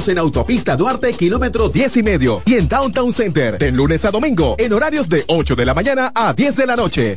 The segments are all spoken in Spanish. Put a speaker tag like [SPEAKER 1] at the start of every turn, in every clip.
[SPEAKER 1] Visítanos en Autopista Duarte, kilómetro 10 y medio. Y en Downtown Center, de lunes a domingo, en horarios de 8 de la mañana a 10 de la noche.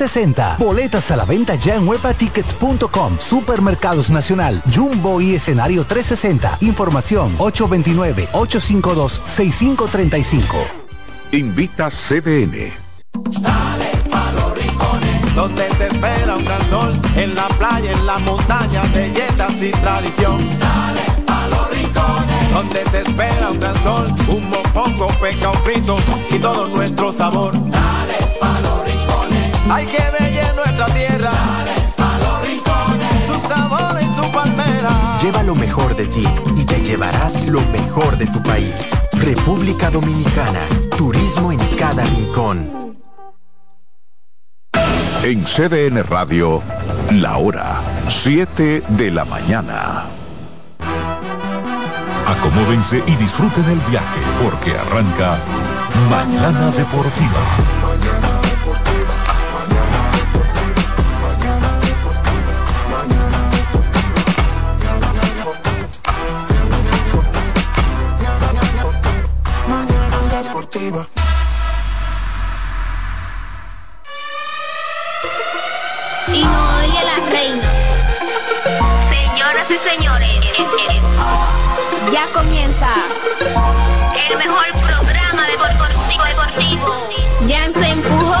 [SPEAKER 2] Boletas a la venta ya en webatickets.com. Supermercados Nacional, Jumbo y Escenario 360. Información 829-852-6535.
[SPEAKER 3] Invita CDN.
[SPEAKER 4] Dale pa los rincones, donde te espera un gran sol, en la playa, en la montaña, belletas y tradición. Dale pa los rincones, donde te espera un gran sol, un mopongo, peca, un frito y todo nuestro sabor. Dale hay que ver nuestra tierra. Dale pa los rincones. Su sabor y su palmera.
[SPEAKER 5] Lleva lo mejor de ti y te llevarás lo mejor de tu país. República Dominicana. Turismo en cada rincón.
[SPEAKER 3] En CDN Radio, la hora 7 de la mañana.
[SPEAKER 6] Acomódense y disfruten el viaje porque arranca Mañana Deportiva.
[SPEAKER 7] Y no oye la reina. Señoras y señores, ya comienza el mejor programa de deportivo deportivo. Ya se empujó,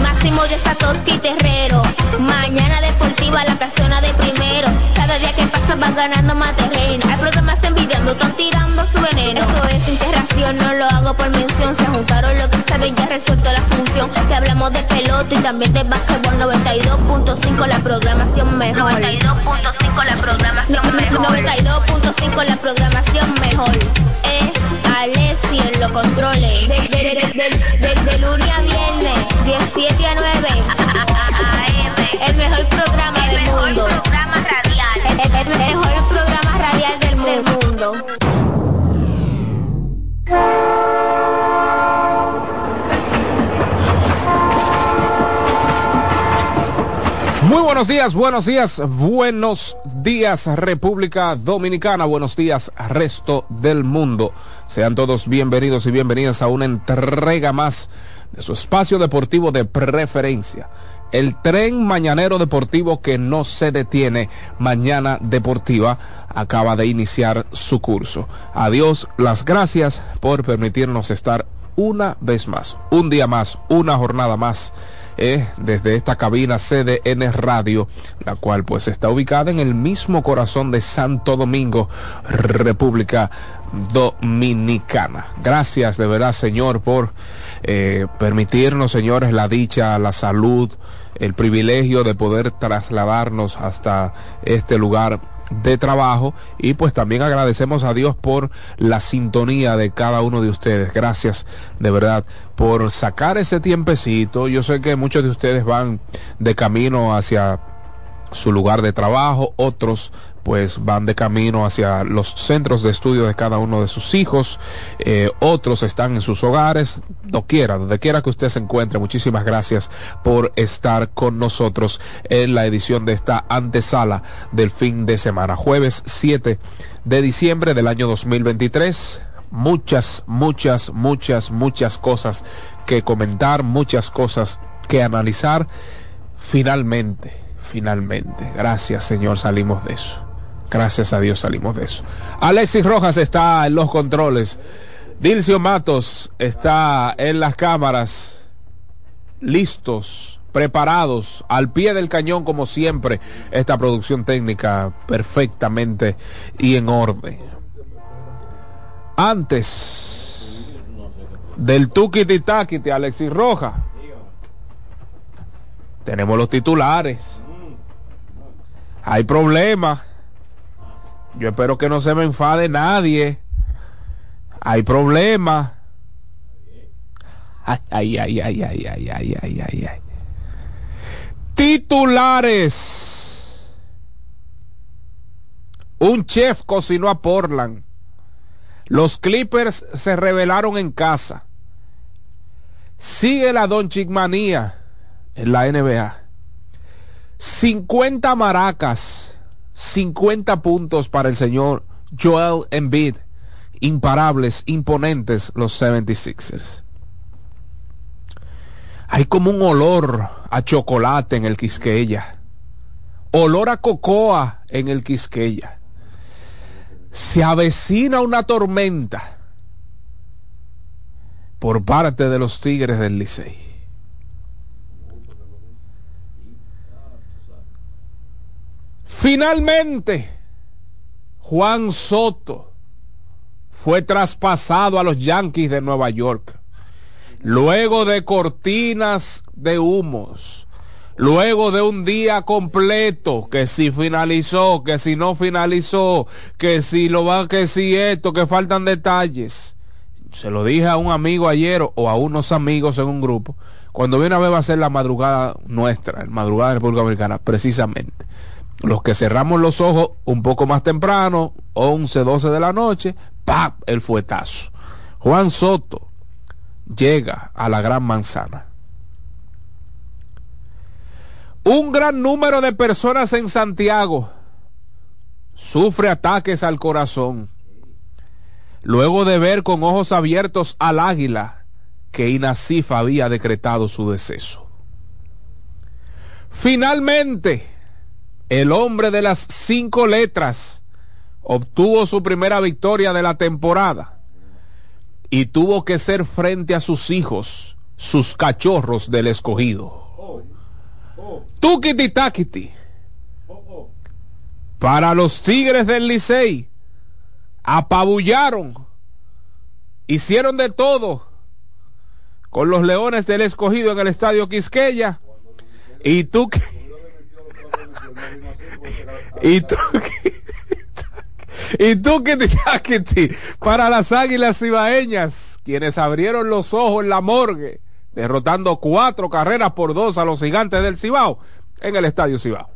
[SPEAKER 7] Máximo de Satoshi Terrero. Mañana deportiva, la casona de primero. Van ganando más terreno. Hay programas envidiando, están tirando su veneno. Esto es interacción, no lo hago por mención. Se juntaron lo que saben, ya resuelto la función. Te hablamos de pelota y también de básquetbol 92.5 la programación mejor. 92.5 la programación mejor. 92.5 la programación mejor. Eh, Alessi en los controles. De, de, de, de, lunes a viernes, 17 a 9. Mejor programa radial del mundo.
[SPEAKER 8] Muy buenos días, buenos días, buenos días República Dominicana, buenos días resto del mundo. Sean todos bienvenidos y bienvenidas a una entrega más de su espacio deportivo de preferencia. El tren mañanero deportivo que no se detiene, Mañana Deportiva, acaba de iniciar su curso. Adiós, las gracias por permitirnos estar una vez más, un día más, una jornada más eh, desde esta cabina CDN Radio, la cual pues está ubicada en el mismo corazón de Santo Domingo, República Dominicana. Gracias de verdad, Señor, por eh, permitirnos, señores, la dicha, la salud, el privilegio de poder trasladarnos hasta este lugar de trabajo y pues también agradecemos a Dios por la sintonía de cada uno de ustedes. Gracias de verdad por sacar ese tiempecito. Yo sé que muchos de ustedes van de camino hacia su lugar de trabajo, otros pues van de camino hacia los centros de estudio de cada uno de sus hijos, eh, otros están en sus hogares, no quiera, donde quiera que usted se encuentre, muchísimas gracias por estar con nosotros en la edición de esta antesala del fin de semana, jueves 7 de diciembre del año 2023 muchas, muchas, muchas, muchas cosas que comentar, muchas cosas que analizar. Finalmente, finalmente, gracias Señor, salimos de eso. Gracias a Dios salimos de eso. Alexis Rojas está en los controles. Dilcio Matos está en las cámaras. Listos, preparados, al pie del cañón como siempre. Esta producción técnica perfectamente y en orden. Antes del tuquiti taquiti Alexis Rojas. Tenemos los titulares. Hay problemas Yo espero que no se me enfade nadie. Hay problemas. Ay, ay, ay, ay, ay, ay, ay, ay, ay. Titulares. Un chef cocinó a Portland. Los Clippers se rebelaron en casa. Sigue la Don Manía en la NBA. 50 maracas, 50 puntos para el señor Joel Embiid. Imparables, imponentes los 76ers. Hay como un olor a chocolate en el Quisqueya. Olor a cocoa en el Quisqueya. Se avecina una tormenta por parte de los Tigres del Licey. Finalmente, Juan Soto fue traspasado a los Yankees de Nueva York. Luego de cortinas de humos, luego de un día completo, que si finalizó, que si no finalizó, que si lo va, que si esto, que faltan detalles. Se lo dije a un amigo ayer o a unos amigos en un grupo. Cuando viene a ver va a ser la madrugada nuestra, la madrugada de República Americana, precisamente los que cerramos los ojos un poco más temprano, 11, 12 de la noche, ¡pap! el fuetazo. Juan Soto llega a la gran manzana. Un gran número de personas en Santiago sufre ataques al corazón luego de ver con ojos abiertos al águila que Inasif había decretado su deceso. Finalmente, el hombre de las cinco letras obtuvo su primera victoria de la temporada y tuvo que ser frente a sus hijos, sus cachorros del escogido. Tukiti Takiti. Para los Tigres del Licey, apabullaron, hicieron de todo con los Leones del Escogido en el Estadio Quisqueya. Y tú y tú, y tú para las águilas ibaeñas, quienes abrieron los ojos en la morgue, derrotando cuatro carreras por dos a los gigantes del Cibao en el Estadio Cibao.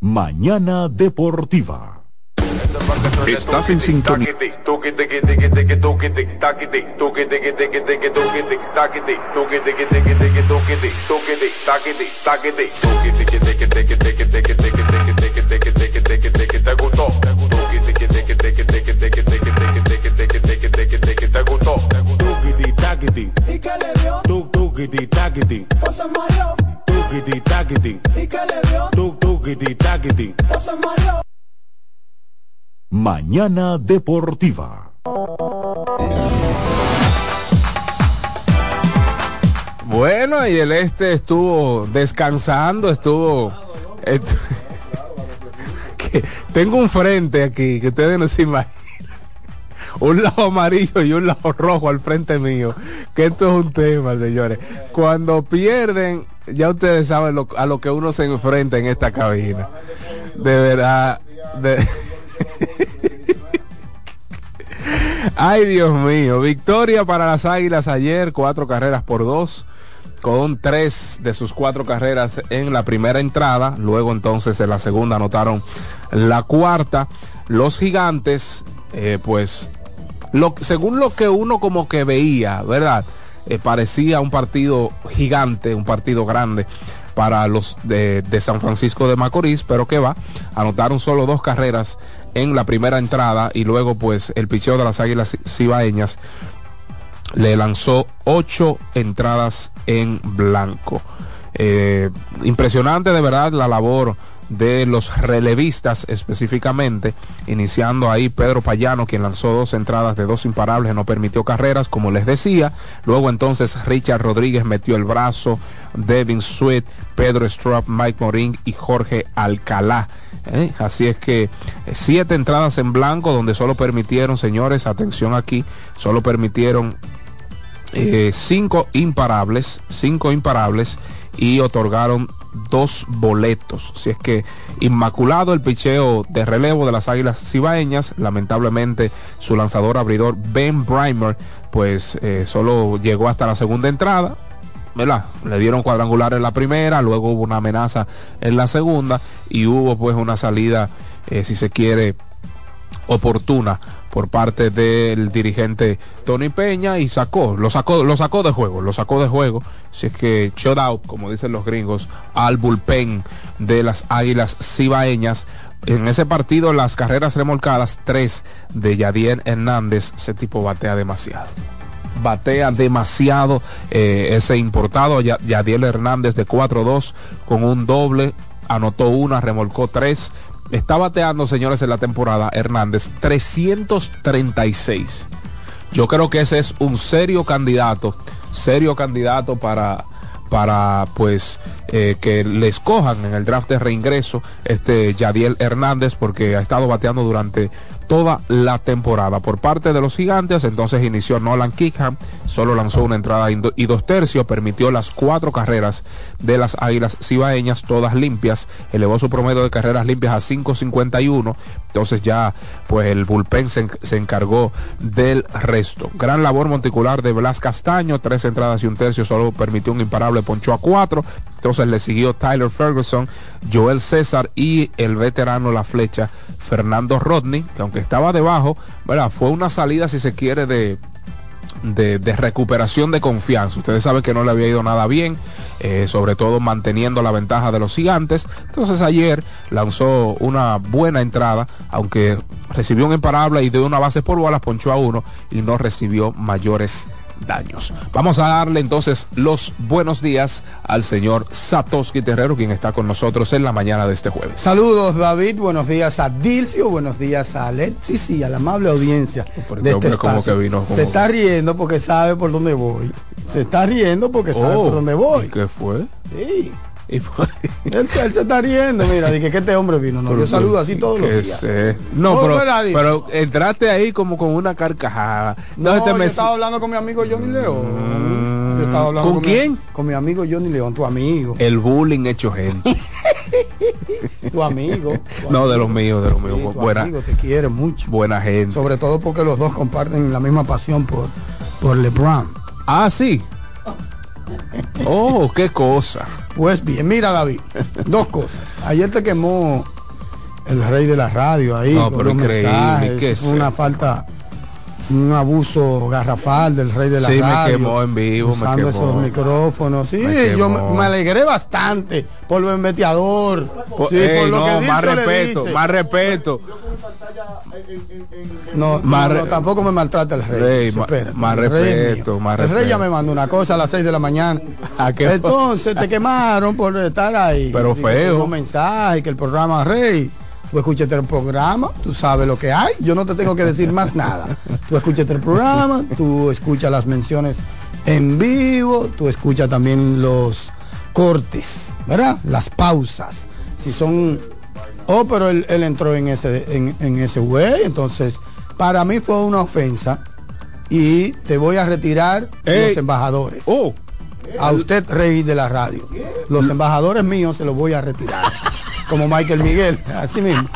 [SPEAKER 6] Mañana Deportiva. Estás en sintonía.
[SPEAKER 9] ¿Y qué le dio?
[SPEAKER 6] Mañana Deportiva.
[SPEAKER 8] Bueno, y el este estuvo descansando, estuvo... tengo un frente aquí que ustedes no se imaginan. Un lado amarillo y un lado rojo al frente mío. Que esto es un tema, señores. Cuando pierden, ya ustedes saben lo- a lo que uno se enfrenta en esta cabina. De verdad. Ay, Dios mío. Victoria para las Águilas ayer, cuatro carreras por dos, con tres de sus cuatro carreras en la primera entrada. Luego entonces en la segunda anotaron la cuarta. Los gigantes, eh, pues, lo, según lo que uno como que veía, ¿verdad? Eh, parecía un partido gigante, un partido grande para los de, de San Francisco de Macorís, pero que va, anotaron solo dos carreras en la primera entrada y luego pues el picheo de las Águilas Cibaeñas le lanzó ocho entradas en blanco. Eh, impresionante de verdad la labor de los relevistas específicamente, iniciando ahí Pedro Payano, quien lanzó dos entradas de dos imparables, no permitió carreras, como les decía. Luego entonces Richard Rodríguez metió el brazo, Devin Sweet, Pedro Strop, Mike Morín y Jorge Alcalá. ¿eh? Así es que eh, siete entradas en blanco, donde solo permitieron, señores, atención aquí, solo permitieron eh, cinco imparables, cinco imparables y otorgaron dos boletos. Si es que inmaculado el picheo de relevo de las Águilas Cibaeñas, lamentablemente su lanzador abridor Ben Brimer pues eh, solo llegó hasta la segunda entrada, ¿verdad? Le dieron cuadrangular en la primera, luego hubo una amenaza en la segunda y hubo pues una salida, eh, si se quiere, oportuna por parte del dirigente Tony Peña y sacó, lo sacó, lo sacó de juego, lo sacó de juego. Si es que shut out, como dicen los gringos, al bullpen de las Águilas Cibaeñas. En ese partido, las carreras remolcadas, tres de Yadier Hernández, ese tipo batea demasiado batea demasiado eh, ese importado Yadiel Hernández de 4-2 con un doble anotó una remolcó tres está bateando, señores, en la temporada Hernández 336. Yo creo que ese es un serio candidato, serio candidato para para pues eh, que le escojan en el draft de reingreso este Yadiel Hernández porque ha estado bateando durante toda la temporada. Por parte de los gigantes, entonces inició Nolan Kickham, solo lanzó una entrada y dos tercios, permitió las cuatro carreras de las Águilas Cibaeñas, todas limpias, elevó su promedio de carreras limpias a 5.51, entonces ya pues el bullpen se, se, encargó del resto. Gran labor monticular de Blas Castaño, tres entradas y un tercio, solo permitió un imparable, ponchó a cuatro, entonces le siguió Tyler Ferguson, Joel César y el veterano La Flecha, Fernando Rodney, que aunque estaba debajo, fue una salida, si se quiere, de, de, recuperación de confianza. Ustedes saben que no le había ido nada bien, eh, sobre todo manteniendo la ventaja de los gigantes. Entonces ayer lanzó una buena entrada, aunque recibió un imparable y de una base por bolas, ponchó a uno y no recibió mayores daños. Vamos a darle entonces los buenos días al señor Satoshi Terrero, quien está con nosotros en la mañana de este jueves.
[SPEAKER 10] Saludos David, buenos días a Dilcio, buenos días a Alexis y a la amable audiencia de este como que vino Se está riendo porque sabe por dónde voy. Se está riendo porque sabe por oh, dónde voy.
[SPEAKER 8] ¿Qué fue?
[SPEAKER 10] Sí. Él, se está riendo, mira, dije que este hombre vino, no, yo saludo así todos los días.
[SPEAKER 8] No, pero, pero, entraste ahí como con una carcajada.
[SPEAKER 10] No, este yo estaba hablando con mi amigo Johnny León.
[SPEAKER 8] Yo estaba hablando ¿Con, quién?
[SPEAKER 10] con mi amigo Johnny León, tu amigo.
[SPEAKER 8] El bullying hecho gente.
[SPEAKER 10] tu amigo.
[SPEAKER 8] no, de los míos, de los míos.
[SPEAKER 10] Tu buena, amigo te quiere mucho.
[SPEAKER 8] Buena gente.
[SPEAKER 10] Sobre todo porque los dos comparten la misma pasión por, por LeBron.
[SPEAKER 8] Ah, sí. Oh, qué cosa.
[SPEAKER 10] Pues bien, mira David, dos cosas. Ayer te quemó el rey de la radio ahí.
[SPEAKER 8] No, pero increíble.
[SPEAKER 10] una falta, un abuso garrafal del rey de la radio.
[SPEAKER 8] Sí, me quemó en vivo,
[SPEAKER 10] me quemó. esos micrófonos. Sí, yo me, alegré bastante por lo enmeteador.
[SPEAKER 8] sí, por lo que más respeto, más respeto.
[SPEAKER 10] No, tampoco me maltrata el rey.
[SPEAKER 8] más respeto, más
[SPEAKER 10] respeto. El rey ya me mandó una cosa a las 6 de la mañana. Entonces te quemaron por estar ahí.
[SPEAKER 8] Pero feo.
[SPEAKER 10] Un mensaje que el programa Rey. Tú escuchaste el programa, tú sabes lo que hay, yo no te tengo que decir más nada. Tú escuchaste el programa, tú escuchas las menciones en vivo, tú escuchas también los cortes, ¿verdad? Las pausas. Si son Oh, pero él, entró en ese, en, ese güey. Entonces, para mí fue una ofensa. Y te voy a retirar los embajadores.
[SPEAKER 8] Oh.
[SPEAKER 10] A usted, rey de la radio. Los embajadores míos se los voy a retirar. Como Michael Miguel. Así mismo.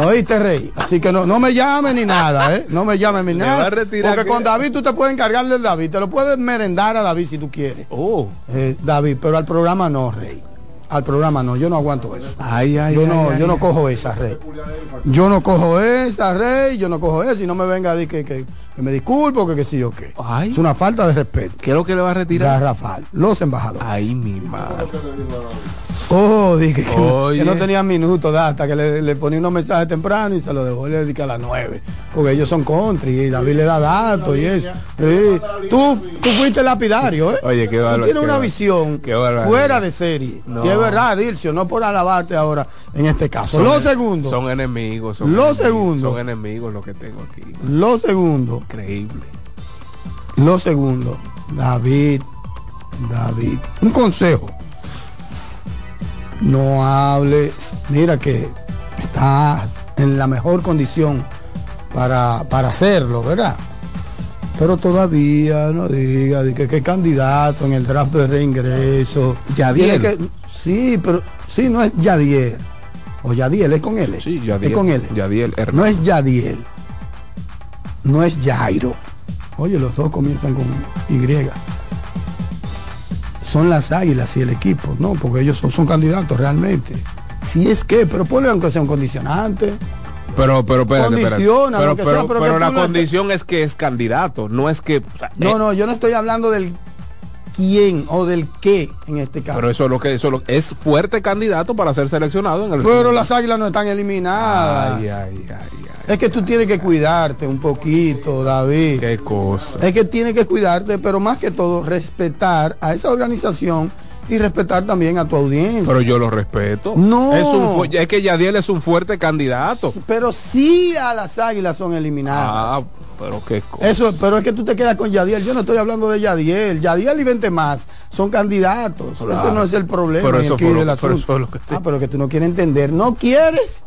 [SPEAKER 10] Oíste, rey. Así que no, no me llame ni nada, ¿eh? No me llame ni nada. Porque con David tú te puedes encargar del David. Te lo puedes merendar a David si tú quieres.
[SPEAKER 8] Oh.
[SPEAKER 10] Eh, David, pero al programa no, rey al programa no, yo no aguanto eso.
[SPEAKER 8] Ay, ay,
[SPEAKER 10] yo no, yo no cojo esa rey. Yo no cojo esa rey, yo no cojo eso y no me venga a decir que, que, me disculpo, que, que sí o qué. Es una falta de respeto.
[SPEAKER 8] ¿Qué es lo que le va a retirar?
[SPEAKER 10] Rafael, los embajadores.
[SPEAKER 8] Ay, mi madre.
[SPEAKER 10] Oh, dije que, no tenía minutos hasta que le, ponía unos mensajes temprano y se lo dejó le dije a las nueve. Porque ellos son country y David le da datos y eso. Tú, tú fuiste lapidario, ¿eh?
[SPEAKER 8] Oye, qué
[SPEAKER 10] valor. Tienes una visión fuera de serie. Y es verdad, Dilcio, no por alabarte ahora en este caso.
[SPEAKER 8] Son,
[SPEAKER 10] lo segundo.
[SPEAKER 8] Son enemigos. Son
[SPEAKER 10] lo segundo.
[SPEAKER 8] Son enemigos lo que tengo aquí.
[SPEAKER 10] Lo segundo.
[SPEAKER 8] Increíble.
[SPEAKER 10] Lo segundo. David. David. Un consejo no hable, mira que estás en la mejor condición para, hacerlo, ¿verdad? Pero todavía no diga que qué candidato en el draft de reingreso.
[SPEAKER 8] Ya tiene
[SPEAKER 10] que Sí, pero sí, no es Yadiel. O Yadiel, es con L.
[SPEAKER 8] Sí, Yadiel.
[SPEAKER 10] Es con L.
[SPEAKER 8] Yadiel.
[SPEAKER 10] No es Yadiel. No es Jairo. Oye, los dos comienzan con Y. Son las águilas y el equipo, ¿no? Porque ellos son, son candidatos realmente. Si es que, pero ponle aunque sea un condicionante.
[SPEAKER 8] Pero, pero, espérate.
[SPEAKER 10] Condiciona,
[SPEAKER 8] pero, pero,
[SPEAKER 10] sea, pero
[SPEAKER 8] pero la condición es que es candidato, no es que. o sea,
[SPEAKER 10] No,
[SPEAKER 8] eh,
[SPEAKER 10] no, yo no estoy hablando del quién o del qué en este caso.
[SPEAKER 8] Pero eso es lo que eso es lo- es fuerte candidato para ser seleccionado en el.
[SPEAKER 10] Pero las águilas no están eliminadas.
[SPEAKER 8] Ay, ay, ay, ay.
[SPEAKER 10] Es que tú tienes que cuidarte un poquito, David.
[SPEAKER 8] Qué cosa.
[SPEAKER 10] Es que tienes que cuidarte, pero más que todo respetar a esa organización y respetar también a tu audiencia.
[SPEAKER 8] Pero yo lo respeto.
[SPEAKER 10] No.
[SPEAKER 8] Es, un es que Yadiel es un fuerte candidato.
[SPEAKER 10] Pero sí a las águilas son eliminadas.
[SPEAKER 8] Ah, pero qué cosa.
[SPEAKER 10] Eso, pero es que tú te quedas con Yadiel. Yo no estoy hablando de Yadiel. Yadiel y 20 más son candidatos.
[SPEAKER 8] Claro.
[SPEAKER 10] Eso no es el problema.
[SPEAKER 8] Pero eso
[SPEAKER 10] aquí
[SPEAKER 8] fue lo-
[SPEAKER 10] del
[SPEAKER 8] pero
[SPEAKER 10] asunto.
[SPEAKER 8] eso es lo que te-
[SPEAKER 10] Ah, pero que tú no quieres entender. No quieres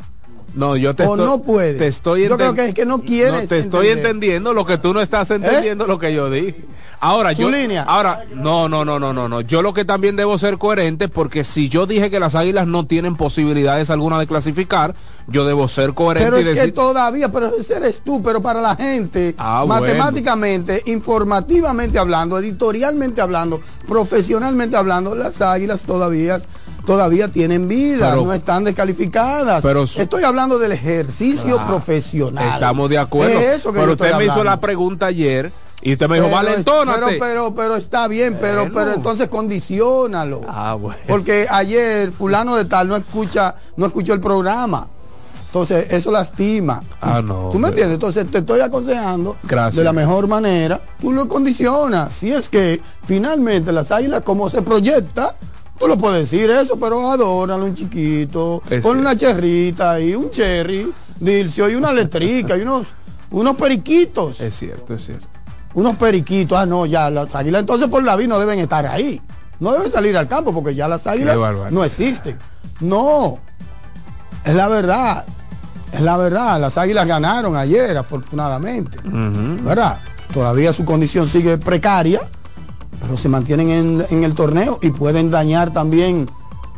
[SPEAKER 8] No, yo te
[SPEAKER 10] o
[SPEAKER 8] estoy,
[SPEAKER 10] no puedes.
[SPEAKER 8] Te estoy
[SPEAKER 10] Yo creo que es que no quieres
[SPEAKER 8] No, te estoy
[SPEAKER 10] entender. ¿Eh?
[SPEAKER 8] entendiendo lo que tú no estás entendiendo lo que yo dije. Ahora
[SPEAKER 10] Su
[SPEAKER 8] yo
[SPEAKER 10] línea.
[SPEAKER 8] ahora no, no, no, no, no, no. Yo lo que también debo ser coherente porque si yo dije que las Águilas no tienen posibilidades alguna de clasificar, yo debo ser coherente
[SPEAKER 10] Pero
[SPEAKER 8] y
[SPEAKER 10] es que
[SPEAKER 8] decir
[SPEAKER 10] todavía, pero ese eres tú, pero para la gente,
[SPEAKER 8] Ah, bueno.
[SPEAKER 10] matemáticamente, informativamente hablando, editorialmente hablando, profesionalmente hablando, las águilas todavía todavía tienen vida,
[SPEAKER 8] Pero-
[SPEAKER 10] no están descalificadas.
[SPEAKER 8] Pero
[SPEAKER 10] Estoy hablando del ejercicio profesional.
[SPEAKER 8] estamos de acuerdo.
[SPEAKER 10] Es eso que
[SPEAKER 8] pero usted me hizo la pregunta ayer y usted me dijo,
[SPEAKER 10] Pero. Pero, pero, pero está bien, pero,
[SPEAKER 8] Bueno.
[SPEAKER 10] pero entonces condiciónalo.
[SPEAKER 8] Ah, bueno.
[SPEAKER 10] Porque ayer fulano de tal no escucha, no escuchó el programa. Entonces, eso lastima.
[SPEAKER 8] Ah, no,
[SPEAKER 10] ¿Tú me entiendes? Entonces te estoy aconsejando
[SPEAKER 8] Gracias.
[SPEAKER 10] de la mejor manera. Tú lo condicionas. Si es que finalmente las águilas, como se proyecta, tú lo puedes decir eso, pero adóralo un chiquito.
[SPEAKER 8] Es
[SPEAKER 10] Pon
[SPEAKER 8] cierto.
[SPEAKER 10] una cherrita y un cherry, dilcio y una letrica y unos, unos periquitos.
[SPEAKER 8] Es cierto, es cierto.
[SPEAKER 10] Unos periquitos. Ah, no, ya las águilas entonces por la vida no deben estar ahí. No deben salir al campo porque ya las águilas no existen. No. Es la verdad. Es la verdad. Las águilas ganaron ayer, afortunadamente. ¿Verdad? Todavía su condición sigue precaria, pero se mantienen en, en el torneo y pueden dañar también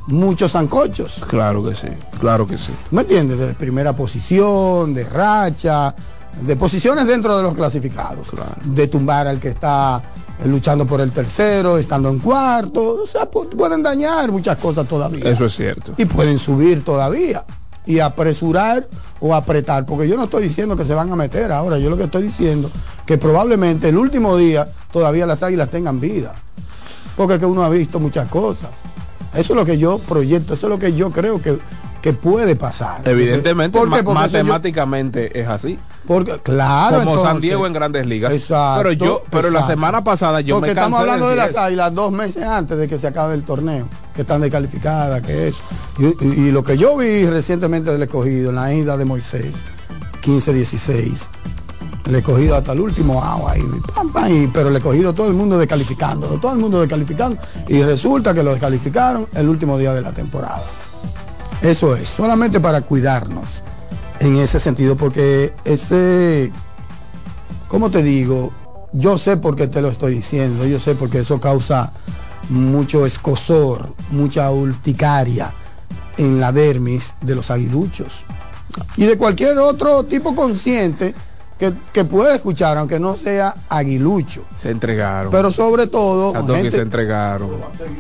[SPEAKER 10] muchos zancochos.
[SPEAKER 8] Claro que sí, claro que sí.
[SPEAKER 10] ¿Me entiendes? De primera posición, de racha, de posiciones dentro de los clasificados.
[SPEAKER 8] Claro.
[SPEAKER 10] De tumbar al que está eh, luchando por el tercero, estando en cuarto. O sea, pu- pueden dañar muchas cosas todavía.
[SPEAKER 8] Eso es cierto.
[SPEAKER 10] Y pueden subir todavía. Y apresurar o apretar. Porque yo no estoy diciendo que se van a meter ahora. Yo lo que estoy diciendo que probablemente el último día todavía las águilas tengan vida. Porque es que uno ha visto muchas cosas. Eso es lo que yo proyecto, eso es lo que yo creo que, que puede pasar.
[SPEAKER 8] Evidentemente,
[SPEAKER 10] Porque yo-
[SPEAKER 8] matemáticamente es así.
[SPEAKER 10] porque, claro,
[SPEAKER 8] Como
[SPEAKER 10] entonces,
[SPEAKER 8] San Diego en Grandes Ligas.
[SPEAKER 10] Exacto,
[SPEAKER 8] pero yo, pero la semana pasada yo
[SPEAKER 10] porque
[SPEAKER 8] me
[SPEAKER 10] estamos hablando de,
[SPEAKER 8] decir
[SPEAKER 10] las águilas dos meses antes de que se acabe el torneo, que están descalificadas, que eso. Y, y- y lo que yo vi recientemente del escogido en la isla de Moisés, 15-16, el escogido hasta el último agua y- pero el escogido todo el mundo descalificándolo, todo el mundo descalificando, y resulta que lo descalificaron el último día de la temporada. Eso es, solamente para cuidarnos en ese sentido, porque ese, ¿cómo te digo? Yo sé por qué te lo estoy diciendo, yo sé porque eso causa mucho escosor, mucha urticaria en la dermis de los aguiluchos y de cualquier otro tipo consciente que, que pueda escuchar, aunque no sea aguilucho.
[SPEAKER 8] Se entregaron.
[SPEAKER 10] Pero sobre todo, gente-
[SPEAKER 8] se entregaron.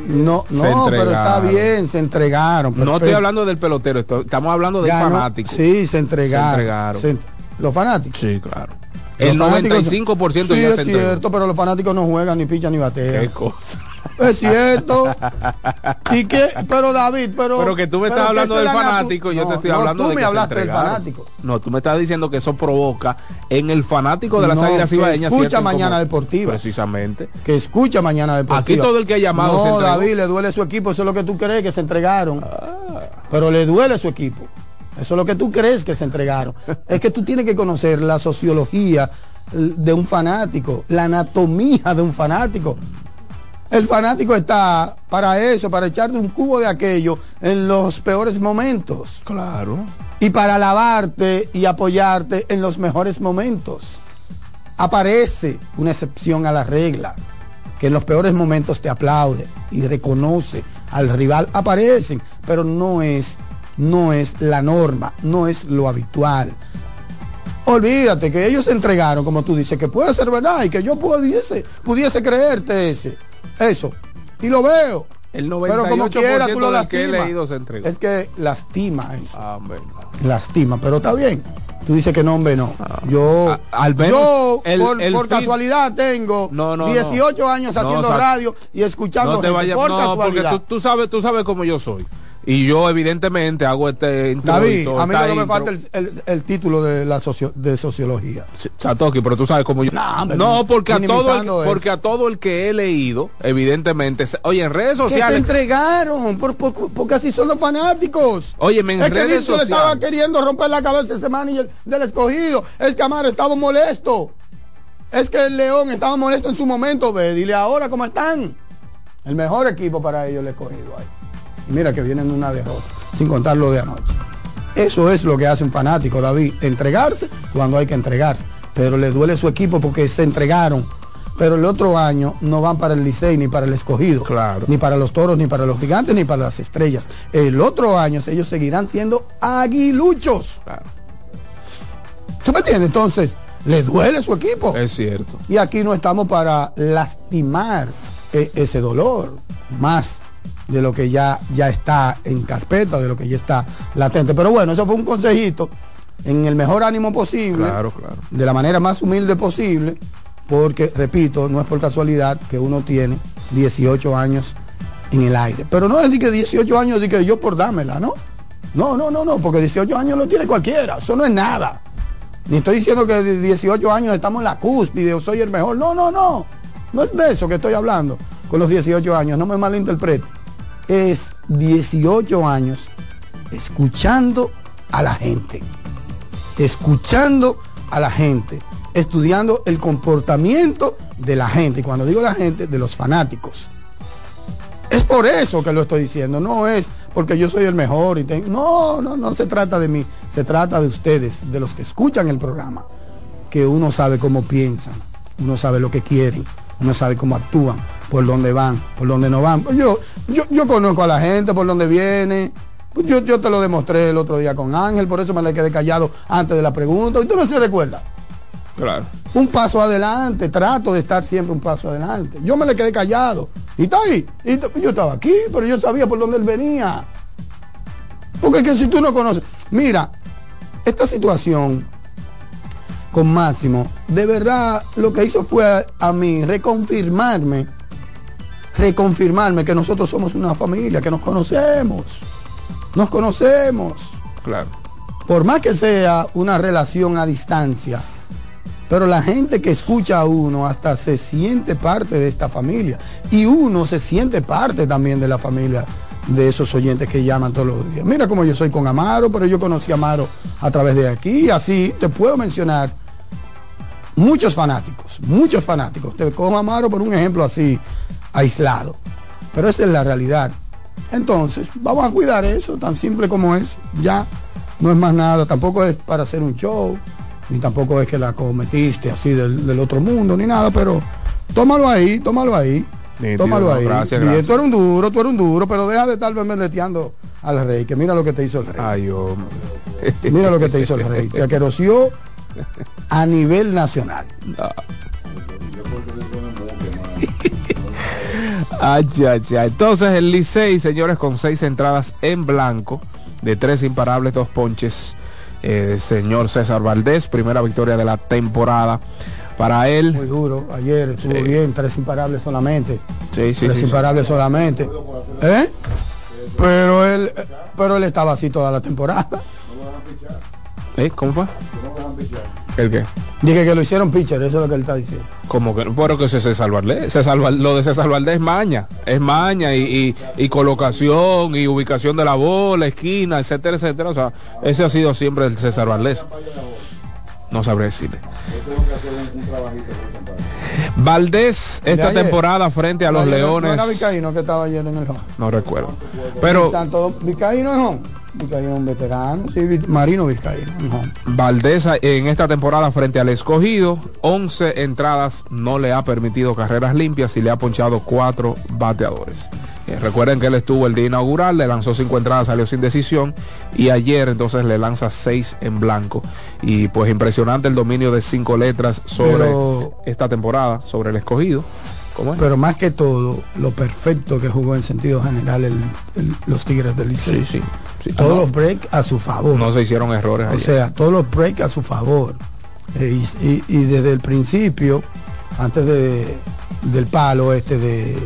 [SPEAKER 10] no,
[SPEAKER 8] se
[SPEAKER 10] no, pero está bien, se entregaron.
[SPEAKER 8] No estoy hablando del pelotero, estoy- estamos hablando del
[SPEAKER 10] Ganó-
[SPEAKER 8] fanático.
[SPEAKER 10] Sí, se entregaron.
[SPEAKER 8] Se entregaron.
[SPEAKER 10] Se- los fanáticos.
[SPEAKER 8] Sí, claro.
[SPEAKER 10] Los
[SPEAKER 8] El
[SPEAKER 10] fanáticos-
[SPEAKER 8] 95%
[SPEAKER 10] sí,
[SPEAKER 8] ya
[SPEAKER 10] es
[SPEAKER 8] se
[SPEAKER 10] cierto, pero los fanáticos no juegan ni pichan ni batean.
[SPEAKER 8] Qué cosa.
[SPEAKER 10] Es cierto. y que, pero David, pero.
[SPEAKER 8] Pero que tú me estás hablando del fanático, yo
[SPEAKER 10] No,
[SPEAKER 8] te estoy
[SPEAKER 10] no,
[SPEAKER 8] hablando
[SPEAKER 10] tú
[SPEAKER 8] de
[SPEAKER 10] me
[SPEAKER 8] que se
[SPEAKER 10] hablaste del fanático.
[SPEAKER 8] No, tú me estás diciendo que eso provoca en el fanático de las
[SPEAKER 10] No,
[SPEAKER 8] Águilas Ibaeñas.
[SPEAKER 10] escucha Mañana Deportiva.
[SPEAKER 8] Precisamente.
[SPEAKER 10] Que escucha mañana deportiva.
[SPEAKER 8] Aquí todo el que ha llamado
[SPEAKER 10] No,
[SPEAKER 8] se.
[SPEAKER 10] David, le duele su equipo, eso es lo que tú crees que se entregaron.
[SPEAKER 8] Ah.
[SPEAKER 10] Pero le duele su equipo. Eso es lo que tú crees que se entregaron. es que tú tienes que conocer la sociología eh, de un fanático, la anatomía de un fanático. El fanático está para eso, para echarte un cubo de aquello en los peores momentos
[SPEAKER 8] Claro.
[SPEAKER 10] y para alabarte y apoyarte en los mejores momentos. Aparece una excepción a la regla, que en los peores momentos te aplaude y reconoce al rival aparecen, pero no es, no es la norma, no es lo habitual. Olvídate que ellos se entregaron, como tú dices, que puede ser verdad y que yo pudiese, pudiese creerte ese, eso. Y lo veo.
[SPEAKER 8] El
[SPEAKER 10] Pero como quiera, tú lo
[SPEAKER 8] del que he
[SPEAKER 10] lastimas.
[SPEAKER 8] leído se entregó.
[SPEAKER 10] Es que lastima eso.
[SPEAKER 8] Ah, hombre.
[SPEAKER 10] Lastima, pero está bien. Tú dices que no, hombre, no. Yo,
[SPEAKER 8] A- al menos
[SPEAKER 10] yo
[SPEAKER 8] el-
[SPEAKER 10] por,
[SPEAKER 8] el
[SPEAKER 10] por
[SPEAKER 8] feed-
[SPEAKER 10] casualidad tengo
[SPEAKER 8] No, no,
[SPEAKER 10] 18 años haciendo radio y escuchando
[SPEAKER 8] No te vayas,
[SPEAKER 10] por
[SPEAKER 8] no, porque
[SPEAKER 10] casualidad.
[SPEAKER 8] tú, tú sabes, tú sabes cómo yo soy. Y yo evidentemente hago este
[SPEAKER 10] David, a mí no me falta el, el- el título de la socio- de sociología.
[SPEAKER 8] Sí, Satoki, pero tú sabes cómo yo.
[SPEAKER 10] hombre,
[SPEAKER 8] no, porque a todo el, porque a todo el que he leído, evidentemente, oye, en redes
[SPEAKER 10] Que se
[SPEAKER 8] sociales,
[SPEAKER 10] entregaron, por, por- porque así son los fanáticos.
[SPEAKER 8] Oye, en
[SPEAKER 10] es que
[SPEAKER 8] redes
[SPEAKER 10] le estaba
[SPEAKER 8] sociales.
[SPEAKER 10] queriendo romper la cabeza ese manager del escogido. Es que Amaro estaba molesto. Es que el León estaba molesto en su momento. Ve, dile ahora cómo están. El mejor equipo para ellos el escogido ahí. Mira que vienen de una derrota, sin contar lo de anoche. Eso es lo que hace un fanático, David. Entregarse cuando hay que entregarse. Pero le duele su equipo porque se entregaron. Pero el otro año no van para el Licey ni para el escogido.
[SPEAKER 8] Claro.
[SPEAKER 10] Ni para los toros, ni para los gigantes, ni para las estrellas. El otro año ellos seguirán siendo aguiluchos.
[SPEAKER 8] Claro,
[SPEAKER 10] ¿Tú me entiendes? Entonces, le duele su equipo.
[SPEAKER 8] es cierto.
[SPEAKER 10] Y aquí no estamos para lastimar e- ese dolor más de lo que ya, ya está en carpeta, de lo que ya está latente. Pero bueno, eso fue un consejito en el mejor ánimo posible,
[SPEAKER 8] Claro, claro.
[SPEAKER 10] de la manera más humilde posible, porque, repito, no es por casualidad que uno tiene 18 años en el aire. Pero no es de que 18 años de que yo por dámela, ¿no? No, no, no, no, porque 18 años lo tiene cualquiera, eso no es nada. Ni estoy diciendo que de 18 años estamos en la cúspide o soy el mejor. No, no, no. No es de eso que estoy hablando con los 18 años. No me malinterprete. Es 18 años escuchando a la gente. Escuchando a la gente. Estudiando el comportamiento de la gente. Y cuando digo la gente, de los fanáticos. Es por eso que lo estoy diciendo, no es porque yo soy el mejor y tengo... No, no, no se trata de mí, se trata de ustedes, de los que escuchan el programa, que uno sabe cómo piensan, uno sabe lo que quieren, uno sabe cómo actúan, por dónde van, por dónde no van. Yo, yo, yo conozco a la gente, por dónde viene. Yo, yo te lo demostré el otro día con Ángel, por eso me le quedé callado antes de la pregunta. ¿Y tú no se recuerdas?
[SPEAKER 8] Claro.
[SPEAKER 10] un paso adelante, trato de estar siempre un paso adelante. Yo me le quedé callado. Y está ahí. Y yo estaba aquí, pero yo sabía por dónde él venía. Porque es que si tú no conoces. Mira, esta situación con Máximo, de verdad lo que hizo fue a, a mí reconfirmarme, reconfirmarme que nosotros somos una familia, que nos conocemos. Nos conocemos
[SPEAKER 8] Claro.
[SPEAKER 10] por más que sea una relación a distancia, pero la gente que escucha a uno hasta se siente parte de esta familia y uno se siente parte también de la familia de esos oyentes que llaman todos los días. Mira cómo yo soy con Amaro, pero yo conocí a Amaro a través de aquí, así te puedo mencionar muchos fanáticos, muchos fanáticos. Te cojo a Amaro por un ejemplo así aislado, pero esa es la realidad. Entonces, vamos a cuidar eso, tan simple como es. Ya no es más nada, tampoco es para hacer un show, ni tampoco es que la cometiste así del, del otro mundo, ni nada, pero tómalo ahí, tómalo ahí.
[SPEAKER 8] Nítido,
[SPEAKER 10] tómalo
[SPEAKER 8] no,
[SPEAKER 10] ahí.
[SPEAKER 8] gracias,
[SPEAKER 10] tú eres un duro, tú eres un duro, pero deja de estar bemeleteando al rey, que mira lo que te hizo el rey.
[SPEAKER 8] Ay, hombre.
[SPEAKER 10] Mira lo que te hizo el rey. Te aqueroció a nivel nacional.
[SPEAKER 8] Ay, ay, ay. Entonces el Licey, señores, con seis entradas en blanco, de tres imparables, dos ponches. eh, señor César Valdés, primera victoria de la temporada para él.
[SPEAKER 10] Muy duro. Ayer estuvo
[SPEAKER 8] Sí.
[SPEAKER 10] bien, tres imparables solamente.
[SPEAKER 8] Sí, sí,
[SPEAKER 10] tres
[SPEAKER 8] sí.
[SPEAKER 10] imparables solamente. ¿Eh? Pero él, pero él estaba así toda la temporada.
[SPEAKER 8] ¿Eh? ¿Cómo fue? ¿El qué?
[SPEAKER 10] Dije que lo hicieron pitcher, eso es lo que él está diciendo.
[SPEAKER 8] Como que, pero que ese César Valdés, César lo de César Valdés es maña, es maña y, y- y colocación y ubicación de la bola, esquina, etcétera, etcétera. O sea, ese ha sido siempre el César Valdés. No sabré decirle. Valdés esta temporada frente a los Leones,
[SPEAKER 10] No era Vizcaíno que estaba ayer en el home.
[SPEAKER 8] no recuerdo. Pero
[SPEAKER 10] Tanto Vizcaíno. Vizcaíno un veterano. Sí, Marino Vizcaíno.
[SPEAKER 8] Valdés en esta temporada frente al escogido, 11 entradas, no le ha permitido carreras limpias y le ha ponchado cuatro bateadores. Eh, recuerden que él estuvo el día inaugural, le lanzó cinco entradas, salió sin decisión y ayer entonces le lanza seis en blanco. Y pues impresionante el dominio de cinco letras sobre
[SPEAKER 10] Pero-
[SPEAKER 8] esta temporada, sobre el escogido. ¿Cómo es?
[SPEAKER 10] Pero más que todo, lo perfecto que jugó en sentido general el- el- los Tigres del Licey.
[SPEAKER 8] Sí, sí. sí.
[SPEAKER 10] Todos
[SPEAKER 8] No,
[SPEAKER 10] los breaks a su favor.
[SPEAKER 8] no se hicieron errores
[SPEAKER 10] O
[SPEAKER 8] ayer.
[SPEAKER 10] sea, todos los breaks a su favor. Eh, y, y- y desde el principio, antes de, del palo este de,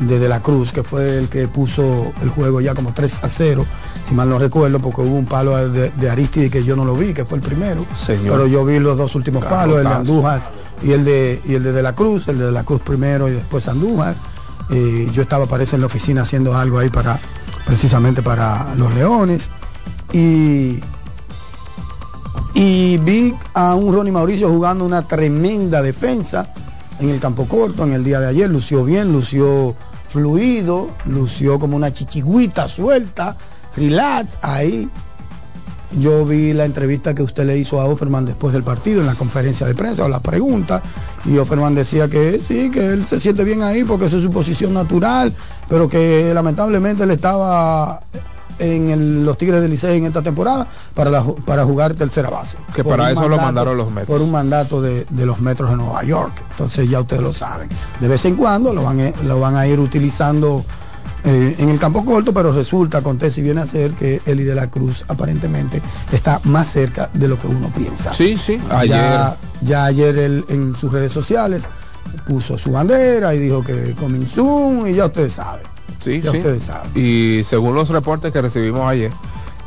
[SPEAKER 10] de De la Cruz, que fue el que puso el juego ya como 3 a 0, si mal no recuerdo, porque hubo un palo de, de Aristide que yo no lo vi, que fue el primero.
[SPEAKER 8] Señor.
[SPEAKER 10] Pero yo vi los dos últimos palos, el de. Andújar y el de, y el de la Cruz, el de De la Cruz primero y después Andújar. Yo estaba, parece, en la oficina haciendo algo ahí para precisamente para los Leones. Y y vi a un Ronnie Mauricio jugando una tremenda defensa en el campo corto en el día de ayer. Lució bien, lució fluido, lució como una chichigüita suelta, relax ahí. Yo vi la entrevista que usted le hizo a Offerman después del partido en la conferencia de prensa o la pregunta y Offerman decía que sí, que él se siente bien ahí porque esa es su posición natural, pero que lamentablemente él estaba en el- los Tigres del Licey en esta temporada para, la para jugar tercera base.
[SPEAKER 8] Que para eso lo mandaron los Mets.
[SPEAKER 10] Por un mandato de, de los Metros de Nueva York. Entonces ya ustedes lo saben. De vez en cuando lo van, a- lo van a ir utilizando eh, en el campo corto, pero resulta, acontece y viene a ser que Eli de la Cruz aparentemente está más cerca de lo que uno piensa.
[SPEAKER 8] Sí, sí, ayer.
[SPEAKER 10] Ya, ya ayer él en sus redes sociales puso su bandera y dijo que coming soon y ya ustedes saben.
[SPEAKER 8] Sí,
[SPEAKER 10] ya
[SPEAKER 8] sí.
[SPEAKER 10] ustedes saben.
[SPEAKER 8] Y según los reportes que recibimos ayer,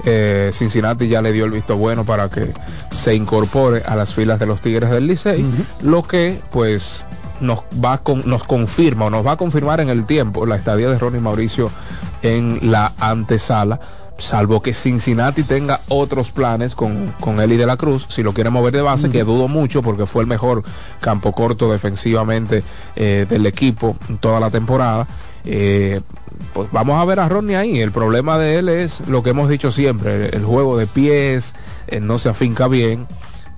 [SPEAKER 8] eh, Cincinnati ya le dio el visto bueno para que se incorpore a las filas de los Tigres del Licey, lo que pues nos va con, nos confirma o nos va a confirmar en el tiempo la estadía de Ronnie Mauricio en la antesala. Salvo que Cincinnati tenga otros planes con, con Eli de la Cruz, si lo quiere mover de base, que dudo mucho porque fue el mejor campo corto defensivamente eh, del equipo toda la temporada. Eh, pues vamos a ver a Ronnie ahí. El problema de él es lo que hemos dicho siempre, el, el juego de pies, eh, no se afinca bien.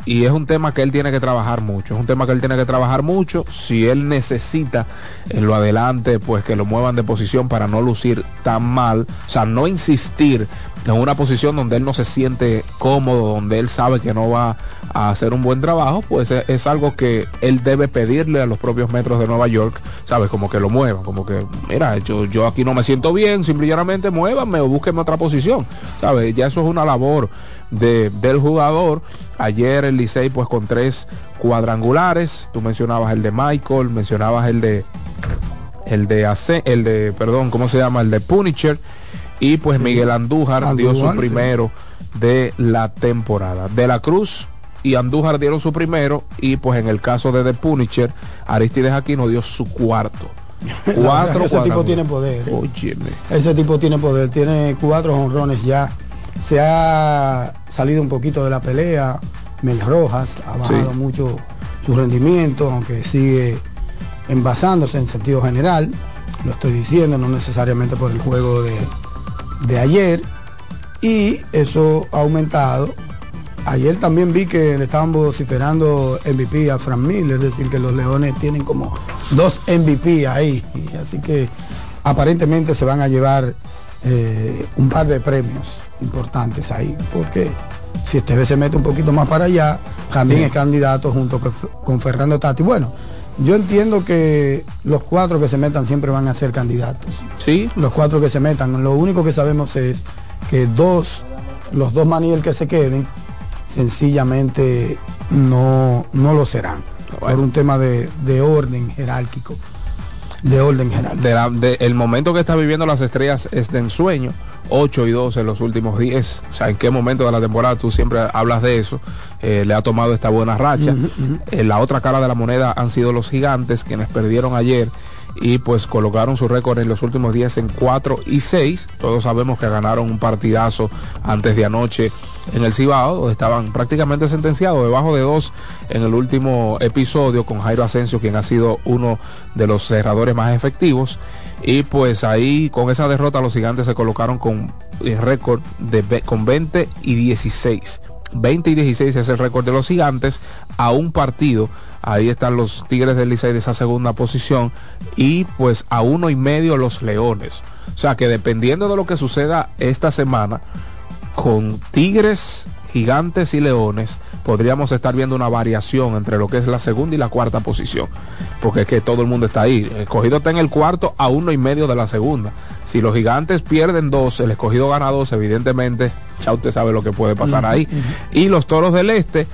[SPEAKER 8] Y es un tema que él tiene que trabajar mucho. Es un tema que él tiene que trabajar mucho. Si él necesita en lo adelante, pues que lo muevan de posición para no lucir tan mal. O sea, no insistir en una posición donde él no se siente cómodo, donde él sabe que no va a hacer un buen trabajo, pues es, algo que él debe pedirle a los propios metros de Nueva York, ¿sabes? Como que lo muevan, como que, mira, yo, yo aquí no me siento bien, simplemente muévanme o búsquenme otra posición, ¿sabes? Ya eso es una labor de, del jugador. Ayer el Licey pues con tres cuadrangulares, tú mencionabas el de Michael, mencionabas el de el de el de perdón, ¿cómo se llama? El de Punisher y pues Miguel Andújar, dio su
[SPEAKER 10] sí.
[SPEAKER 8] primero de la temporada. De la Cruz y Andújar dieron su primero y pues en el caso de The Punisher, Aristides Aquino dio su cuarto. Cuatro
[SPEAKER 10] Ese tipo tiene poder. ¿eh?
[SPEAKER 8] Óyeme.
[SPEAKER 10] Ese tipo tiene poder, tiene cuatro honrones ya. Se ha salido un poquito de la pelea. Mel Rojas ha bajado
[SPEAKER 8] Sí.
[SPEAKER 10] mucho su rendimiento, aunque sigue envasándose en sentido general. Lo estoy diciendo, no necesariamente por el juego de, de ayer. Y eso ha aumentado. Ayer también vi que le estaban vociferando MVP a Fran Mil, es decir, que los Leones tienen como dos MVP ahí. Así que aparentemente se van a llevar eh, un par de premios importantes ahí, porque si este vez se mete un poquito más para allá, también es candidato junto con, con Fernando Tati. Bueno, yo entiendo que los cuatro que se metan siempre van a ser candidatos.
[SPEAKER 8] Sí,
[SPEAKER 10] Los cuatro que se metan, lo único que sabemos es que dos, los dos Maniel que se queden, sencillamente no, no lo serán. Por un tema de, de orden jerárquico. De orden jerárquico.
[SPEAKER 8] de la- de- el momento que está viviendo las estrellas es de ensueño. 8 y 2 en los últimos 10. O sea, en qué momento de la temporada tú siempre hablas de eso. Eh, le ha tomado esta buena racha. Eh, la otra cara de la moneda han sido los gigantes, quienes perdieron ayer y pues colocaron su récord en los últimos 10 en 4 y 6. Todos sabemos que ganaron un partidazo antes de anoche en el Cibao, donde estaban prácticamente sentenciados debajo de dos en el último episodio con Jairo Asensio, quien ha sido uno de los cerradores más efectivos. Y pues ahí con esa derrota los gigantes se colocaron con el récord de con 20 y 16. 20 y 16 es el récord de los gigantes a un partido Ahí están los Tigres del Licey de esa segunda posición y pues a uno y medio los Leones. O sea que dependiendo de lo que suceda esta semana con Tigres, Gigantes y Leones, podríamos estar viendo una variación entre lo que es la segunda y la cuarta posición. Porque es que todo el mundo está ahí. El escogido está en el cuarto a uno y medio de la segunda. Si los gigantes pierden dos, el escogido gana dos, evidentemente, ya usted sabe lo que puede pasar ahí. Y los toros del este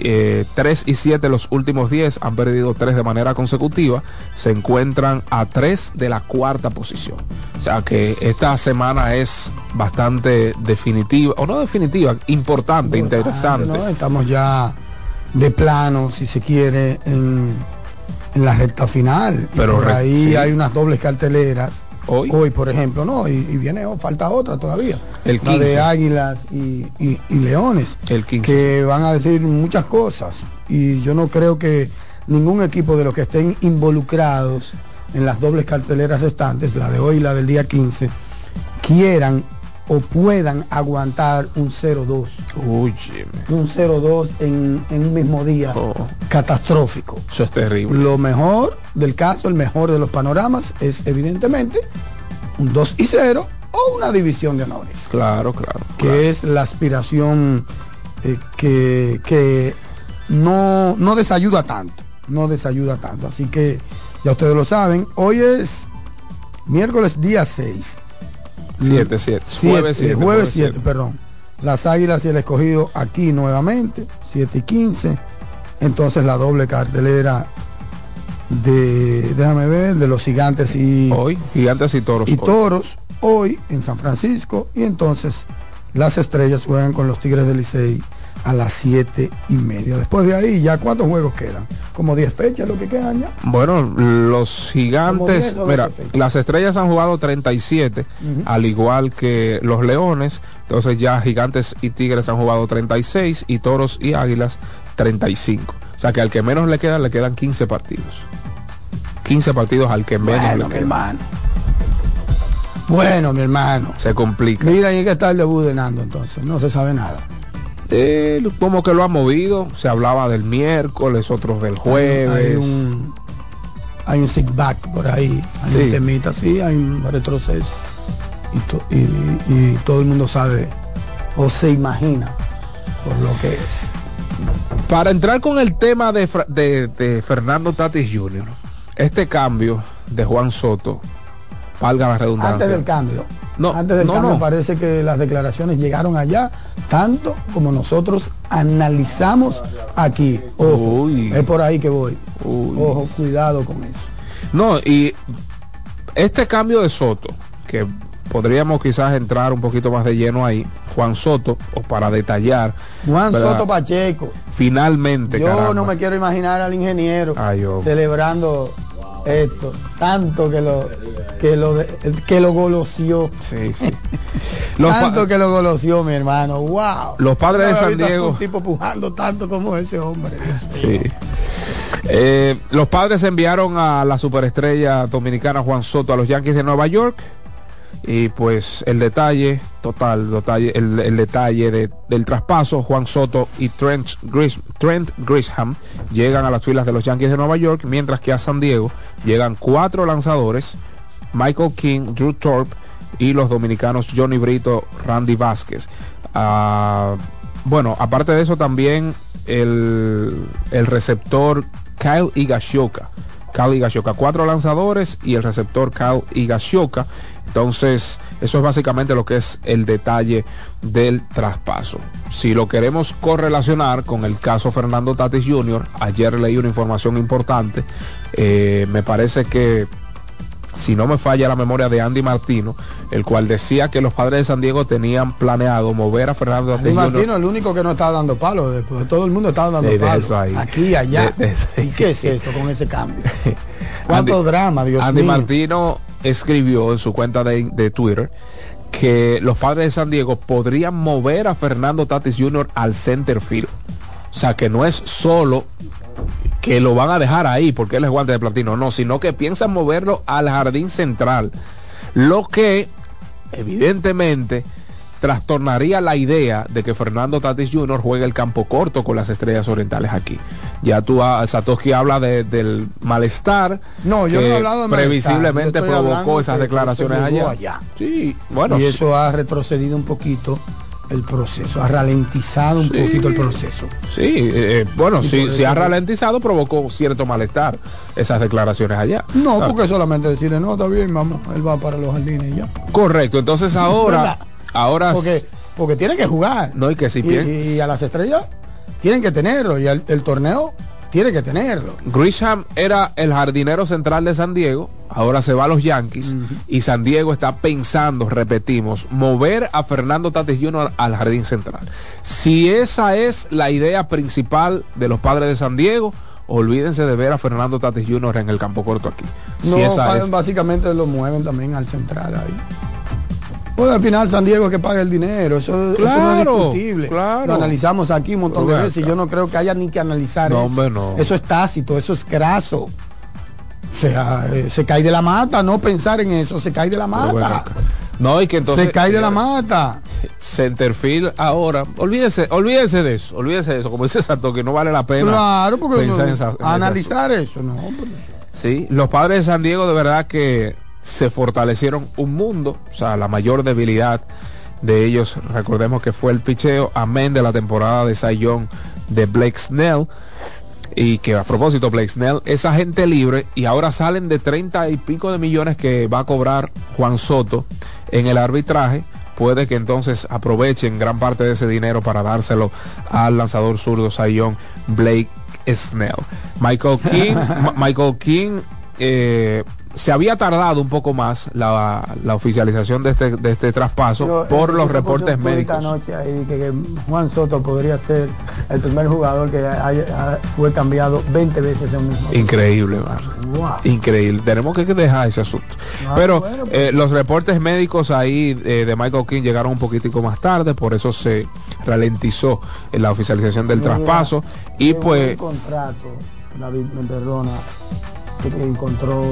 [SPEAKER 8] eh, 3 y 7 los últimos 10 han perdido 3 de manera consecutiva, se encuentran a 3 de la cuarta posición. O sea que esta semana es bastante definitiva, o no definitiva, importante, interesante.
[SPEAKER 10] ¿no? Estamos ya de plano, si se quiere, en, en la recta final.
[SPEAKER 8] Pero
[SPEAKER 10] y por
[SPEAKER 8] re-
[SPEAKER 10] ahí
[SPEAKER 8] sí.
[SPEAKER 10] hay unas dobles carteleras.
[SPEAKER 8] Hoy.
[SPEAKER 10] por ejemplo, no, y, y viene, oh, falta otra todavía.
[SPEAKER 8] El
[SPEAKER 10] La
[SPEAKER 8] 15.
[SPEAKER 10] de Águilas y, y- y Leones.
[SPEAKER 8] El 15.
[SPEAKER 10] Que van a decir muchas cosas. Y yo no creo que ningún equipo de los que estén involucrados en las dobles carteleras restantes, la de hoy y la del día 15, quieran o puedan aguantar un 0-2.
[SPEAKER 8] Uy,
[SPEAKER 10] Un 0-2 en, en un mismo día.
[SPEAKER 8] Oh.
[SPEAKER 10] Catastrófico.
[SPEAKER 8] eso es terrible.
[SPEAKER 10] Lo mejor del caso, el mejor de los panoramas es evidentemente un 2 y 0 o una división de honores,
[SPEAKER 8] Claro, claro.
[SPEAKER 10] que es la aspiración eh, que, que no, no desayuda tanto, no desayuda tanto. Así que ya ustedes lo saben, hoy es miércoles día 6.
[SPEAKER 8] 7, 7.
[SPEAKER 10] Siete,
[SPEAKER 8] Jueves 7.
[SPEAKER 10] jueves 7, perdón. Las águilas y el escogido aquí nuevamente, 7 y 15. Entonces la doble cartelera de, déjame ver, de los gigantes y,
[SPEAKER 8] Hoy, gigantes y toros.
[SPEAKER 10] y
[SPEAKER 8] hoy.
[SPEAKER 10] toros, hoy en San Francisco. Y entonces las estrellas juegan con los Tigres del Licey a las 7 y media. Después de ahí, ya cuántos juegos quedan? Como 10 fechas lo que quedan ya.
[SPEAKER 8] Bueno, los gigantes, mira, las estrellas han jugado 37,
[SPEAKER 10] Ujú.
[SPEAKER 8] al igual que los leones. Entonces ya gigantes y tigres han jugado 36 y toros y águilas 35. O sea que al que menos le quedan, le quedan 15 partidos. 15 partidos al que menos
[SPEAKER 10] Bueno,
[SPEAKER 8] le
[SPEAKER 10] mi hermano. Bueno, mi hermano.
[SPEAKER 8] Se complica.
[SPEAKER 10] Mira, ahí que está el debut de Nando entonces. No se sabe nada.
[SPEAKER 8] Eh, como que lo ha movido. Se hablaba del miércoles, otros del jueves.
[SPEAKER 10] Hay un, hay un sit back por ahí, hay
[SPEAKER 8] Sí.
[SPEAKER 10] un temita, sí, hay un retroceso. Y, to- y- y todo el mundo sabe o se imagina por lo que es.
[SPEAKER 8] Para entrar con el tema de, de- de Fernando Tatis Jr., este cambio de Juan Soto, valga la redundancia.
[SPEAKER 10] Antes del cambio.
[SPEAKER 8] No,
[SPEAKER 10] Antes del
[SPEAKER 8] no,
[SPEAKER 10] cambio
[SPEAKER 8] no.
[SPEAKER 10] parece que las declaraciones llegaron allá, tanto como nosotros analizamos aquí. Ojo,
[SPEAKER 8] Uy.
[SPEAKER 10] es por ahí que voy.
[SPEAKER 8] Uy.
[SPEAKER 10] Ojo, cuidado con eso.
[SPEAKER 8] No, y este cambio de Soto, que podríamos quizás entrar un poquito más de lleno ahí, Juan Soto, o para detallar.
[SPEAKER 10] Juan
[SPEAKER 8] ¿verdad?
[SPEAKER 10] Soto Pacheco.
[SPEAKER 8] Finalmente,
[SPEAKER 10] Yo
[SPEAKER 8] caramba.
[SPEAKER 10] no me quiero imaginar al ingeniero
[SPEAKER 8] Ay,
[SPEAKER 10] celebrando esto, tanto que lo que lo que lo goloció,
[SPEAKER 8] Sí,
[SPEAKER 10] tanto que lo goloció mi hermano, wow.
[SPEAKER 8] Los padres de San Diego.
[SPEAKER 10] Un tipo pujando tanto como ese hombre.
[SPEAKER 8] Sí. Eh, los padres enviaron a la superestrella dominicana Juan Soto a los Yankees de Nueva York. Y pues el detalle, total, detalle, el, el detalle de- del traspaso, Juan Soto y Trent, Trent Grisham llegan a las filas de los Yankees de Nueva York, mientras que a San Diego llegan cuatro lanzadores, Michael King, Drew Thorpe y los dominicanos Johnny Brito, Randy Vázquez. Ah, bueno, aparte de eso también el, el receptor Kyle Higashioka. Kyle Higashioka, cuatro lanzadores y el receptor Kyle Higashioka. Entonces, eso es básicamente lo que es el detalle del traspaso. Si lo queremos correlacionar con el caso Fernando Tatis Jr., ayer leí una información importante. Eh, me parece que si no me falla la memoria de Andy Martino, el cual decía que los padres de San Diego tenían planeado mover a Fernando
[SPEAKER 10] Andy
[SPEAKER 8] Tatis Jr.
[SPEAKER 10] Martino, el único que no estaba dando palo, después todo el mundo estaba dando
[SPEAKER 8] De- de
[SPEAKER 10] palo.
[SPEAKER 8] eso ahí.
[SPEAKER 10] Aquí, allá.
[SPEAKER 8] De-.
[SPEAKER 10] ¿Y qué es esto con ese cambio? ¿Cuánto
[SPEAKER 8] Andy-
[SPEAKER 10] drama, Dios
[SPEAKER 8] Andy
[SPEAKER 10] mío?
[SPEAKER 8] Martino escribió en su cuenta de, de Twitter que los padres de San Diego podrían mover a Fernando Tatis Jr. al center field. O sea, que no es solo que lo van a dejar ahí porque él es guante de platino, no, sino que piensan moverlo al jardín central. Lo que, evidentemente, trastornaría la idea de que Fernando Tatis Jr. juegue el campo corto con las estrellas orientales aquí. Ya tú, ah, Satoshi habla de- del malestar.
[SPEAKER 10] No, yo no
[SPEAKER 8] que
[SPEAKER 10] he hablado de malestar,
[SPEAKER 8] Previsiblemente provocó esas declaraciones allá.
[SPEAKER 10] allá.
[SPEAKER 8] Sí, bueno.
[SPEAKER 10] y
[SPEAKER 8] sí.
[SPEAKER 10] eso ha retrocedido un poquito el proceso, ha ralentizado un
[SPEAKER 8] Sí.
[SPEAKER 10] poquito el proceso.
[SPEAKER 8] Sí, eh, bueno,
[SPEAKER 10] Y
[SPEAKER 8] si se ha ralentizado, provocó cierto malestar esas declaraciones allá.
[SPEAKER 10] No,
[SPEAKER 8] ¿Sabes?
[SPEAKER 10] porque solamente decirle, no, está bien, vamos, él va para los jardines y ya.
[SPEAKER 8] Correcto, entonces ahora. ahora
[SPEAKER 10] Porque, porque tiene que jugar.
[SPEAKER 8] no hay que si
[SPEAKER 10] y, y a las estrellas tienen que tenerlo y el, el torneo tiene que tenerlo.
[SPEAKER 8] Grisham era el jardinero central de San Diego, ahora se va a los Yankees y San Diego está pensando, repetimos, mover a Fernando Tatis Jr. al jardín central. Si esa es la idea principal de los padres de San Diego, olvídense de ver a Fernando Tatis Jr. en el campo corto aquí.
[SPEAKER 10] No,
[SPEAKER 8] si esa es,
[SPEAKER 10] básicamente lo mueven también al central ahí. Bueno, al final San Diego es que paga el dinero, eso, eso no es
[SPEAKER 8] Claro,
[SPEAKER 10] discutible.
[SPEAKER 8] claro.
[SPEAKER 10] Lo analizamos aquí un montón de veces y yo no creo que haya ni que analizar
[SPEAKER 8] No,
[SPEAKER 10] eso.
[SPEAKER 8] hombre, no.
[SPEAKER 10] Eso es tácito, eso es graso. O sea, eh, se cae de la mata, no pensar en eso, se cae de la mata.
[SPEAKER 8] no, y que entonces
[SPEAKER 10] se cae de la
[SPEAKER 8] señores,
[SPEAKER 10] mata.
[SPEAKER 8] Centerfield ahora, olvídense, olvídense de eso, olvídense de eso, como dice Santo, que no vale la pena
[SPEAKER 10] Claro, porque
[SPEAKER 8] pensar
[SPEAKER 10] uno-
[SPEAKER 8] en esa- en ese
[SPEAKER 10] analizar eso, no. pero-
[SPEAKER 8] Sí, los padres de San Diego de verdad que se fortalecieron un mundo, o sea, la mayor debilidad de ellos, recordemos que fue el picheo, amén de la temporada de Young de Blake Snell, y que a propósito Blake Snell es agente libre y ahora salen de 30 y pico de millones que va a cobrar Juan Soto en el arbitraje. Puede que entonces aprovechen gran parte de ese dinero para dárselo al lanzador zurdo Young, Blake Snell. Michael King, Michael King eh, se había tardado un poco más la, la oficialización de este, de este traspaso
[SPEAKER 10] Yo,
[SPEAKER 8] por
[SPEAKER 10] eh,
[SPEAKER 8] los reportes médicos.
[SPEAKER 10] anoche ahí que, que Juan Soto podría ser el primer jugador que haya- fue cambiado 20 veces en un mismo.
[SPEAKER 8] Increíble, man.
[SPEAKER 10] Wow.
[SPEAKER 8] Increíble. Tenemos que dejar ese asunto.
[SPEAKER 10] Ah,
[SPEAKER 8] Pero
[SPEAKER 10] bueno, pues.
[SPEAKER 8] eh, los reportes médicos ahí eh, de Michael King llegaron un poquitico más tarde, por eso se ralentizó en la oficialización del
[SPEAKER 10] Mira,
[SPEAKER 8] traspaso. Y pues,
[SPEAKER 10] contrato, David, me perdona, que encontró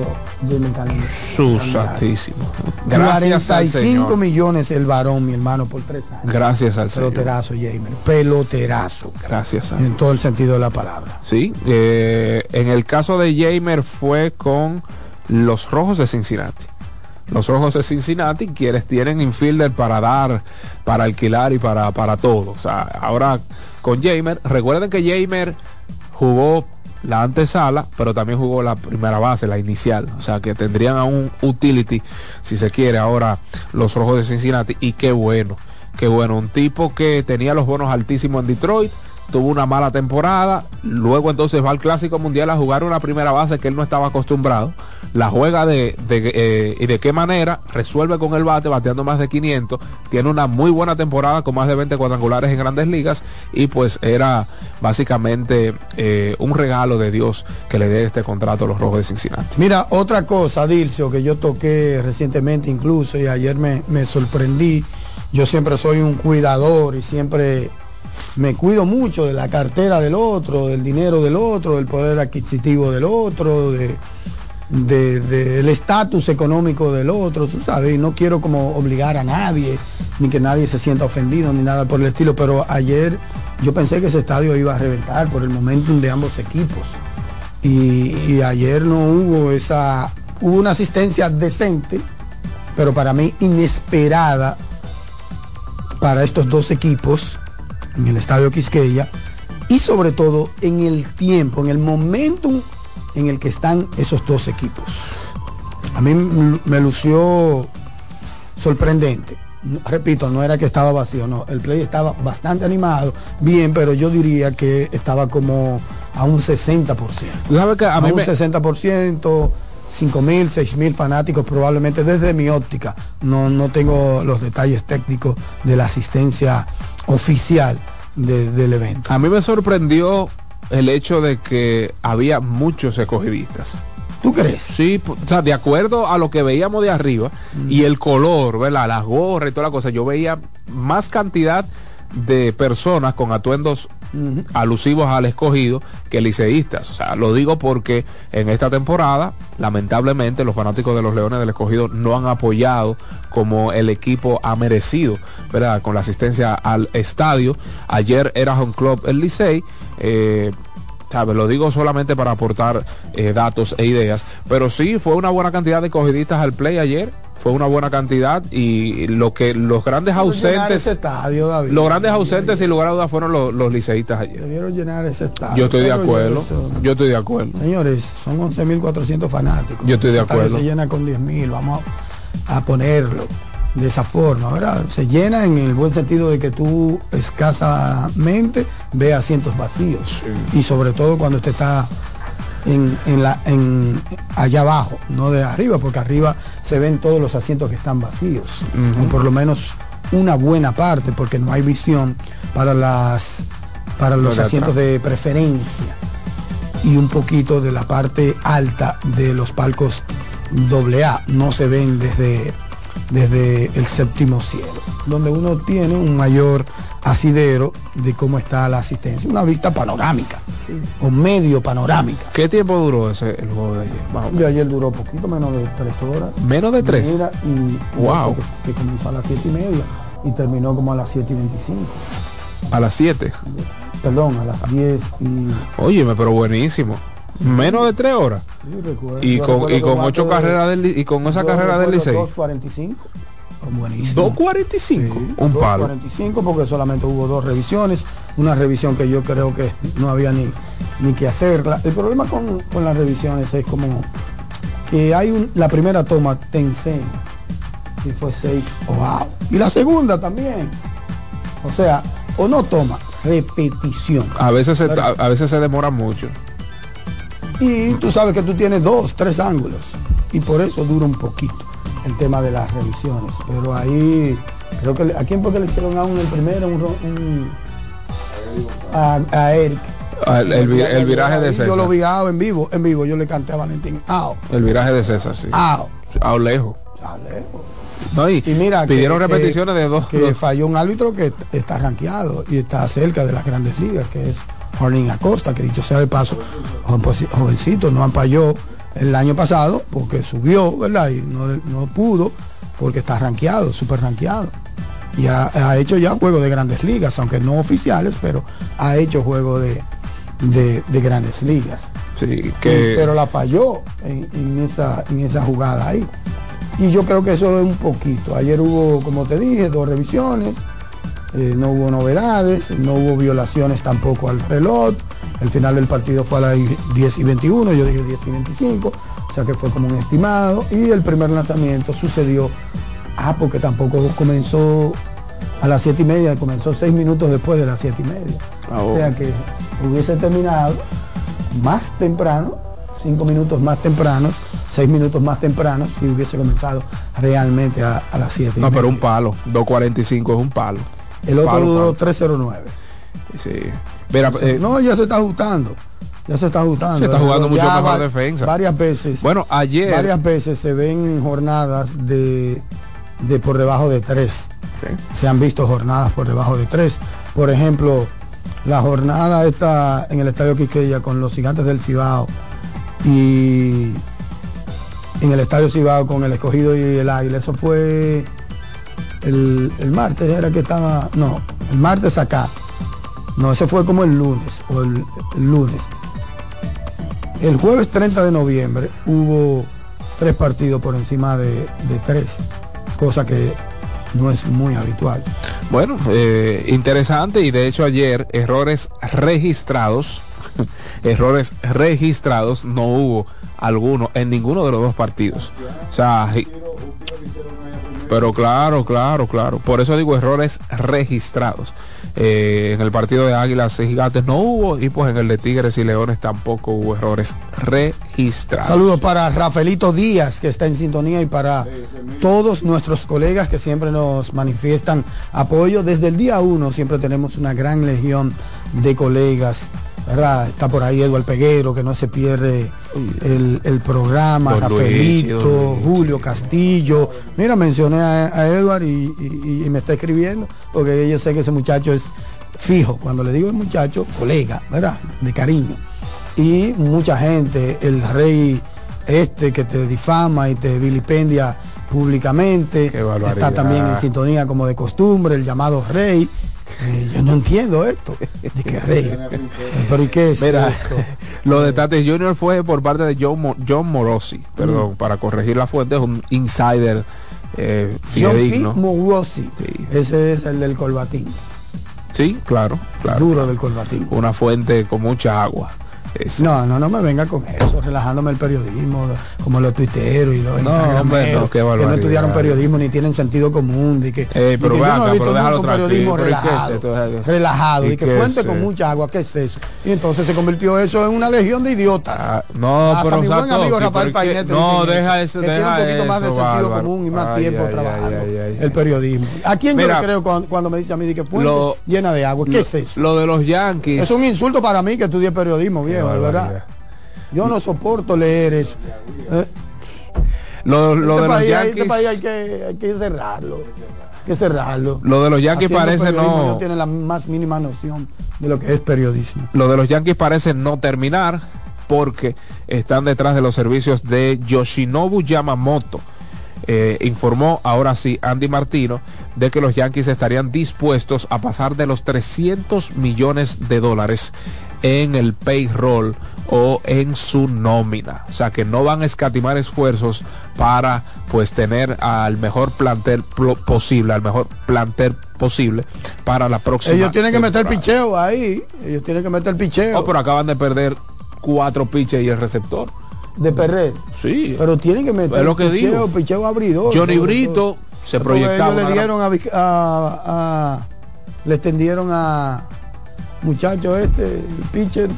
[SPEAKER 10] Jimmy Canelo.
[SPEAKER 8] su santísimo. Gracias al
[SPEAKER 10] 45
[SPEAKER 8] Señor.
[SPEAKER 10] millones el varón, mi hermano, por tres años.
[SPEAKER 8] Gracias al.
[SPEAKER 10] Peloterazo, Jamer. Peloterazo.
[SPEAKER 8] Gracias a
[SPEAKER 10] En todo el sentido de la palabra.
[SPEAKER 8] Sí, eh, en el caso de Jamer fue con los Rojos de Cincinnati. Los Rojos de Cincinnati, quienes tienen infielder para dar, para alquilar y para, para todo. O sea, ahora con Jamer, recuerden que Jamer jugó la antesala, pero también jugó la primera base, la inicial. O sea, que tendrían a un utility, si se quiere, ahora los Rojos de Cincinnati. Y qué bueno, qué bueno. Un tipo que tenía los bonos altísimos en Detroit, tuvo una mala temporada, luego entonces va al Clásico Mundial a jugar una primera base que él no estaba acostumbrado, la juega de, eh, y de qué manera, resuelve con el bate, bateando más de 500, tiene una muy buena temporada con más de 20 cuadrangulares en grandes ligas y pues era básicamente eh, un regalo de Dios que le dé este contrato a los Rojos de Cincinnati.
[SPEAKER 10] Mira, otra cosa, Dilcio, que yo toqué recientemente incluso y ayer me, me sorprendí. Yo siempre soy un cuidador y siempre me cuido mucho de la cartera del otro, del dinero del otro, del poder adquisitivo del otro, de, de- del estatus económico del otro, tú sabes, no quiero como obligar a nadie, ni que nadie se sienta ofendido, ni nada por el estilo, pero ayer yo pensé que ese estadio iba a reventar por el momentum de ambos equipos. Y ayer no hubo esa, hubo una asistencia decente, pero para mí inesperada para estos dos equipos en el estadio Quisqueya y sobre todo en el tiempo, en el momentum en el que están esos dos equipos. A mí me lució sorprendente. Repito, no era que estaba vacío, no. El play estaba bastante animado, bien, pero yo diría que estaba como a un 60%.
[SPEAKER 8] Tú sabes que a mí
[SPEAKER 10] un
[SPEAKER 8] me-
[SPEAKER 10] 60%, 5 mil, 6 mil fanáticos probablemente desde mi óptica. No, no tengo los detalles técnicos de la asistencia oficial de- del evento.
[SPEAKER 8] A mí me sorprendió el hecho de que había muchos escogidistas.
[SPEAKER 10] ¿Tú crees?
[SPEAKER 8] Sí, o sea, de acuerdo a lo que veíamos de arriba y el color, ¿verdad? Las gorras y toda la cosa, yo veía más cantidad de personas con atuendos alusivos al escogido que liceístas. O sea, lo digo porque en esta temporada, lamentablemente, los fanáticos de los Leones del Escogido no han apoyado como el equipo ha merecido, ¿verdad? Con la asistencia al estadio. Ayer era Home Club el Licey. eh, ¿sabes? Lo digo solamente para aportar eh, datos e ideas, pero sí fue una buena cantidad de cogidistas al play ayer, fue una buena cantidad y lo que los grandes ausentes,
[SPEAKER 10] estadio, David.
[SPEAKER 8] los grandes ausentes sin lugar a dudas fueron los, los liceístas ayer.
[SPEAKER 10] Debieron llenar ese estadio.
[SPEAKER 8] Yo estoy de acuerdo, yo estoy de acuerdo.
[SPEAKER 10] Señores, son 11.400 fanáticos.
[SPEAKER 8] Yo estoy de acuerdo.
[SPEAKER 10] Se llena con 10.000, vamos a, a ponerlo de esa forma, ¿verdad? Se llena en el buen sentido de que tú escasamente ve asientos vacíos. Y sobre todo cuando te está en, en la, en, allá abajo, no de arriba, porque arriba se ven todos los asientos que están vacíos. O por lo menos una buena parte, porque no hay visión para las para los asientos
[SPEAKER 8] atrás.
[SPEAKER 10] de preferencia y un poquito de la parte alta de los palcos AA no se ven desde, desde el séptimo cielo, donde uno tiene un mayor asidero de cómo está la asistencia, una vista panorámica o medio panorámica.
[SPEAKER 8] ¿Qué tiempo duró ese el juego de ayer? Más o menos.
[SPEAKER 10] De ayer duró poquito menos de tres horas.
[SPEAKER 8] Menos de tres.
[SPEAKER 10] Y,
[SPEAKER 8] Wow.
[SPEAKER 10] Que, que comenzó a las siete y media y terminó como a las 7 y 25.
[SPEAKER 8] A las 7.
[SPEAKER 10] Perdón, a las 10 y...
[SPEAKER 8] Óyeme, pero buenísimo. Menos de tres horas.
[SPEAKER 10] yo recuerdo-
[SPEAKER 8] Y con, y con ocho carreras del, y con esa carrera del Licey.
[SPEAKER 10] 2.45. Buenísimo.
[SPEAKER 8] 2.45. un palo.
[SPEAKER 10] 45 porque solamente hubo dos revisiones, una revisión que yo creo que no había ni, ni que hacerla. El problema con, con las revisiones es como que hay un, la primera toma te enseña si fue 6 o out. Y la segunda también. O sea, o no toma, repetición.
[SPEAKER 8] A veces se,
[SPEAKER 10] ¿Verdad?
[SPEAKER 8] a, a veces se demora mucho.
[SPEAKER 10] Y tú sabes que tú tienes dos, tres ángulos. Y por eso dura un poquito el tema de las revisiones. Pero ahí, creo que a quién porque le hicieron a un el primero, un, ro- un- a, a Eric.
[SPEAKER 8] Ah, El, el vi- el viraje de
[SPEAKER 10] Yo lo
[SPEAKER 8] César.
[SPEAKER 10] vi en vivo, en vivo yo le canté a Valentín out,
[SPEAKER 8] El viraje de César, sí.
[SPEAKER 10] out.
[SPEAKER 8] A lejos. No, y,
[SPEAKER 10] Y mira,
[SPEAKER 8] pidieron
[SPEAKER 10] que-
[SPEAKER 8] repeticiones
[SPEAKER 10] que-
[SPEAKER 8] de dos.
[SPEAKER 10] Que
[SPEAKER 8] dos-
[SPEAKER 10] falló un árbitro que está rankeado y está cerca de las grandes ligas, que es Horning Acosta, que dicho sea de paso, joven- jovencito, no ampalló el año pasado porque subió, ¿verdad? Y no, no pudo porque está rankeado, súper rankeado. Y ha, ha hecho ya juegos de grandes ligas, aunque no oficiales, pero ha hecho juegos de, de- de grandes ligas.
[SPEAKER 8] sí, que,
[SPEAKER 10] pero la falló en, en esa, en esa jugada ahí. Y yo creo que eso es un poquito. Ayer hubo, como te dije, dos revisiones, eh, no hubo novedades, no hubo violaciones tampoco al reloj. El final del partido fue a las 10 y 21, yo dije 10 y 25, o sea que fue como un estimado. Y el primer lanzamiento sucedió, ah, porque tampoco comenzó a las 7 y media, comenzó 6 minutos después de las 7 y media.
[SPEAKER 8] Ah,
[SPEAKER 10] O sea que hubiese terminado más temprano, 5 minutos más tempranos, 6 minutos más tempranos, si hubiese comenzado realmente a, a las 7. y
[SPEAKER 8] no, pero un palo. 2.45 es un palo.
[SPEAKER 10] El otro
[SPEAKER 8] Palo,
[SPEAKER 10] duró
[SPEAKER 8] palo.
[SPEAKER 10] 309.
[SPEAKER 8] Sí. Eh,
[SPEAKER 10] no, ya se está ajustando. Ya se está ajustando.
[SPEAKER 8] Se está jugando mucho mejor
[SPEAKER 10] va-
[SPEAKER 8] defensa.
[SPEAKER 10] Varias veces.
[SPEAKER 8] bueno, ayer.
[SPEAKER 10] Varias veces se ven jornadas de, de por debajo de 3.
[SPEAKER 8] Sí.
[SPEAKER 10] Se han visto jornadas por debajo de 3. Por ejemplo, la jornada está en el Estadio Quiqueya con los gigantes del Cibao y en el Estadio Cibao con el escogido y el águila. Eso fue el, el martes, era que estaba. No, el martes acá. No, ese fue como el lunes o el, lunes. El jueves 30 de noviembre hubo tres partidos por encima de, tres, cosa que no es muy habitual.
[SPEAKER 8] Bueno, eh, interesante y de hecho ayer errores registrados, errores registrados no hubo alguno en ninguno de los dos partidos. O sea, pero claro, claro, claro. Por eso digo errores registrados. Eh, en el partido de Águilas y Gigantes no hubo y pues en el de Tigres y Leones tampoco hubo errores registrados.
[SPEAKER 10] Saludos para Rafaelito Díaz, que está en sintonía, y para todos nuestros colegas que siempre nos manifiestan apoyo. Desde el día uno siempre tenemos una gran legión de colegas. ¿Verdad? Está por ahí Eduardo Peguero, que no se pierde el, el programa,
[SPEAKER 8] Don.
[SPEAKER 10] Julio Castillo. Mira, mencioné a, a Edward y, y- y me está escribiendo, porque yo sé que ese muchacho es fijo. Cuando le digo el muchacho, colega, ¿verdad? De cariño. Y mucha gente, el rey este que te difama y te vilipendia públicamente, está también en sintonía como de costumbre, el llamado rey, Eh, yo no entiendo esto. De rey. Pero ¿y qué es
[SPEAKER 8] Mira,
[SPEAKER 10] esto?
[SPEAKER 8] lo de Tatis Jr. fue por parte de John, Mo- John Morosi, perdón,
[SPEAKER 10] Mm.
[SPEAKER 8] para corregir la fuente, es un insider eh,
[SPEAKER 10] John
[SPEAKER 8] fidedigno.
[SPEAKER 10] Morosi.
[SPEAKER 8] Sí.
[SPEAKER 10] Ese es el del colbatín.
[SPEAKER 8] Sí, claro, claro.
[SPEAKER 10] Duro del colbatín.
[SPEAKER 8] Una fuente con mucha agua.
[SPEAKER 10] No, no, no me venga con eso, relajándome el periodismo, como los tuiteros y los
[SPEAKER 8] No, hombre,
[SPEAKER 10] que no estudiaron periodismo ni tienen sentido común. Y que,
[SPEAKER 8] Eh,
[SPEAKER 10] y
[SPEAKER 8] pero
[SPEAKER 10] yo no he visto
[SPEAKER 8] pero
[SPEAKER 10] nunca un periodismo
[SPEAKER 8] tranquilo, pero ¿y qué es
[SPEAKER 10] relajado, relajado,
[SPEAKER 8] ¿Y
[SPEAKER 10] y, que fuente con mucha agua, ¿qué es eso? Y entonces se convirtió eso en una legión de idiotas.
[SPEAKER 8] Ah, no,
[SPEAKER 10] Hasta
[SPEAKER 8] pero
[SPEAKER 10] mi buen amigo Rafael Painete
[SPEAKER 8] no, deja eso,
[SPEAKER 10] que tiene un poquito más de sentido
[SPEAKER 8] bárbaro.
[SPEAKER 10] común y más
[SPEAKER 8] Ay,
[SPEAKER 10] tiempo
[SPEAKER 8] ay,
[SPEAKER 10] trabajando
[SPEAKER 8] ay,
[SPEAKER 10] el periodismo. ¿A quién yo le creo cuando, cuando me dice a mí de que fuente
[SPEAKER 8] lo-
[SPEAKER 10] llena de agua? ¿Qué
[SPEAKER 8] lo,
[SPEAKER 10] es eso?
[SPEAKER 8] Lo de los Yankees.
[SPEAKER 10] Es un insulto para mí que estudié periodismo, viejo, de. Verdad. Yo no soporto leer eso. Eh,
[SPEAKER 8] Lo, lo
[SPEAKER 10] este,
[SPEAKER 8] de los
[SPEAKER 10] país, hay-
[SPEAKER 8] Yankees.
[SPEAKER 10] este país hay que, hay que cerrarlo. Hay que cerrarlo.
[SPEAKER 8] Lo de los Yankees
[SPEAKER 10] Haciendo
[SPEAKER 8] parece no.
[SPEAKER 10] No tiene la más mínima noción de lo que es periodismo.
[SPEAKER 8] Lo de los Yankees parece no terminar porque están detrás de los servicios de Yoshinobu Yamamoto. Eh, informó ahora sí Andy Martino de que los Yankees estarían dispuestos a pasar de los 300 millones de dólares en el payroll o en su nómina. O sea que no van a escatimar esfuerzos para pues tener al mejor plantel posible, al mejor plantel posible para la próxima.
[SPEAKER 10] Ellos tienen que meter
[SPEAKER 8] temporada.
[SPEAKER 10] picheo ahí. Ellos tienen que meter picheo
[SPEAKER 8] Oh, pero acaban de perder cuatro pitches y el receptor.
[SPEAKER 10] de perder.
[SPEAKER 8] Sí.
[SPEAKER 10] Pero tienen que meter
[SPEAKER 8] lo que
[SPEAKER 10] picheo,
[SPEAKER 8] digo.
[SPEAKER 10] picheo abridor.
[SPEAKER 8] Johnny Brito
[SPEAKER 10] todo.
[SPEAKER 8] se proyectaba.
[SPEAKER 10] Le dieron a, a- a- le extendieron a muchacho este, el pitcher,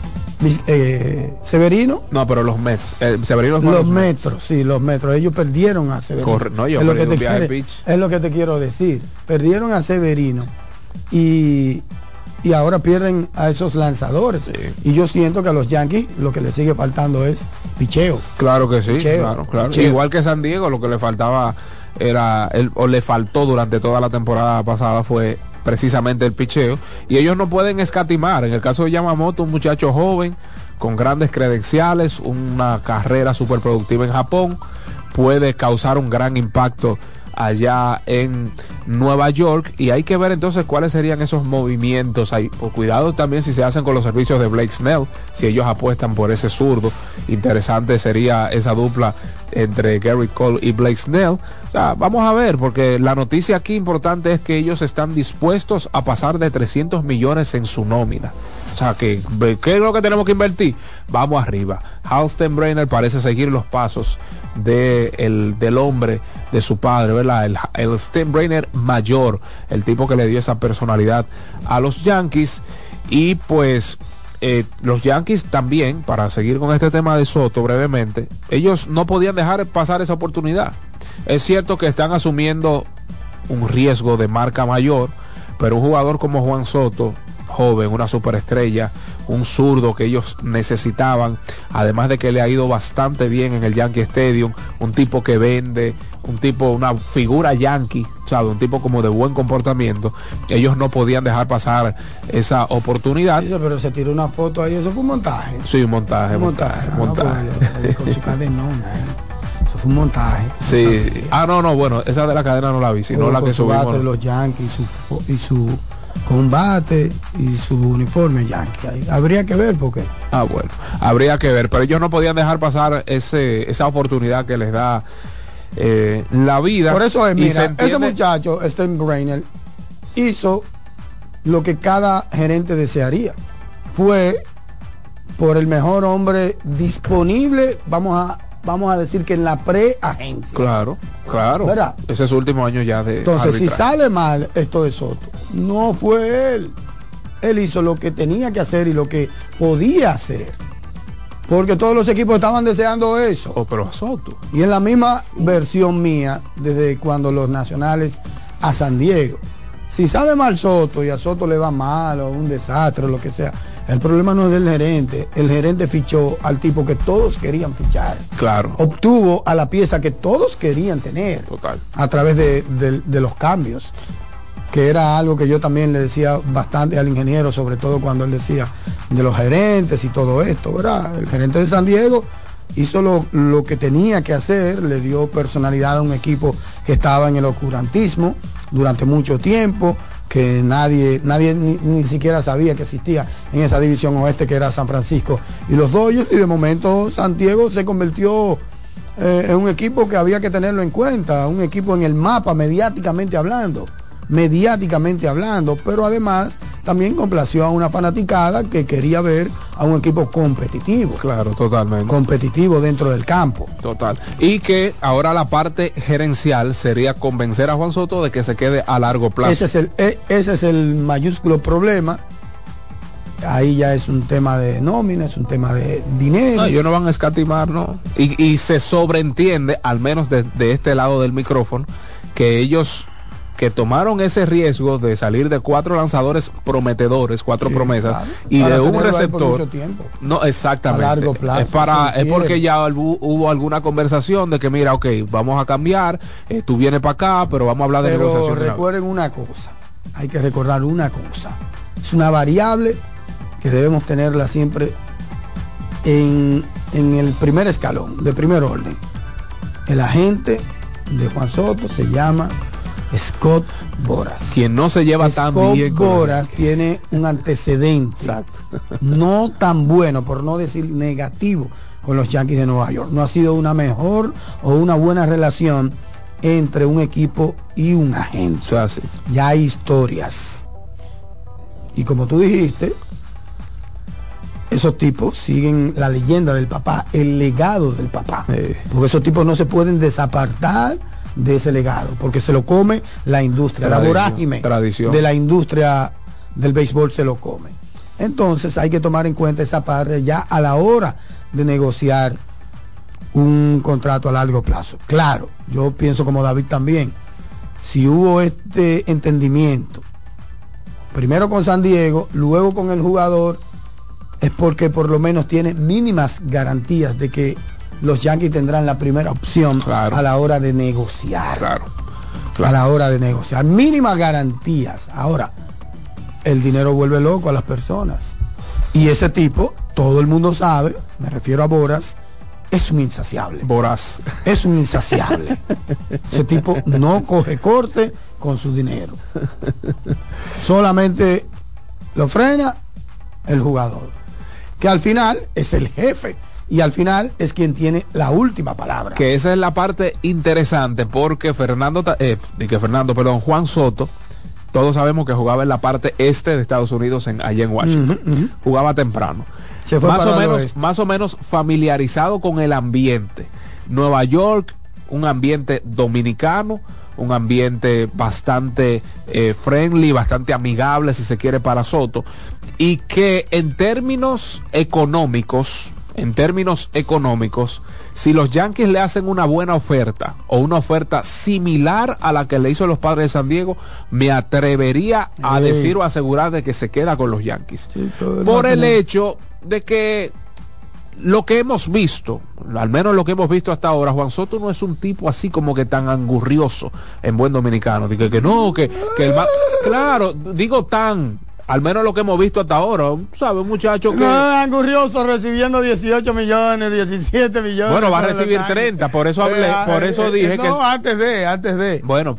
[SPEAKER 10] eh, Severino.
[SPEAKER 8] No, pero los Mets. eh, Severino
[SPEAKER 10] Los
[SPEAKER 8] Mets.
[SPEAKER 10] metros, sí, los metros. Ellos perdieron a Severino.
[SPEAKER 8] Corre- no, yo
[SPEAKER 10] es, lo que te quiere-
[SPEAKER 8] pitch.
[SPEAKER 10] es lo que te quiero decir. Perdieron a Severino y, y ahora pierden a esos lanzadores.
[SPEAKER 8] Sí.
[SPEAKER 10] Y yo siento que a los Yankees lo que les sigue faltando es picheo.
[SPEAKER 8] Claro que sí.
[SPEAKER 10] Picheo,
[SPEAKER 8] Claro, claro.
[SPEAKER 10] picheo.
[SPEAKER 8] Igual que San Diego, lo que le faltaba era, el, o le faltó durante toda la temporada pasada fue precisamente el picheo. Y ellos no pueden escatimar. En el caso de Yamamoto, un muchacho joven, con grandes credenciales, una carrera súper productiva en Japón, puede causar un gran impacto allá en Nueva York y hay que ver entonces cuáles serían esos movimientos ahí. Cuidado también si se hacen con los servicios de Blake Snell, si ellos apuestan por ese zurdo. Interesante sería esa dupla entre Gary Cole y Blake Snell. O sea, vamos a ver, porque la noticia aquí importante es que ellos están dispuestos a pasar de 300 millones en su nómina. O sea, que, ¿qué es lo que tenemos que invertir? Vamos arriba. Halston Brainer parece seguir los pasos de el, del hombre de su padre, ¿verdad? El, el Steinbrenner mayor, el tipo que le dio esa personalidad a los Yankees. Y pues eh, los Yankees también, para seguir con este tema de Soto brevemente, ellos no podían dejar pasar esa oportunidad. Es cierto que están asumiendo un riesgo de marca mayor, pero un jugador como Juan Soto, joven, una superestrella, un zurdo que ellos necesitaban, además de que le ha ido bastante bien en el Yankee Stadium, un tipo que vende, un tipo, una figura yankee, ¿sabe? un tipo como de buen comportamiento, ellos no podían dejar pasar esa oportunidad.
[SPEAKER 10] Pero se tiró una foto ahí, eso fue un montaje.
[SPEAKER 8] Sí, un montaje,
[SPEAKER 10] Un
[SPEAKER 8] montaje, montaje.
[SPEAKER 10] su eh. Eso fue un montaje.
[SPEAKER 8] Sí, ah, no, no, bueno, esa de la cadena no la vi, sino la que
[SPEAKER 10] su
[SPEAKER 8] subimos.
[SPEAKER 10] de los Yankees su fo- y su combate y su uniforme Yankee. Habría que ver porque
[SPEAKER 8] Ah, bueno, habría que ver, pero ellos no podían dejar pasar ese, esa oportunidad que les da eh, la vida.
[SPEAKER 10] por eso es, mira, ese muchacho, Steinbrenner, hizo lo que cada gerente desearía. Fue por el mejor hombre disponible, vamos a vamos a decir que en la preagencia.
[SPEAKER 8] Claro, claro.
[SPEAKER 10] ¿Verdad?
[SPEAKER 8] Ese es su último año ya de
[SPEAKER 10] Entonces, si sale mal esto de Soto, no fue él. Él hizo lo que tenía que hacer y lo que podía hacer. Porque todos los equipos estaban deseando eso.
[SPEAKER 8] Oh, pero a Soto.
[SPEAKER 10] Y en la misma versión mía, desde cuando los nacionales a San Diego. Si sale mal Soto y a Soto le va mal o un desastre o lo que sea, el problema no es del gerente. El gerente fichó al tipo que todos querían fichar.
[SPEAKER 8] Claro,
[SPEAKER 10] Obtuvo a la pieza que todos querían tener
[SPEAKER 8] total.
[SPEAKER 10] a través de, de- de los cambios, que era algo que yo también le decía bastante al ingeniero, sobre todo cuando él decía de los gerentes y todo esto, ¿verdad? El gerente de San Diego hizo lo, lo que tenía que hacer, le dio personalidad a un equipo que estaba en el oscurantismo durante mucho tiempo, que nadie, nadie ni, ni siquiera sabía que existía en esa división oeste que era San Francisco. Y los Dodgers y de momento Santiago se convirtió eh, en un equipo que había que tenerlo en cuenta, un equipo en el mapa mediáticamente hablando mediáticamente hablando, pero además también complació a una fanaticada que quería ver a un equipo competitivo.
[SPEAKER 8] Claro, totalmente.
[SPEAKER 10] Competitivo dentro del campo.
[SPEAKER 8] Total. Y que ahora la parte gerencial sería convencer a Juan Soto de que se quede a largo plazo.
[SPEAKER 10] Ese es el, e, ese es el mayúsculo problema. Ahí ya es un tema de nómina, es un tema de dinero.
[SPEAKER 8] No, ellos no van a escatimar, ¿no? Y, y se sobreentiende, al menos de, de este lado del micrófono, que ellos que tomaron ese riesgo de salir de cuatro lanzadores prometedores, cuatro
[SPEAKER 10] Sí,
[SPEAKER 8] promesas,
[SPEAKER 10] claro.
[SPEAKER 8] y
[SPEAKER 10] Para
[SPEAKER 8] de un
[SPEAKER 10] por
[SPEAKER 8] receptor.
[SPEAKER 10] mucho.
[SPEAKER 8] No, exactamente.
[SPEAKER 10] A largo plazo,
[SPEAKER 8] es para, es porque ya hubo, hubo alguna conversación de que mira, ok, vamos a cambiar, eh, tú vienes para acá, pero vamos a hablar de
[SPEAKER 10] Pero
[SPEAKER 8] negociación.
[SPEAKER 10] recuerden una cosa, hay que recordar una cosa. Es una variable que debemos tenerla siempre en, en el primer escalón, de primer orden. El agente de Juan Soto se llama Scott Boras.
[SPEAKER 8] Quien no se lleva tan
[SPEAKER 10] Scott
[SPEAKER 8] bien con los
[SPEAKER 10] Boras tiene un antecedente no tan bueno, por no decir negativo, con los Yankees de Nueva York. No ha sido una mejor o una buena relación entre un equipo y un agente.
[SPEAKER 8] O sea, sí.
[SPEAKER 10] Ya hay historias. Y como tú dijiste, esos tipos siguen la leyenda del papá, el legado del papá. Porque esos tipos no se pueden desapartar de ese legado, porque se lo come la industria, la
[SPEAKER 8] Tradición,
[SPEAKER 10] vorágine
[SPEAKER 8] tradición.
[SPEAKER 10] de la industria del béisbol se lo come. Entonces hay que tomar en cuenta esa parte ya a la hora de negociar un contrato a largo plazo. Claro, yo pienso como David también. Si hubo este entendimiento, primero con San Diego, luego con el jugador, es porque por lo menos tiene mínimas garantías de que los Yankees tendrán la primera opción a la hora de negociar.
[SPEAKER 8] Claro.
[SPEAKER 10] A la hora de negociar. Mínimas garantías. Ahora, el dinero vuelve loco a las personas. Y ese tipo, todo el mundo sabe, me refiero a Boras, es un insaciable.
[SPEAKER 8] Boras.
[SPEAKER 10] Es un insaciable. ese tipo no coge corte con su dinero. Solamente lo frena el jugador. Que al final es el jefe. Y al final es quien tiene la última palabra.
[SPEAKER 8] Que esa es la parte interesante porque Fernando, eh, que Fernando, perdón, Juan Soto, todos sabemos que jugaba en la parte este de Estados Unidos, en, allá en Washington. Jugaba temprano.
[SPEAKER 10] Se fue
[SPEAKER 8] más o menos,
[SPEAKER 10] oeste.
[SPEAKER 8] más o menos familiarizado con el ambiente. Nueva York, un ambiente dominicano, un ambiente bastante eh, friendly, bastante amigable, si se quiere, para Soto, y que en términos económicos, en términos económicos, si los Yankees le hacen una buena oferta o una oferta similar a la que le hizo los padres de San Diego, me atrevería a
[SPEAKER 10] Sí.
[SPEAKER 8] decir o asegurar de que se queda con los Yankees. Por el hecho de que lo que hemos visto, al menos lo que hemos visto hasta ahora, Juan Soto no es un tipo así como que tan angurrioso en buen dominicano. Dice que no, que, que el Claro, digo tan, al menos lo que hemos visto hasta ahora, ¿sabes? Un muchacho que...
[SPEAKER 10] No, angurrioso recibiendo 18 millones, 17 millones.
[SPEAKER 8] Bueno, va a recibir
[SPEAKER 10] años.
[SPEAKER 8] 30, por eso hablé,
[SPEAKER 10] Eh,
[SPEAKER 8] por
[SPEAKER 10] eh,
[SPEAKER 8] eso
[SPEAKER 10] eh,
[SPEAKER 8] dije
[SPEAKER 10] no,
[SPEAKER 8] que...
[SPEAKER 10] antes de, antes de.
[SPEAKER 8] Bueno,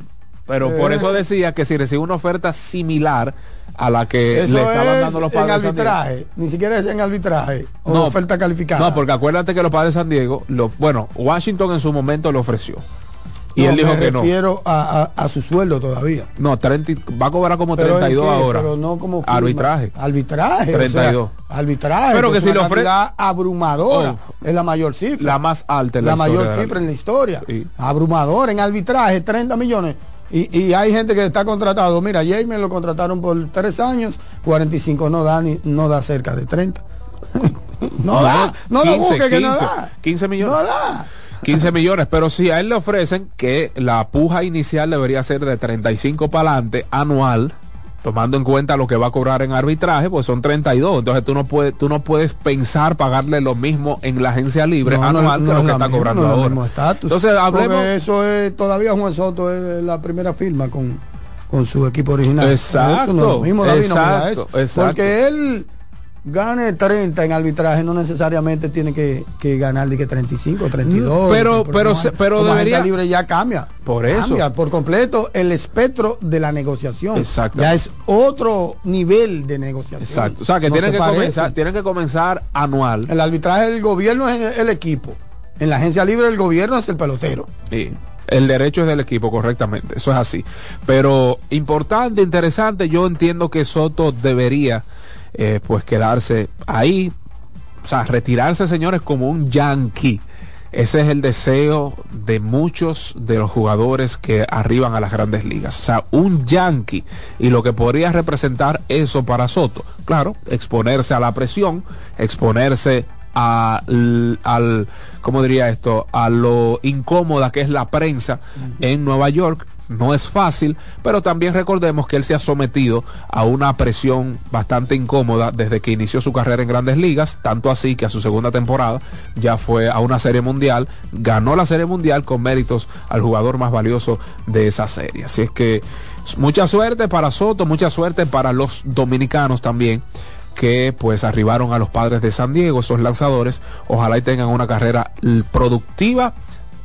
[SPEAKER 8] pero por
[SPEAKER 10] Eh.
[SPEAKER 8] eso decía que si recibe una oferta similar a la que
[SPEAKER 10] Eso
[SPEAKER 8] le estaban
[SPEAKER 10] es
[SPEAKER 8] dando los
[SPEAKER 10] en
[SPEAKER 8] padres de San Diego.
[SPEAKER 10] arbitraje, ni siquiera es en arbitraje o
[SPEAKER 8] No,
[SPEAKER 10] oferta calificada.
[SPEAKER 8] No, porque acuérdate que los padres de San Diego, lo, bueno, Washington en su momento le ofreció. Y
[SPEAKER 10] No,
[SPEAKER 8] él dijo
[SPEAKER 10] me
[SPEAKER 8] que no.
[SPEAKER 10] refiero a, a- a su sueldo todavía.
[SPEAKER 8] No, 30 y- va a cobrar como
[SPEAKER 10] Pero
[SPEAKER 8] 32
[SPEAKER 10] ¿en qué?
[SPEAKER 8] ahora.
[SPEAKER 10] Pero no como firma.
[SPEAKER 8] Arbitraje.
[SPEAKER 10] Arbitraje.
[SPEAKER 8] 32.
[SPEAKER 10] O sea, arbitraje.
[SPEAKER 8] Pero que
[SPEAKER 10] es
[SPEAKER 8] si
[SPEAKER 10] una
[SPEAKER 8] le ofre-
[SPEAKER 10] cantidad abrumadora.
[SPEAKER 8] Oh.
[SPEAKER 10] Es la mayor cifra.
[SPEAKER 8] La más alta en la,
[SPEAKER 10] la mayor
[SPEAKER 8] historia de
[SPEAKER 10] cifra en la historia. Abrumador en arbitraje, 30 millones. Y, y hay gente que está contratado. Mira, James lo contrataron por 3 años, 45 no da ni, no da cerca de 30. no da, no lo
[SPEAKER 8] 15,
[SPEAKER 10] busque que no
[SPEAKER 8] 15,
[SPEAKER 10] da.
[SPEAKER 8] 15 millones.
[SPEAKER 10] No da.
[SPEAKER 8] 15 millones, pero si a él le ofrecen que la puja inicial debería ser de 35 para adelante anual, tomando en cuenta lo que va a cobrar en arbitraje, pues son 32. Entonces tú no puedes, tú no puedes pensar pagarle lo mismo en la agencia libre
[SPEAKER 10] No,
[SPEAKER 8] anual
[SPEAKER 10] no
[SPEAKER 8] que lo que está
[SPEAKER 10] misma,
[SPEAKER 8] cobrando ahora. Entonces hablemos.
[SPEAKER 10] Porque eso es, todavía Juan Soto es la primera firma con, con su equipo original.
[SPEAKER 8] Exacto,
[SPEAKER 10] Eso no es lo mismo, David,
[SPEAKER 8] exacto,
[SPEAKER 10] eso.
[SPEAKER 8] exacto.
[SPEAKER 10] Porque él, gane 30 en arbitraje, no necesariamente tiene que, que ganar de que 35, 32.
[SPEAKER 8] Pero, pero, se- pero debería.
[SPEAKER 10] libre ya cambia.
[SPEAKER 8] Por eso.
[SPEAKER 10] Cambia por completo el espectro de la negociación.
[SPEAKER 8] Exacto.
[SPEAKER 10] Ya es otro nivel de negociación.
[SPEAKER 8] Exacto. O sea, que
[SPEAKER 10] No
[SPEAKER 8] tienen
[SPEAKER 10] se
[SPEAKER 8] que,
[SPEAKER 10] parece.
[SPEAKER 8] comenzar, tienen que comenzar anual.
[SPEAKER 10] El arbitraje del gobierno es el equipo. En la agencia libre el gobierno es el pelotero.
[SPEAKER 8] Sí. El derecho es del equipo, correctamente. Eso es así. Pero importante, interesante, yo entiendo que Soto debería eh, pues quedarse ahí. O sea, retirarse, señores, como un yankee. Ese es el deseo de muchos de los jugadores que arriban a las grandes ligas. O sea, un yankee. Y lo que podría representar eso para Soto. Claro, exponerse a la presión, exponerse al, al ¿cómo diría esto? A lo incómoda que es la prensa en Nueva York. No es fácil, pero también recordemos que él se ha sometido a una presión bastante incómoda desde que inició su carrera en grandes ligas, tanto así que a su segunda temporada ya fue a una serie mundial, ganó la serie mundial con méritos al jugador más valioso de esa serie. Así es que mucha suerte para Soto, mucha suerte para los dominicanos también que pues arribaron a los padres de San Diego, esos lanzadores, ojalá y tengan una carrera productiva,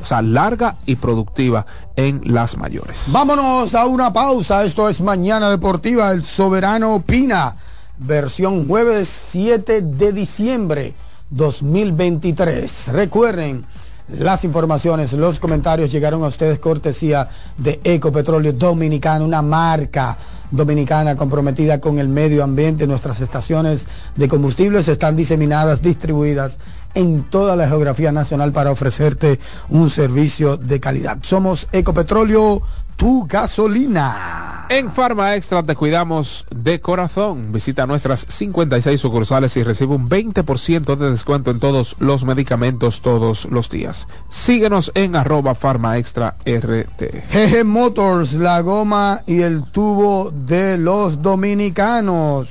[SPEAKER 8] o sea, larga y productiva en las mayores.
[SPEAKER 10] Vámonos a una pausa. Esto es Mañana Deportiva, el Soberano Opina, versión jueves 7 de diciembre 2023. Recuerden, las informaciones, los comentarios llegaron a ustedes cortesía de Ecopetróleo Dominicano, una marca dominicana comprometida con el medio ambiente. Nuestras estaciones de combustibles están diseminadas, distribuidas en toda la geografía nacional para ofrecerte un servicio de calidad. Somos Ecopetróleo, tu gasolina.
[SPEAKER 8] En Farma Extra te cuidamos de corazón. Visita nuestras 56 sucursales y recibe un 20% de descuento en todos los medicamentos todos los días. Síguenos en arroba Farma Extra RT.
[SPEAKER 10] GG Motors, la goma y el tubo de los dominicanos.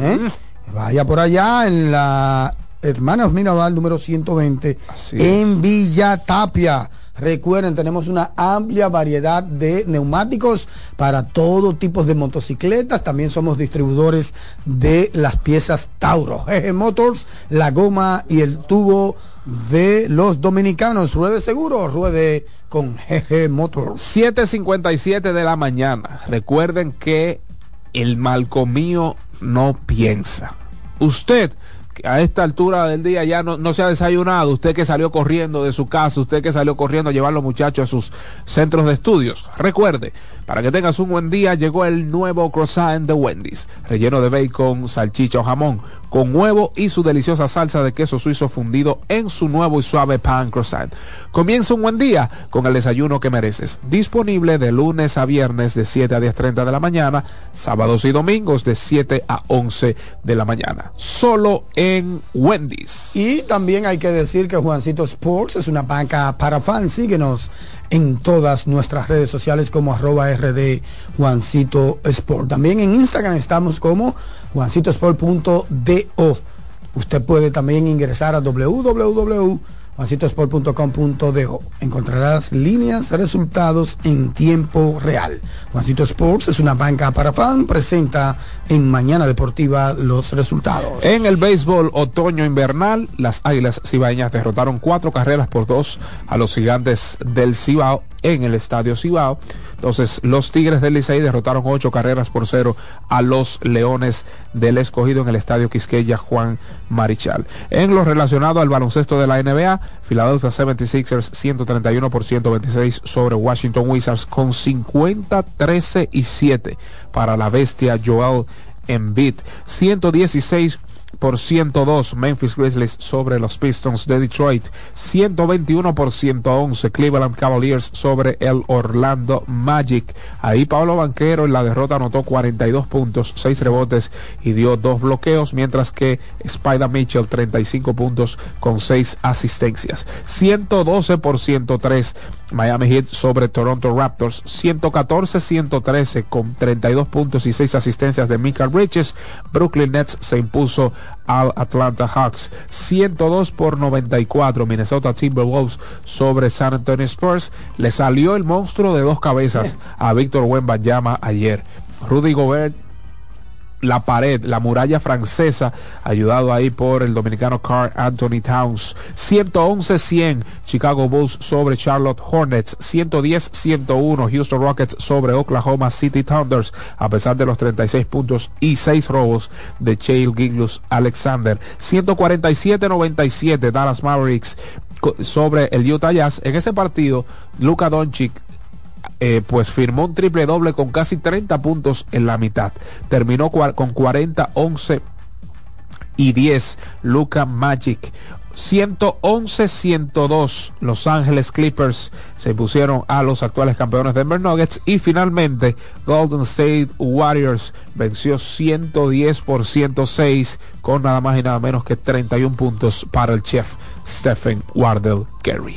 [SPEAKER 10] ¿Eh? Vaya por allá en la Hermanas Mirabal número 120
[SPEAKER 8] Así es.
[SPEAKER 10] en Villa Tapia. Recuerden, tenemos una amplia variedad de neumáticos para todo tipo de motocicletas. También somos distribuidores de las piezas Tauro. GG Motors, la goma y el tubo de los dominicanos. Ruede seguro, ruede con GG Motors.
[SPEAKER 8] 7.57 de la mañana. Recuerden que el malcomío no piensa. Usted a esta altura del día ya no, no se ha desayunado, usted que salió corriendo de su casa, usted que salió corriendo a llevar a los muchachos a sus centros de estudios. Recuerde, para que tengas un buen día, llegó el nuevo croissant de Wendy's, relleno de bacon, salchicha o jamón, con huevo y su deliciosa salsa de queso suizo fundido en su nuevo y suave pan croissant. Comienza un buen día con el desayuno que mereces. Disponible de lunes a viernes de 7 a 10.30 de la mañana, sábados y domingos de 7 a 11 de la mañana. Solo en Wendy's.
[SPEAKER 10] Y también hay que decir que Juancito Sports es una banca para fans. Síguenos en todas nuestras redes sociales como arroba rd Juancito Sport. También en Instagram estamos como juancitosport.do. Usted puede también ingresar a www.juancitosport.com.do. Encontrarás líneas, resultados en tiempo real. Juancito Sports es una banca para fan. Presenta en Mañana Deportiva los resultados.
[SPEAKER 8] En el béisbol otoño-invernal, las Águilas Cibaeñas derrotaron cuatro carreras por dos a los gigantes del Cibao en el Estadio Cibao. Entonces, los Tigres del Licey derrotaron ocho carreras por cero a los Leones del Escogido en el Estadio Quisqueya Juan Marichal. En lo relacionado al baloncesto de la NBA, Philadelphia 76ers 131 por 126 sobre Washington Wizards con 50, 13 y 7 para la bestia Joel Embiid. 116 por 102 Memphis Grizzlies sobre los Pistons de Detroit, 121 por 111 Cleveland Cavaliers sobre el Orlando Magic. Ahí Pablo Banquero en la derrota anotó 42 puntos, 6 rebotes y dio dos bloqueos, mientras que Spider Mitchell 35 puntos con 6 asistencias. 112 por 103 Miami Heat sobre Toronto Raptors 114-113 con 32 puntos y 6 asistencias de Mika Bridges. Brooklyn Nets se impuso al Atlanta Hawks 102 por 94 Minnesota Timberwolves sobre San Antonio Spurs. Le salió el monstruo de dos cabezas a Víctor Wembanyama ayer. Rudy Gobert la pared, la muralla francesa, ayudado ahí por el dominicano Carl Anthony Towns. 111-100 Chicago Bulls sobre Charlotte Hornets. 110-101 Houston Rockets sobre Oklahoma City Thunders, a pesar de los 36 puntos y 6 robos de Chale Giglus Alexander. 147-97 Dallas Mavericks sobre el Utah Jazz. En ese partido, Luka Doncic eh, pues firmó un triple doble con casi 30 puntos en la mitad. Terminó con 40, 11 y 10 Luca Magic. 111-102 Los Ángeles Clippers se pusieron a los actuales campeones Denver Nuggets y finalmente Golden State Warriors venció 110 por 106 con nada más y nada menos que 31 puntos para el chef Stephen Wardell Curry.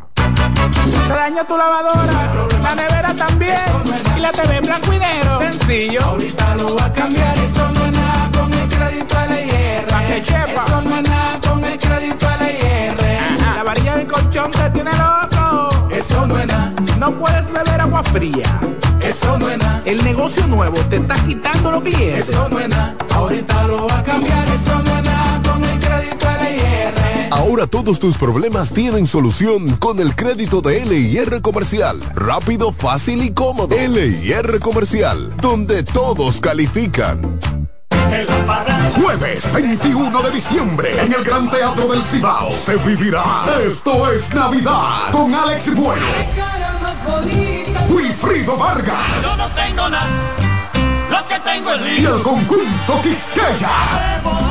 [SPEAKER 11] Se dañó tu lavadora, la nevera también, y la TV blanco y negro. Sencillo. Ahorita lo va a cambiar, eso no es nada con el crédito LIR. Pa' que chepa. Eso no es nada con el crédito LIR. La varilla del colchón te tiene loco. Eso no es nada. No puedes beber agua fría. Eso no es nada. El negocio nuevo te está quitando los billetes. Eso no es nada. Ahorita lo va a cambiar, eso no es nada
[SPEAKER 12] Ahora todos tus problemas tienen solución con el crédito de LIR Comercial. Rápido, fácil y cómodo. LIR Comercial, donde todos califican.
[SPEAKER 13] Jueves 21 de diciembre en el Gran Teatro del Cibao se vivirá Esto es Navidad con Alex Bueno. Wilfrido Vargas.
[SPEAKER 11] Yo no tengo nada, lo que tengo es
[SPEAKER 13] Y el conjunto Quisqueya.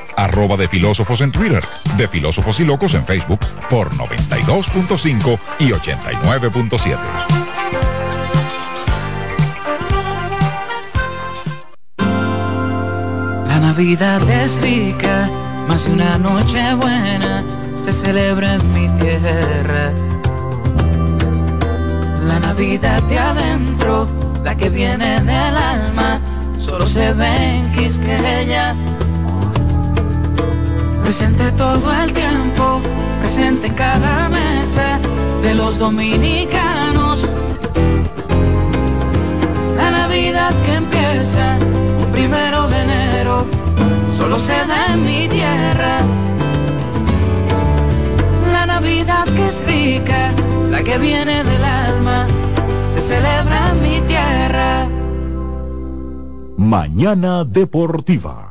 [SPEAKER 14] arroba de filósofos en Twitter, de filósofos y locos en Facebook por 92.5 y 89.7.
[SPEAKER 15] La Navidad es rica, más una noche buena se celebra en mi tierra. La Navidad de adentro, la que viene del alma, solo se ve en Quisqueya Presente todo el tiempo, presente en cada mesa de los dominicanos. La Navidad que empieza un primero de enero, solo se da en mi tierra. La Navidad que es rica, la que viene del alma, se celebra en mi tierra.
[SPEAKER 16] Mañana Deportiva.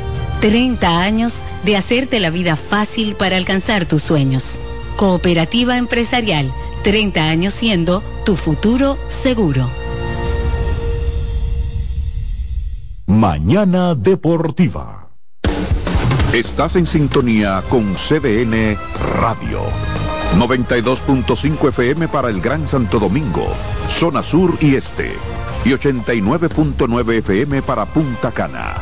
[SPEAKER 17] 30 años de hacerte la vida fácil para alcanzar tus sueños. Cooperativa Empresarial, 30 años siendo tu futuro seguro.
[SPEAKER 16] Mañana Deportiva.
[SPEAKER 6] Estás en sintonía con CDN Radio. 92.5 FM para el Gran Santo Domingo, zona sur y este. Y 89.9 FM para Punta Cana.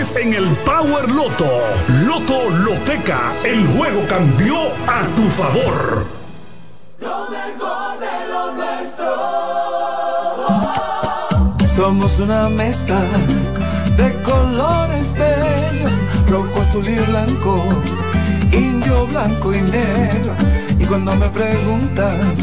[SPEAKER 13] en el Power Loto. Loto Loteca, el juego cambió a tu favor.
[SPEAKER 18] Lo mejor de lo nuestro. Somos una mezcla de colores bellos, rojo, azul y blanco, indio, blanco y negro. Y cuando me preguntan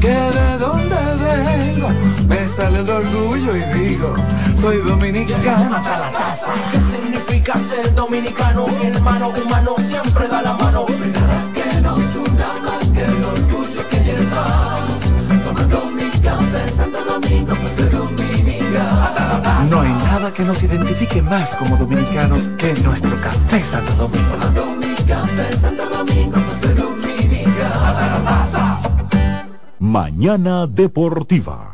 [SPEAKER 18] que de dónde vengo, me sale el orgullo y digo, soy dominicano hasta la taza.
[SPEAKER 19] ¿Qué significa ser dominicano? Mi hermano humano siempre da la mano.
[SPEAKER 18] Que nos una más que el orgullo que llevamos. Tomando mi café Santo Domingo, pues ser dominicano.
[SPEAKER 20] No hay nada que nos identifique más como dominicanos que nuestro café Santo Domingo.
[SPEAKER 18] Tomando mi café Santo Domingo, pues dominicano.
[SPEAKER 16] Mañana Deportiva.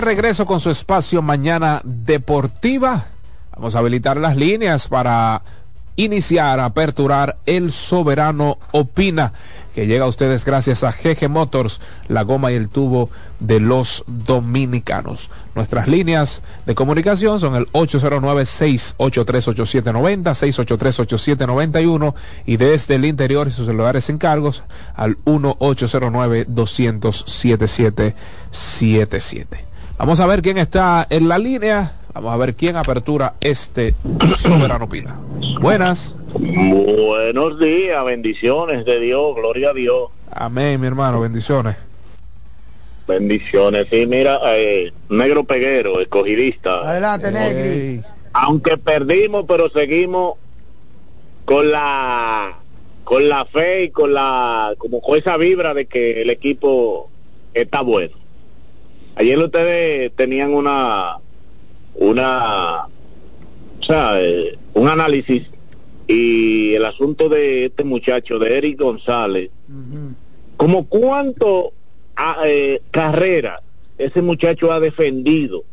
[SPEAKER 8] Regreso con su espacio Mañana Deportiva. Vamos a habilitar las líneas para iniciar, aperturar el soberano opina que llega a ustedes gracias a GG Motors, la goma y el tubo de los dominicanos. Nuestras líneas de comunicación son el 809-683-8790, 683-8791 y desde el interior y sus celulares en cargos al 1-809-200-7777. Vamos a ver quién está en la línea. Vamos a ver quién apertura este Soberano Opina. Buenas.
[SPEAKER 21] Buenos días, bendiciones de Dios, gloria a Dios.
[SPEAKER 8] Amén, mi hermano, bendiciones.
[SPEAKER 21] Bendiciones. Sí, mira, eh, Negro Peguero, escogidista.
[SPEAKER 10] Adelante, Negri.
[SPEAKER 21] Aunque perdimos, pero seguimos con la con la fe y con la como con esa vibra de que el equipo está bueno. Ayer ustedes tenían una una o sea, eh, un análisis y el asunto de este muchacho de Eric González como cuánto ah, eh, carrera ese muchacho ha defendido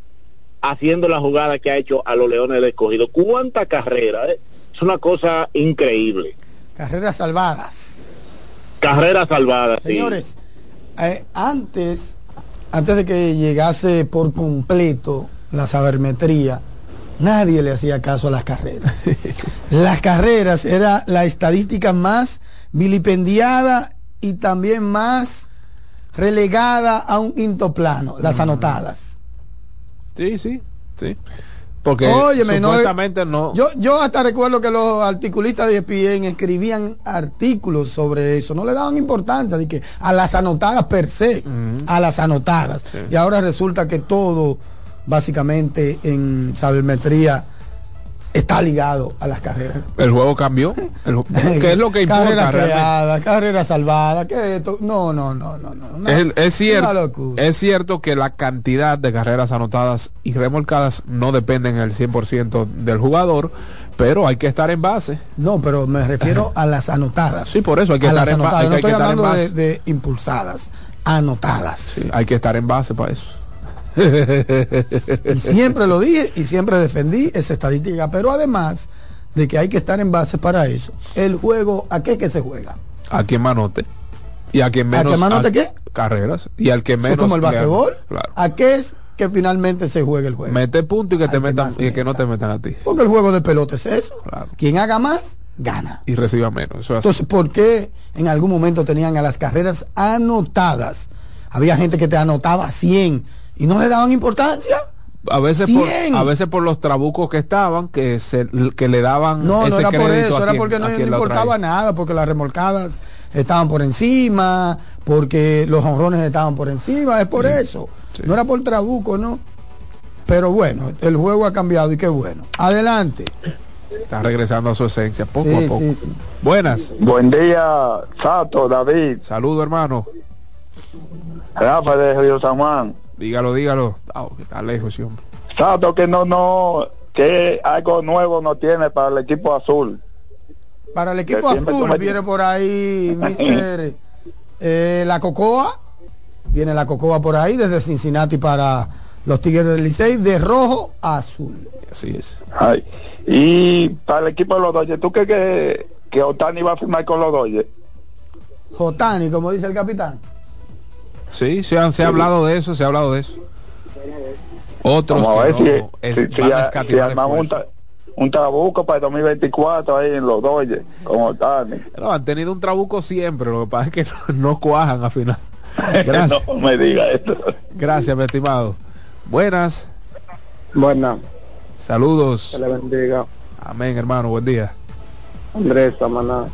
[SPEAKER 21] haciendo la jugada que ha hecho a los Leones del Escogido. ¿Cuánta carrera? eh? Es una cosa increíble.
[SPEAKER 10] Carreras salvadas.
[SPEAKER 21] Carrera salvada, sí.
[SPEAKER 10] Señores, eh, antes, antes de que llegase por completo la sabermetría, nadie le hacía caso a las carreras. las carreras era la estadística más vilipendiada y también más relegada a un quinto plano, las anotadas.
[SPEAKER 8] Sí, sí, sí. Porque
[SPEAKER 10] Óyeme,
[SPEAKER 8] supuestamente no.
[SPEAKER 10] Yo, yo hasta recuerdo que los articulistas de ESPN escribían artículos sobre eso, no le daban importancia de que a las anotadas per se, a las anotadas. Y ahora resulta que todo, básicamente en sabermetría, está ligado a las carreras.
[SPEAKER 8] El juego cambió. El ¿Qué es lo que importa
[SPEAKER 10] Carrera creada, carrera salvada, que esto, no, no, no, no, no.
[SPEAKER 8] Es, cierto, es cierto que la cantidad de carreras anotadas y remolcadas no dependen el 100% del jugador, pero hay que estar en base.
[SPEAKER 10] No, pero me refiero a las anotadas.
[SPEAKER 8] Sí, por eso hay que
[SPEAKER 10] a
[SPEAKER 8] estar en ba-
[SPEAKER 10] anotadas.
[SPEAKER 8] hay
[SPEAKER 10] no estoy
[SPEAKER 8] estar en
[SPEAKER 10] hablando de,
[SPEAKER 8] base.
[SPEAKER 10] de impulsadas, anotadas.
[SPEAKER 8] Sí, hay que estar en base para eso.
[SPEAKER 10] Y siempre lo dije y siempre defendí esa estadística. Pero además de que hay que estar en base para eso, el juego, ¿a qué es que se juega?
[SPEAKER 8] A quien manote. Y a quien
[SPEAKER 10] ¿A
[SPEAKER 8] menos.
[SPEAKER 10] quien manote qué?
[SPEAKER 8] Carreras. Y al que menos.
[SPEAKER 10] como el basquetbol.
[SPEAKER 8] Claro.
[SPEAKER 10] ¿A qué es que finalmente se juega el juego?
[SPEAKER 8] Mete punto y que te
[SPEAKER 10] que
[SPEAKER 8] metan y que no te metan a ti.
[SPEAKER 10] Porque el juego de pelota es eso. Quien haga más, gana.
[SPEAKER 8] Y reciba menos. Eso es así.
[SPEAKER 10] Entonces, ¿por qué en algún momento tenían a las carreras anotadas? Había gente que te anotaba 100 y no le daban importancia.
[SPEAKER 8] a veces por,
[SPEAKER 10] 100.
[SPEAKER 8] a veces por los trabucos que estaban que se que le daban
[SPEAKER 10] No,
[SPEAKER 8] ese
[SPEAKER 10] no era por eso, era
[SPEAKER 8] quien-
[SPEAKER 10] porque no, importaba nada, porque las remolcadas estaban por encima, porque los honrones estaban por encima, es por eso. No era por trabuco, ¿no? Pero bueno, el juego ha cambiado y qué bueno. Adelante.
[SPEAKER 8] está regresando a su esencia poco
[SPEAKER 10] Sí,
[SPEAKER 8] a poco
[SPEAKER 10] sí, sí.
[SPEAKER 8] buenas
[SPEAKER 22] Buen día, Sato, David.
[SPEAKER 8] saludo hermano
[SPEAKER 22] Rafa de Río San Juan.
[SPEAKER 8] Dígalo dígalo Ah, que está lejos ese hombre
[SPEAKER 22] Sato, que no, no, que algo nuevo no tiene para el equipo azul.
[SPEAKER 10] Para el equipo
[SPEAKER 22] Que
[SPEAKER 10] azul
[SPEAKER 22] me-
[SPEAKER 10] viene por ahí Mister, eh, la Cocoa. Viene la Cocoa por ahí desde Cincinnati para los Tigres del Licey de rojo a azul.
[SPEAKER 8] así es
[SPEAKER 22] Ay. Y para el equipo de los Dodgers, ¿tú crees que, que Otani va a firmar con los Dodgers?
[SPEAKER 10] Jotani, como dice el capitán.
[SPEAKER 8] Sí se, han, se ha hablado de eso se ha hablado de eso otros
[SPEAKER 22] Vamos a ver
[SPEAKER 8] que
[SPEAKER 22] si,
[SPEAKER 8] no, es-
[SPEAKER 22] si, si,
[SPEAKER 8] van a
[SPEAKER 22] si
[SPEAKER 8] escatimar
[SPEAKER 22] armamos un,
[SPEAKER 8] esfuerzo.
[SPEAKER 22] tra- un trabuco para el 2024 ahí en los Dodgers, con Otani.
[SPEAKER 8] No, han tenido un trabuco siempre lo que pasa es que no, no cuajan al final gracias
[SPEAKER 22] no me diga esto.
[SPEAKER 8] gracias mi estimado buenas
[SPEAKER 23] Buenas,
[SPEAKER 8] saludos
[SPEAKER 23] que le bendiga.
[SPEAKER 8] amén hermano buen día
[SPEAKER 23] Andrés Samaná.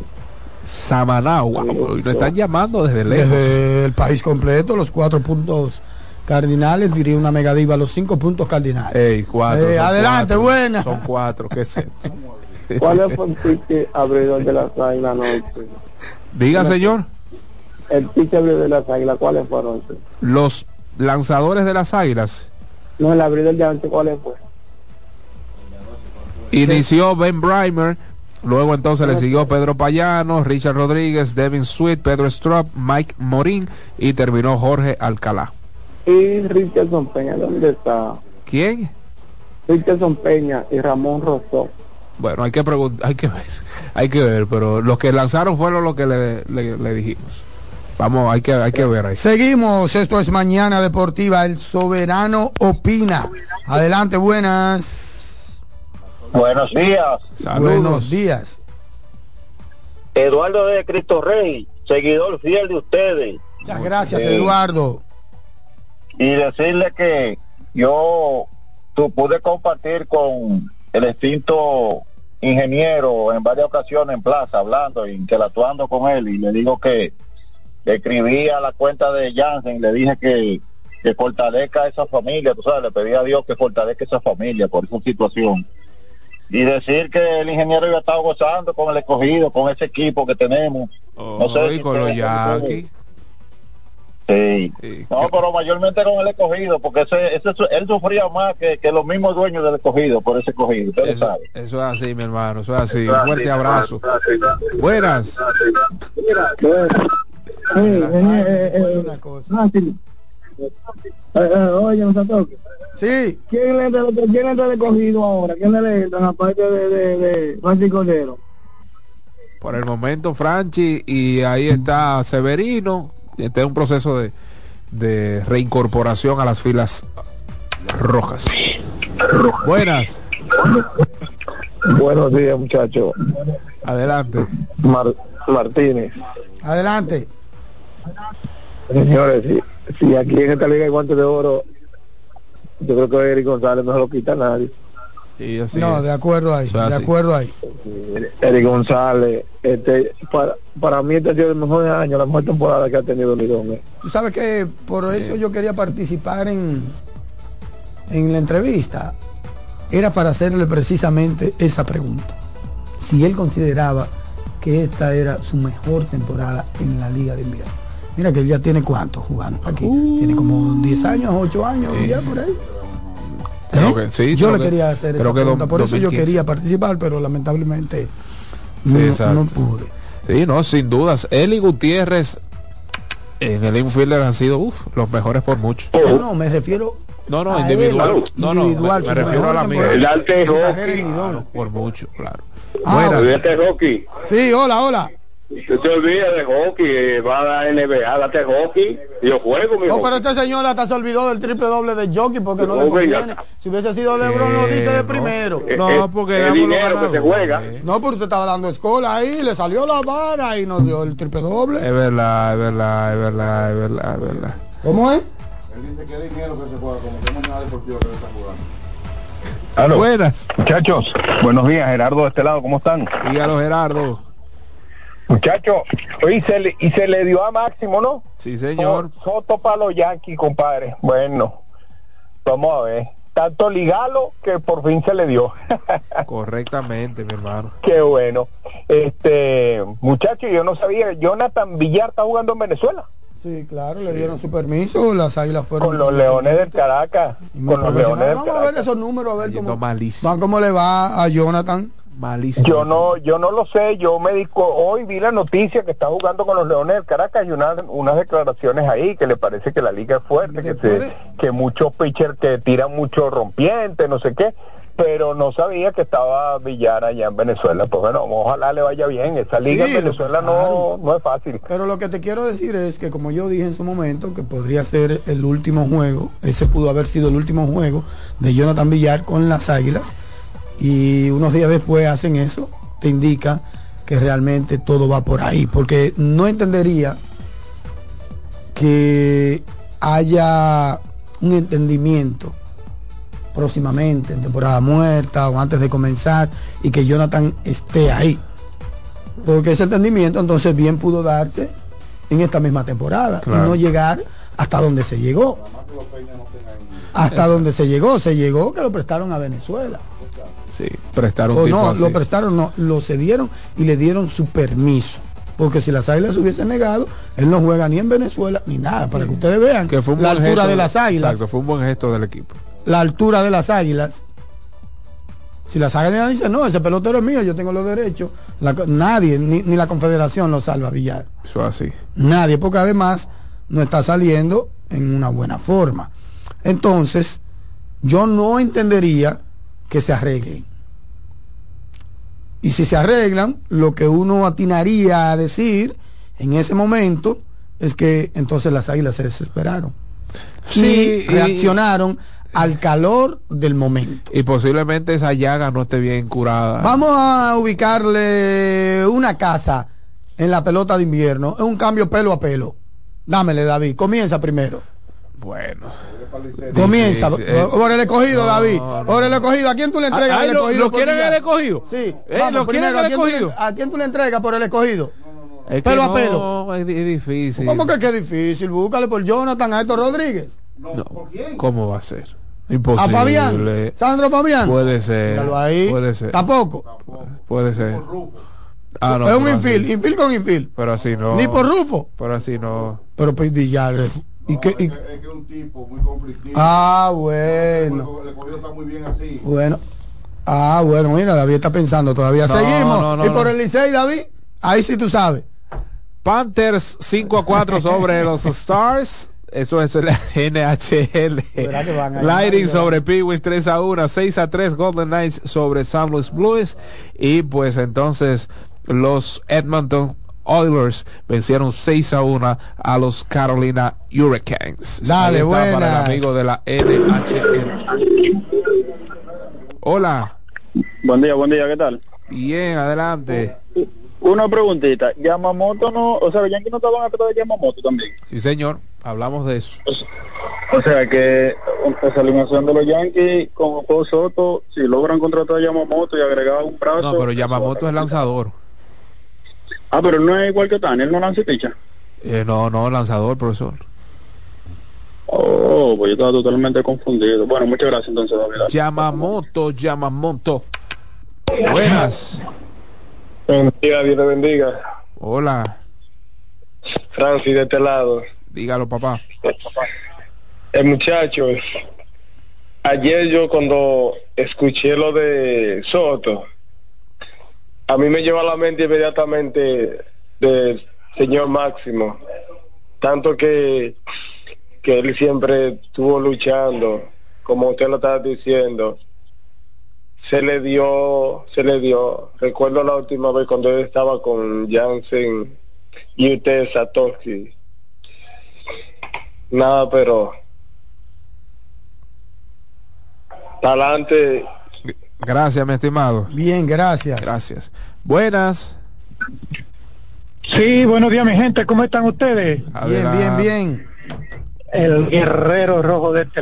[SPEAKER 8] Samaná, wow, nos están llamando desde lejos.
[SPEAKER 10] Desde el país completo, los cuatro puntos cardinales, diría una megadiva, los cinco puntos cardinales.
[SPEAKER 8] Ey, cuatro,
[SPEAKER 10] Eh, adelante,
[SPEAKER 8] cuatro,
[SPEAKER 10] buena.
[SPEAKER 8] Son cuatro, ¿qué es esto?
[SPEAKER 23] ¿Cuál fue el pique abridor de las águilas anoche?
[SPEAKER 8] Diga, señor,
[SPEAKER 23] El pique abridor de las águilas, ¿cuáles fueron?
[SPEAKER 8] los lanzadores de las águilas
[SPEAKER 23] No, el abridor de anoche, ¿cuáles fue?
[SPEAKER 8] inició Ben Brimer, luego entonces le siguió Pedro Payano, Richard Rodríguez, Devin Sweet, Pedro Strop, Mike Morín y terminó Jorge Alcalá.
[SPEAKER 23] Y Richardson Peña, ¿dónde está?
[SPEAKER 8] ¿Quién?
[SPEAKER 23] Richardson Peña y Ramón Rosó.
[SPEAKER 8] Bueno, hay que preguntar, hay que ver, hay que ver, pero los que lanzaron fueron los que le, le- le dijimos. Vamos, hay que, hay que ver ahí.
[SPEAKER 10] Seguimos, esto es Mañana Deportiva, el soberano opina. Adelante, buenas.
[SPEAKER 24] Buenos días.
[SPEAKER 10] Buenos días.
[SPEAKER 24] Eduardo de Cristo Rey, seguidor fiel de ustedes.
[SPEAKER 10] Muchas gracias. Eduardo.
[SPEAKER 24] Y decirle que yo tu, pude compartir con el extinto ingeniero en varias ocasiones en plaza, hablando, interactuando con él, y le digo que le escribí a la cuenta de Jansen, le dije que, que fortalezca a esa familia, tú sabes, le pedí a Dios que fortalezca a esa familia por esa situación. Y decir que el ingeniero ya estado gozando con el escogido, con ese equipo que tenemos. no sé si
[SPEAKER 8] con los Yankees.
[SPEAKER 24] Sí. No, pero mayormente con el escogido, porque ese, ese, su- él sufría más que, que los mismos dueños del escogido, por ese escogido, ustedes
[SPEAKER 8] Eso,
[SPEAKER 24] saben.
[SPEAKER 8] eso es así, mi hermano, eso es así.
[SPEAKER 24] Eso
[SPEAKER 8] Un fuerte
[SPEAKER 24] así,
[SPEAKER 8] abrazo.
[SPEAKER 24] eso es así.
[SPEAKER 8] Buenas.
[SPEAKER 25] Oye, no se toque.
[SPEAKER 10] Sí.
[SPEAKER 25] ¿Quién le entra, quién le entra de cogido ahora? ¿Quién le entra aparte de, de, de Francisco Cordero?
[SPEAKER 8] Por el momento, Franchi, y ahí está Severino. Este es un proceso de, de reincorporación a las filas rojas. Buenas.
[SPEAKER 22] Buenos días, muchachos.
[SPEAKER 8] Adelante.
[SPEAKER 22] Mar- Martínez.
[SPEAKER 10] Adelante.
[SPEAKER 22] Señores, si, si aquí en esta liga hay guantes de oro, yo creo que Eric González no se lo quita a nadie.
[SPEAKER 10] no, de acuerdo ahí,
[SPEAKER 22] Eso es
[SPEAKER 10] de
[SPEAKER 22] así.
[SPEAKER 10] acuerdo ahí.
[SPEAKER 22] Eric González, este, para, para mí este ha sido el mejor año, la mejor temporada que ha tenido Lidón. eh.
[SPEAKER 10] Tú sabes que por eso yo quería participar en, en la entrevista. Era para hacerle precisamente esa pregunta. Si él consideraba que esta era su mejor temporada en la Liga de Invierno. Mira que él ya tiene cuánto jugando aquí. tiene como 10 años, 8 años
[SPEAKER 8] Sí.
[SPEAKER 10] ya por ahí.
[SPEAKER 8] Creo
[SPEAKER 10] ¿Eh?
[SPEAKER 8] que- sí,
[SPEAKER 10] yo
[SPEAKER 8] creo
[SPEAKER 10] le
[SPEAKER 8] que-
[SPEAKER 10] quería hacer
[SPEAKER 8] creo
[SPEAKER 10] esa
[SPEAKER 8] que
[SPEAKER 10] pregunta.
[SPEAKER 8] do-
[SPEAKER 10] Por eso yo
[SPEAKER 8] 2015.
[SPEAKER 10] quería participar, pero lamentablemente
[SPEAKER 8] Sí,
[SPEAKER 10] no,
[SPEAKER 8] exacto.
[SPEAKER 10] no pude.
[SPEAKER 8] Sí, no, sin dudas. Él y Gutiérrez en el infielder han sido uf, los mejores por mucho.
[SPEAKER 10] No, no, me refiero
[SPEAKER 8] No, no,
[SPEAKER 10] a
[SPEAKER 8] individual.
[SPEAKER 10] él,
[SPEAKER 8] No, no,
[SPEAKER 10] individual,
[SPEAKER 8] me, me refiero a la
[SPEAKER 10] mejor
[SPEAKER 8] mía.
[SPEAKER 10] su carrera en Lidón.
[SPEAKER 8] Por mucho, claro.
[SPEAKER 10] Ah,
[SPEAKER 8] Buenas.
[SPEAKER 24] hockey.
[SPEAKER 10] Sí, hola, hola.
[SPEAKER 24] No te olvides de hockey, eh, va a la NBA, date hockey. Yo juego, mi
[SPEAKER 10] No,
[SPEAKER 24] hockey.
[SPEAKER 10] pero este señor hasta se olvidó del triple doble de jockey porque no le
[SPEAKER 24] Oh, venga.
[SPEAKER 10] conviene. Si hubiese sido LeBron lo dice de primero.
[SPEAKER 24] Eh, eh, el dinero que se juega.
[SPEAKER 10] No, pero usted estaba dando escola ahí, le salió la vara y nos dio el triple doble.
[SPEAKER 8] Es verdad, es verdad, es verdad, es verdad, es verdad.
[SPEAKER 10] ¿Cómo es?
[SPEAKER 26] Él dice que dinero que se juega, como que mañana deportivo que le están jugando.
[SPEAKER 22] Aló.
[SPEAKER 8] Buenas.
[SPEAKER 22] Muchachos, buenos días, Gerardo de este lado, ¿cómo están?
[SPEAKER 8] Dígalo, Gerardo.
[SPEAKER 22] Muchachos, y se, le, y se le dio a Máximo, ¿no?
[SPEAKER 8] Sí, señor.
[SPEAKER 22] So- Soto para los Yankees, compadre. Bueno, vamos a ver. Tanto ligalo que por fin se le dio.
[SPEAKER 8] Correctamente, mi hermano.
[SPEAKER 22] Qué bueno. Este, muchachos, yo no sabía, Jonathan Villar está jugando en Venezuela.
[SPEAKER 10] Sí, claro, le dieron su permiso, las águilas fueron
[SPEAKER 22] Con los Leones del Caracas. Con los Leones del
[SPEAKER 10] Vamos a ver esos números, a ver cómo,
[SPEAKER 8] malísimo.
[SPEAKER 10] van, cómo le va a Jonathan.
[SPEAKER 8] Malísimo.
[SPEAKER 22] Yo no, yo no lo sé, yo me dedico, hoy vi la noticia que está jugando con los Leones del Caracas y una, unas declaraciones ahí que le parece que la liga es fuerte, que, se- que muchos pitchers que tiran mucho rompiente, no sé qué, pero no sabía que estaba Villar allá en Venezuela. Pues bueno, ojalá le vaya bien, esa liga
[SPEAKER 10] Sí,
[SPEAKER 22] en Venezuela no, no es fácil.
[SPEAKER 10] Pero lo que te quiero decir es que como yo dije en su momento, que podría ser el último juego, ese pudo haber sido el último juego de Jonathan Villar con las Águilas, y unos días después hacen eso, te indica que realmente todo va por ahí, porque no entendería que haya un entendimiento próximamente, en temporada muerta o antes de comenzar, y que Jonathan esté ahí. Porque ese entendimiento entonces bien pudo darse en esta misma temporada
[SPEAKER 8] Claro.
[SPEAKER 10] y no llegar hasta donde se llegó. Hasta donde se llegó, se llegó que lo prestaron a Venezuela.
[SPEAKER 8] Sí, prestaron
[SPEAKER 10] O no,
[SPEAKER 8] así.
[SPEAKER 10] lo prestaron, no, lo cedieron y le dieron su permiso. Porque si las águilas se hubiesen negado, él no juega ni en Venezuela ni nada. Para que ustedes vean
[SPEAKER 8] que fue
[SPEAKER 10] la altura
[SPEAKER 8] gesto
[SPEAKER 10] de las águilas.
[SPEAKER 8] Exacto, fue un buen gesto del equipo.
[SPEAKER 10] La altura de las águilas. Si las águilas dicen, no, ese pelotero es mío, yo tengo los derechos. la nadie, ni, ni la confederación lo salva a Villar.
[SPEAKER 8] Eso así.
[SPEAKER 10] Nadie, porque además no está saliendo en una buena forma. Entonces, yo no entendería que se arreglen. Y si se arreglan, lo que uno atinaría a decir en ese momento es que entonces las águilas se desesperaron.
[SPEAKER 8] Sí,
[SPEAKER 10] y
[SPEAKER 8] y-
[SPEAKER 10] reaccionaron al calor del momento.
[SPEAKER 8] Y posiblemente esa llaga no esté bien curada.
[SPEAKER 10] Vamos a ubicarle una casa en la pelota de invierno. Es un cambio pelo a pelo. Dámele, David. Comienza primero.
[SPEAKER 8] Bueno.
[SPEAKER 10] Comienza. Por el escogido,
[SPEAKER 8] No,
[SPEAKER 10] David.
[SPEAKER 8] no.
[SPEAKER 10] Por el escogido. ¿A quién tú le entregas
[SPEAKER 8] Ah,
[SPEAKER 10] el
[SPEAKER 8] ah, ¿lo-
[SPEAKER 10] escogido?
[SPEAKER 8] lo
[SPEAKER 10] por
[SPEAKER 8] quieren el escogido?
[SPEAKER 10] Sí.
[SPEAKER 8] Eh,
[SPEAKER 10] Vamos,
[SPEAKER 8] ¿lo quieren el
[SPEAKER 10] ¿a quién tú le-
[SPEAKER 8] escogido?
[SPEAKER 10] ¿A quién tú le entregas por el escogido?
[SPEAKER 8] Es que
[SPEAKER 10] pelo a pelo.
[SPEAKER 8] Es, di- es difícil.
[SPEAKER 10] ¿Cómo que qué difícil? Búscale por Jonathan a Héctor Rodríguez.
[SPEAKER 8] No, ¿Cómo va a ser? Imposible.
[SPEAKER 10] A Fabián. Sandro Fabián.
[SPEAKER 8] Puede ser.
[SPEAKER 10] Míralo ahí.
[SPEAKER 8] Puede ser.
[SPEAKER 10] Tampoco.
[SPEAKER 8] Puede ser. Ah, no,
[SPEAKER 10] es un infil. Infil con infil.
[SPEAKER 8] Pero así no.
[SPEAKER 10] Ni por Rufo.
[SPEAKER 8] Pero así no.
[SPEAKER 10] Pero pues Villar. ¿Y qué? y-
[SPEAKER 27] Es que es un tipo muy conflictivo.
[SPEAKER 10] Ah, bueno.
[SPEAKER 27] El escogido está muy bien así.
[SPEAKER 10] Bueno. Ah, bueno, mira, David está pensando todavía.
[SPEAKER 8] No,
[SPEAKER 10] Seguimos.
[SPEAKER 8] no, no,
[SPEAKER 10] y por
[SPEAKER 8] no.
[SPEAKER 10] el Licey, David, ahí sí tú sabes.
[SPEAKER 8] Panthers 5 a 4 sobre los Stars. Eso es la NHL.
[SPEAKER 10] Que ganar,
[SPEAKER 8] sobre Penguins 3 a 1, 6 a 3 Golden Knights sobre San Luis Blues. Y pues entonces los Edmonton Oilers vencieron 6 a 1 a los Carolina Hurricanes.
[SPEAKER 10] Dale,
[SPEAKER 8] está para el
[SPEAKER 10] buenas.
[SPEAKER 8] amigo de la NHL. Hola.
[SPEAKER 28] Buen día, buen día, ¿qué tal?
[SPEAKER 8] Bien, adelante.
[SPEAKER 28] Una preguntita, Yamamoto no, o sea, los Yankees no estaban atrás de Yamamoto también.
[SPEAKER 8] Sí, señor. Hablamos de eso.
[SPEAKER 28] O sea que esa alineación de los Yankees con Juan Soto, si logran contratar a Yamamoto y agregar un brazo.
[SPEAKER 8] No, pero Yamamoto es lanzador.
[SPEAKER 28] Ah, pero no es igual que Tani, él no lanza y picha.
[SPEAKER 8] Eh, no, no, lanzador, profesor.
[SPEAKER 28] Oh, pues yo estaba totalmente confundido. Bueno, muchas gracias entonces, David.
[SPEAKER 8] Yamamoto, Yamamoto. Buenas.
[SPEAKER 29] Buen día, Dios te bendiga.
[SPEAKER 8] Hola.
[SPEAKER 29] Francis, de este lado.
[SPEAKER 8] Dígalo, papá.
[SPEAKER 29] Eh, muchachos, ayer yo cuando escuché lo de Soto, a mí me lleva a la mente inmediatamente del señor Máximo. Tanto que, que él siempre estuvo luchando, como usted lo estaba diciendo. Se le dio, se le dio. Recuerdo la última vez cuando él estaba con Jansen y usted Satoshi. Nada, pero adelante.
[SPEAKER 8] Gracias, mi estimado.
[SPEAKER 10] Bien, gracias.
[SPEAKER 8] Gracias. Buenas.
[SPEAKER 30] Sí, buenos días mi gente, ¿cómo están ustedes?
[SPEAKER 10] Bien, bien, bien.
[SPEAKER 30] El guerrero rojo de este.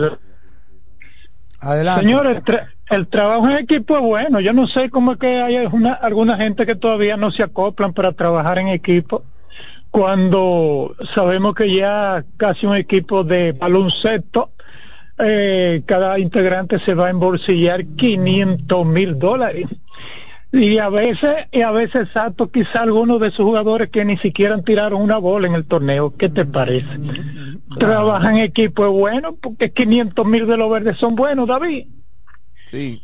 [SPEAKER 10] Adelante.
[SPEAKER 30] Señor, el, tra- el trabajo en equipo es bueno. Yo no sé cómo es que hay alguna gente que todavía no se acoplan para trabajar en equipo cuando sabemos que ya casi un equipo de baloncesto, eh, cada integrante se va a embolsillar 500 mil dólares. Y a veces, y a veces exacto, quizá algunos de esos jugadores que ni siquiera tiraron una bola en el torneo. ¿Qué te parece? Trabajan en equipo es bueno porque 500 mil de los verdes son buenos, David.
[SPEAKER 8] Sí.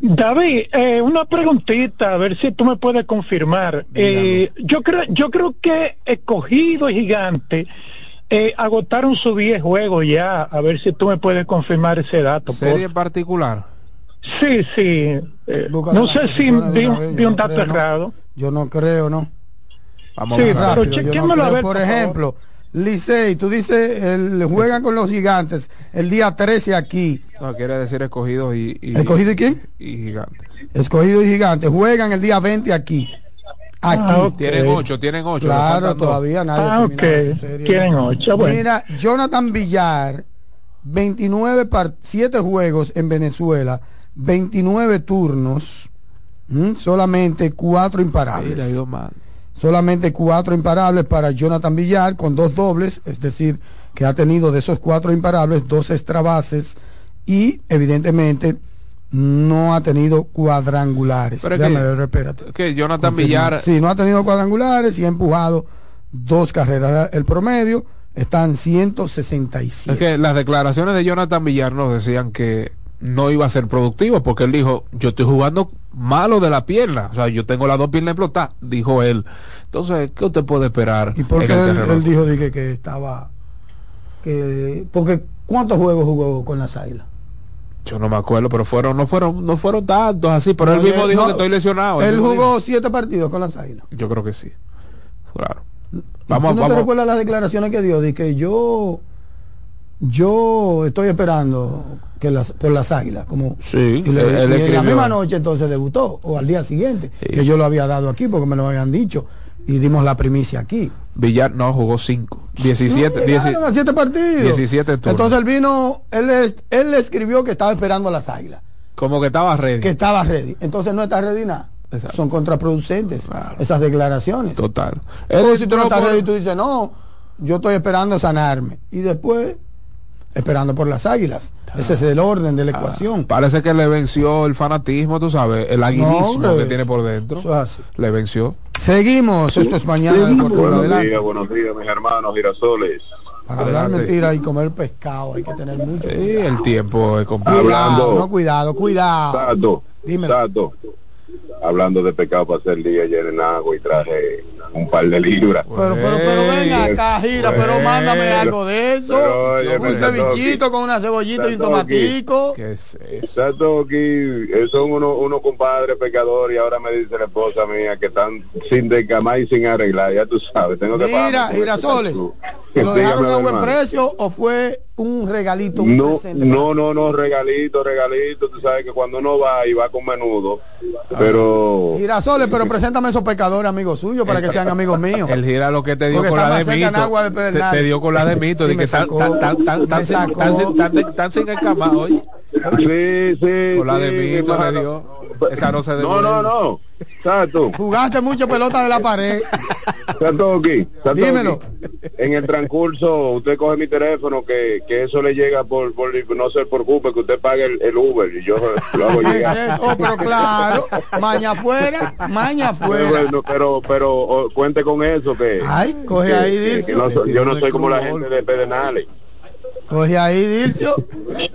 [SPEAKER 30] David, eh, una preguntita, a ver si tú me puedes confirmar. Eh, yo creo, yo creo que escogido y gigante eh, agotaron su 10 juegos ya. A ver si tú me puedes confirmar ese dato.
[SPEAKER 8] Serie
[SPEAKER 30] por-
[SPEAKER 8] en particular.
[SPEAKER 30] Sí, sí. eh, no sé si
[SPEAKER 10] una
[SPEAKER 30] un- dato
[SPEAKER 10] creo, ¿no?
[SPEAKER 30] errado.
[SPEAKER 10] Yo no creo, ¿no?
[SPEAKER 8] Vamos
[SPEAKER 30] Sí,
[SPEAKER 8] a ver.
[SPEAKER 30] pero
[SPEAKER 10] yo no
[SPEAKER 30] chequémoslo a ver,
[SPEAKER 10] por
[SPEAKER 30] por
[SPEAKER 10] ejemplo, Licey, tú dices, el, juegan con los gigantes el día 13 aquí.
[SPEAKER 8] No, quiere decir escogidos y, y-
[SPEAKER 10] ¿Escogido y quién?
[SPEAKER 8] y gigantes.
[SPEAKER 10] Escogido y gigantes. Juegan el día 20 aquí. Aquí.
[SPEAKER 30] Ah, ok.
[SPEAKER 8] Tienen ocho, tienen ocho.
[SPEAKER 10] Claro, todavía nadie
[SPEAKER 30] Ah,
[SPEAKER 10] ha
[SPEAKER 30] ok.
[SPEAKER 10] terminado su serie.
[SPEAKER 30] Tienen ocho, bueno.
[SPEAKER 10] Mira, Jonathan Villar, 29 par 7 juegos en Venezuela, 29 turnos, ¿m? solamente 4
[SPEAKER 8] Sí, le ha
[SPEAKER 10] imparables.
[SPEAKER 8] ido mal.
[SPEAKER 10] Solamente 4 imparables para Jonathan Villar con dos dobles, es decir, que ha tenido de esos 4 imparables dos extra bases y evidentemente no ha tenido cuadrangulares.
[SPEAKER 8] Pero es
[SPEAKER 10] Déjame
[SPEAKER 8] que-
[SPEAKER 10] ver, espérate.
[SPEAKER 8] Que Jonathan. Villar.
[SPEAKER 10] Sí, no ha tenido cuadrangulares y ha empujado dos carreras. El promedio está en 167.
[SPEAKER 8] Es que las declaraciones de Jonathan Villar nos decían que no iba a ser productivo porque él dijo, yo estoy jugando malo de la pierna, o sea, yo tengo las dos piernas explotadas, dijo él. Entonces, ¿qué usted puede esperar?
[SPEAKER 10] ¿Y por qué
[SPEAKER 8] el
[SPEAKER 10] él, él dijo dije, que estaba... Que, porque ¿cuántos juegos jugó con las águilas?
[SPEAKER 8] Yo no me acuerdo, pero fueron, no fueron, no fueron tantos así, pero él
[SPEAKER 10] No,
[SPEAKER 8] mismo
[SPEAKER 10] él-
[SPEAKER 8] dijo
[SPEAKER 10] no,
[SPEAKER 8] que estoy lesionado.
[SPEAKER 10] Él jugó siete partidos con las águilas.
[SPEAKER 8] Yo creo que sí. Claro.
[SPEAKER 10] Vamos, ¿Tú no
[SPEAKER 8] vamos.
[SPEAKER 10] te recuerdas las declaraciones que dio? De que yo yo estoy esperando que las por las águilas como
[SPEAKER 8] Sí,
[SPEAKER 10] y, le-
[SPEAKER 8] él- él
[SPEAKER 10] y en la misma noche entonces debutó o al día siguiente que yo lo había dado aquí porque me lo habían dicho y dimos la primicia aquí
[SPEAKER 8] Villar no jugó 5. 17,
[SPEAKER 10] No,
[SPEAKER 8] 10
[SPEAKER 10] llegaron a siete partidos
[SPEAKER 8] 17 turnos.
[SPEAKER 10] entonces él vino él él le escribió que estaba esperando a las águilas
[SPEAKER 8] como que estaba ready.
[SPEAKER 10] que estaba ready entonces no está ready nada
[SPEAKER 8] Exacto.
[SPEAKER 10] son contraproducentes esas declaraciones
[SPEAKER 8] Total. Él
[SPEAKER 10] si tú no estás
[SPEAKER 8] por-
[SPEAKER 10] ready, tú dices, no, yo estoy esperando sanarme. Y después, esperando por las águilas. Ese es el orden de la ecuación.
[SPEAKER 8] Parece que le venció el fanatismo, tú sabes, el aguilismo
[SPEAKER 10] hombre,
[SPEAKER 8] que tiene por dentro. Le venció.
[SPEAKER 10] Seguimos, esto es mañana Deportivo.
[SPEAKER 31] Buenos días, buenos días, mis hermanos girasoles.
[SPEAKER 10] Para hablar mentira y comer pescado hay que tener mucho
[SPEAKER 8] Sí,
[SPEAKER 10] cuidado.
[SPEAKER 8] el tiempo es complicado.
[SPEAKER 10] Cuidado, no, cuidado, cuidado.
[SPEAKER 31] Sato,
[SPEAKER 10] Dímelo.
[SPEAKER 31] Sato, hablando de pecado para hacer el día ayer en agua y traje un par de libras.
[SPEAKER 10] Pero, pero, pero ven acá, gira, pero mándame algo de eso.
[SPEAKER 31] Pero, oye,
[SPEAKER 10] un cevichito con una cebollita y un
[SPEAKER 31] aquí.
[SPEAKER 10] tomatico.
[SPEAKER 8] ¿Qué es eso?
[SPEAKER 31] Aquí, eh, son unos unos compadres pecadores y ahora me dice la esposa mía que están sin decamar y sin arreglar, ya tú sabes, tengo que
[SPEAKER 10] Mira,
[SPEAKER 31] pagar
[SPEAKER 10] girasoles,
[SPEAKER 31] eso.
[SPEAKER 10] ¿te lo dejaron a buen
[SPEAKER 31] hermano.
[SPEAKER 10] precio o fue un regalito? Un
[SPEAKER 31] No,
[SPEAKER 10] presente?
[SPEAKER 31] no, no, no, regalito, regalito, tú sabes que cuando uno va y va con menudo, pero
[SPEAKER 10] Girasoles, pero preséntame esos pecadores amigos suyos para que sean amigos míos.
[SPEAKER 8] El gira lo que te dio
[SPEAKER 10] Porque
[SPEAKER 8] con la de mito.
[SPEAKER 10] de
[SPEAKER 8] Te, dio con la de mito,
[SPEAKER 10] Sí,
[SPEAKER 8] de
[SPEAKER 10] me
[SPEAKER 8] que tan,
[SPEAKER 10] sacó.
[SPEAKER 8] tan, tan, tan,
[SPEAKER 10] Me
[SPEAKER 8] tan, sin-
[SPEAKER 10] sacó.
[SPEAKER 8] tan, sin- tan, tan sin encamar hoy.
[SPEAKER 31] sí, sí.
[SPEAKER 8] Con la de
[SPEAKER 31] sí,
[SPEAKER 8] mito le
[SPEAKER 31] hermano.
[SPEAKER 8] dio. Esa no se
[SPEAKER 31] No, no, no.
[SPEAKER 10] Jugaste mucho pelota de la pared.
[SPEAKER 31] Satoki.
[SPEAKER 10] Dímelo.
[SPEAKER 31] En el transcurso, usted coge mi teléfono, que, que eso le llega por, por, no se preocupe, que usted pague el, el Uber y yo lo hago llegar.
[SPEAKER 10] oh, pero claro, maña afuera, maña afuera.
[SPEAKER 31] bueno, pero, pero oh, cuente con eso que,
[SPEAKER 10] Ay, coge
[SPEAKER 31] que-
[SPEAKER 10] ahí,
[SPEAKER 31] que- no yo no soy como la gente de Pedernales.
[SPEAKER 10] Coge ahí, Dilcio.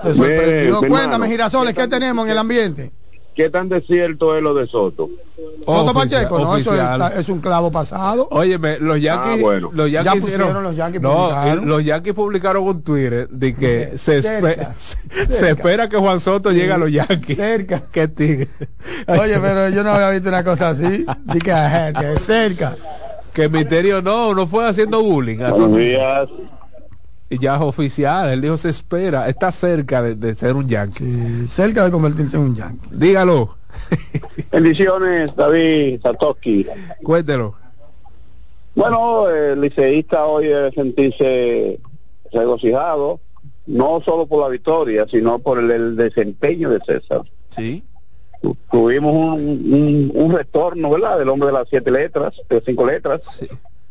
[SPEAKER 10] Te sorprendió. Cuéntame. Girasoles, ¿qué tenemos en el ambiente?
[SPEAKER 31] ¿Qué tan desierto es lo de Soto?
[SPEAKER 10] Soto
[SPEAKER 8] Oficial,
[SPEAKER 10] Pacheco, no, eso es, es un clavo pasado.
[SPEAKER 8] Óyeme, los Yankees,
[SPEAKER 31] Ah, bueno.
[SPEAKER 8] los
[SPEAKER 10] Ya
[SPEAKER 8] Yankees
[SPEAKER 10] pusieron
[SPEAKER 8] hicieron-
[SPEAKER 10] los Yankees,
[SPEAKER 8] no,
[SPEAKER 10] publicaron.
[SPEAKER 8] los Yankees publicaron un Twitter de que se,
[SPEAKER 10] Cerca,
[SPEAKER 8] espe- se- se espera que Juan Soto llegue a los Yankees.
[SPEAKER 10] Cerca.
[SPEAKER 8] Qué tigre.
[SPEAKER 10] Oye, pero yo no había visto una cosa así. Di que, que es cerca.
[SPEAKER 8] Que Misterio no, no fue haciendo bullying.
[SPEAKER 31] Buenos días.
[SPEAKER 8] Y ya es oficial, él dijo se espera, está cerca de, de ser un Yankee.
[SPEAKER 10] Sí, cerca de convertirse en un yankee.
[SPEAKER 8] Dígalo,
[SPEAKER 31] Bendiciones, David Satoki.
[SPEAKER 8] cuéntelo.
[SPEAKER 31] Bueno, el liceísta hoy debe sentirse regocijado, no solo por la victoria, sino por el, el desempeño de César.
[SPEAKER 8] Sí.
[SPEAKER 31] Tu- Tuvimos un, un, un retorno, ¿verdad? Del hombre de las siete letras, de cinco letras.
[SPEAKER 8] Sí.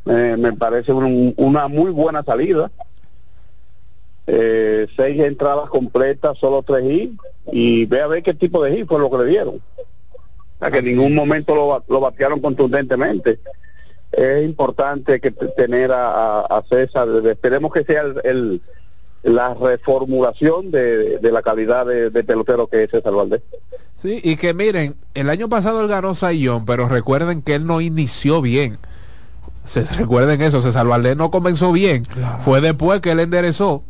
[SPEAKER 31] Eh, me parece un- una muy buena salida. Eh, seis entradas completas, solo tres hits, y ve a ver qué tipo de hit fue lo que le dieron. O sea, que en ningún momento lo, ba- lo batearon contundentemente. Es importante que tener a, a- a César, esperemos que sea el, el- la reformulación de, de la calidad de, de pelotero que es César Valdés.
[SPEAKER 8] Sí, y que miren, el año pasado él ganó Sayón, pero recuerden que él no inició bien. Se, recuerden eso, César Valdés no comenzó bien. Fue después que él enderezó.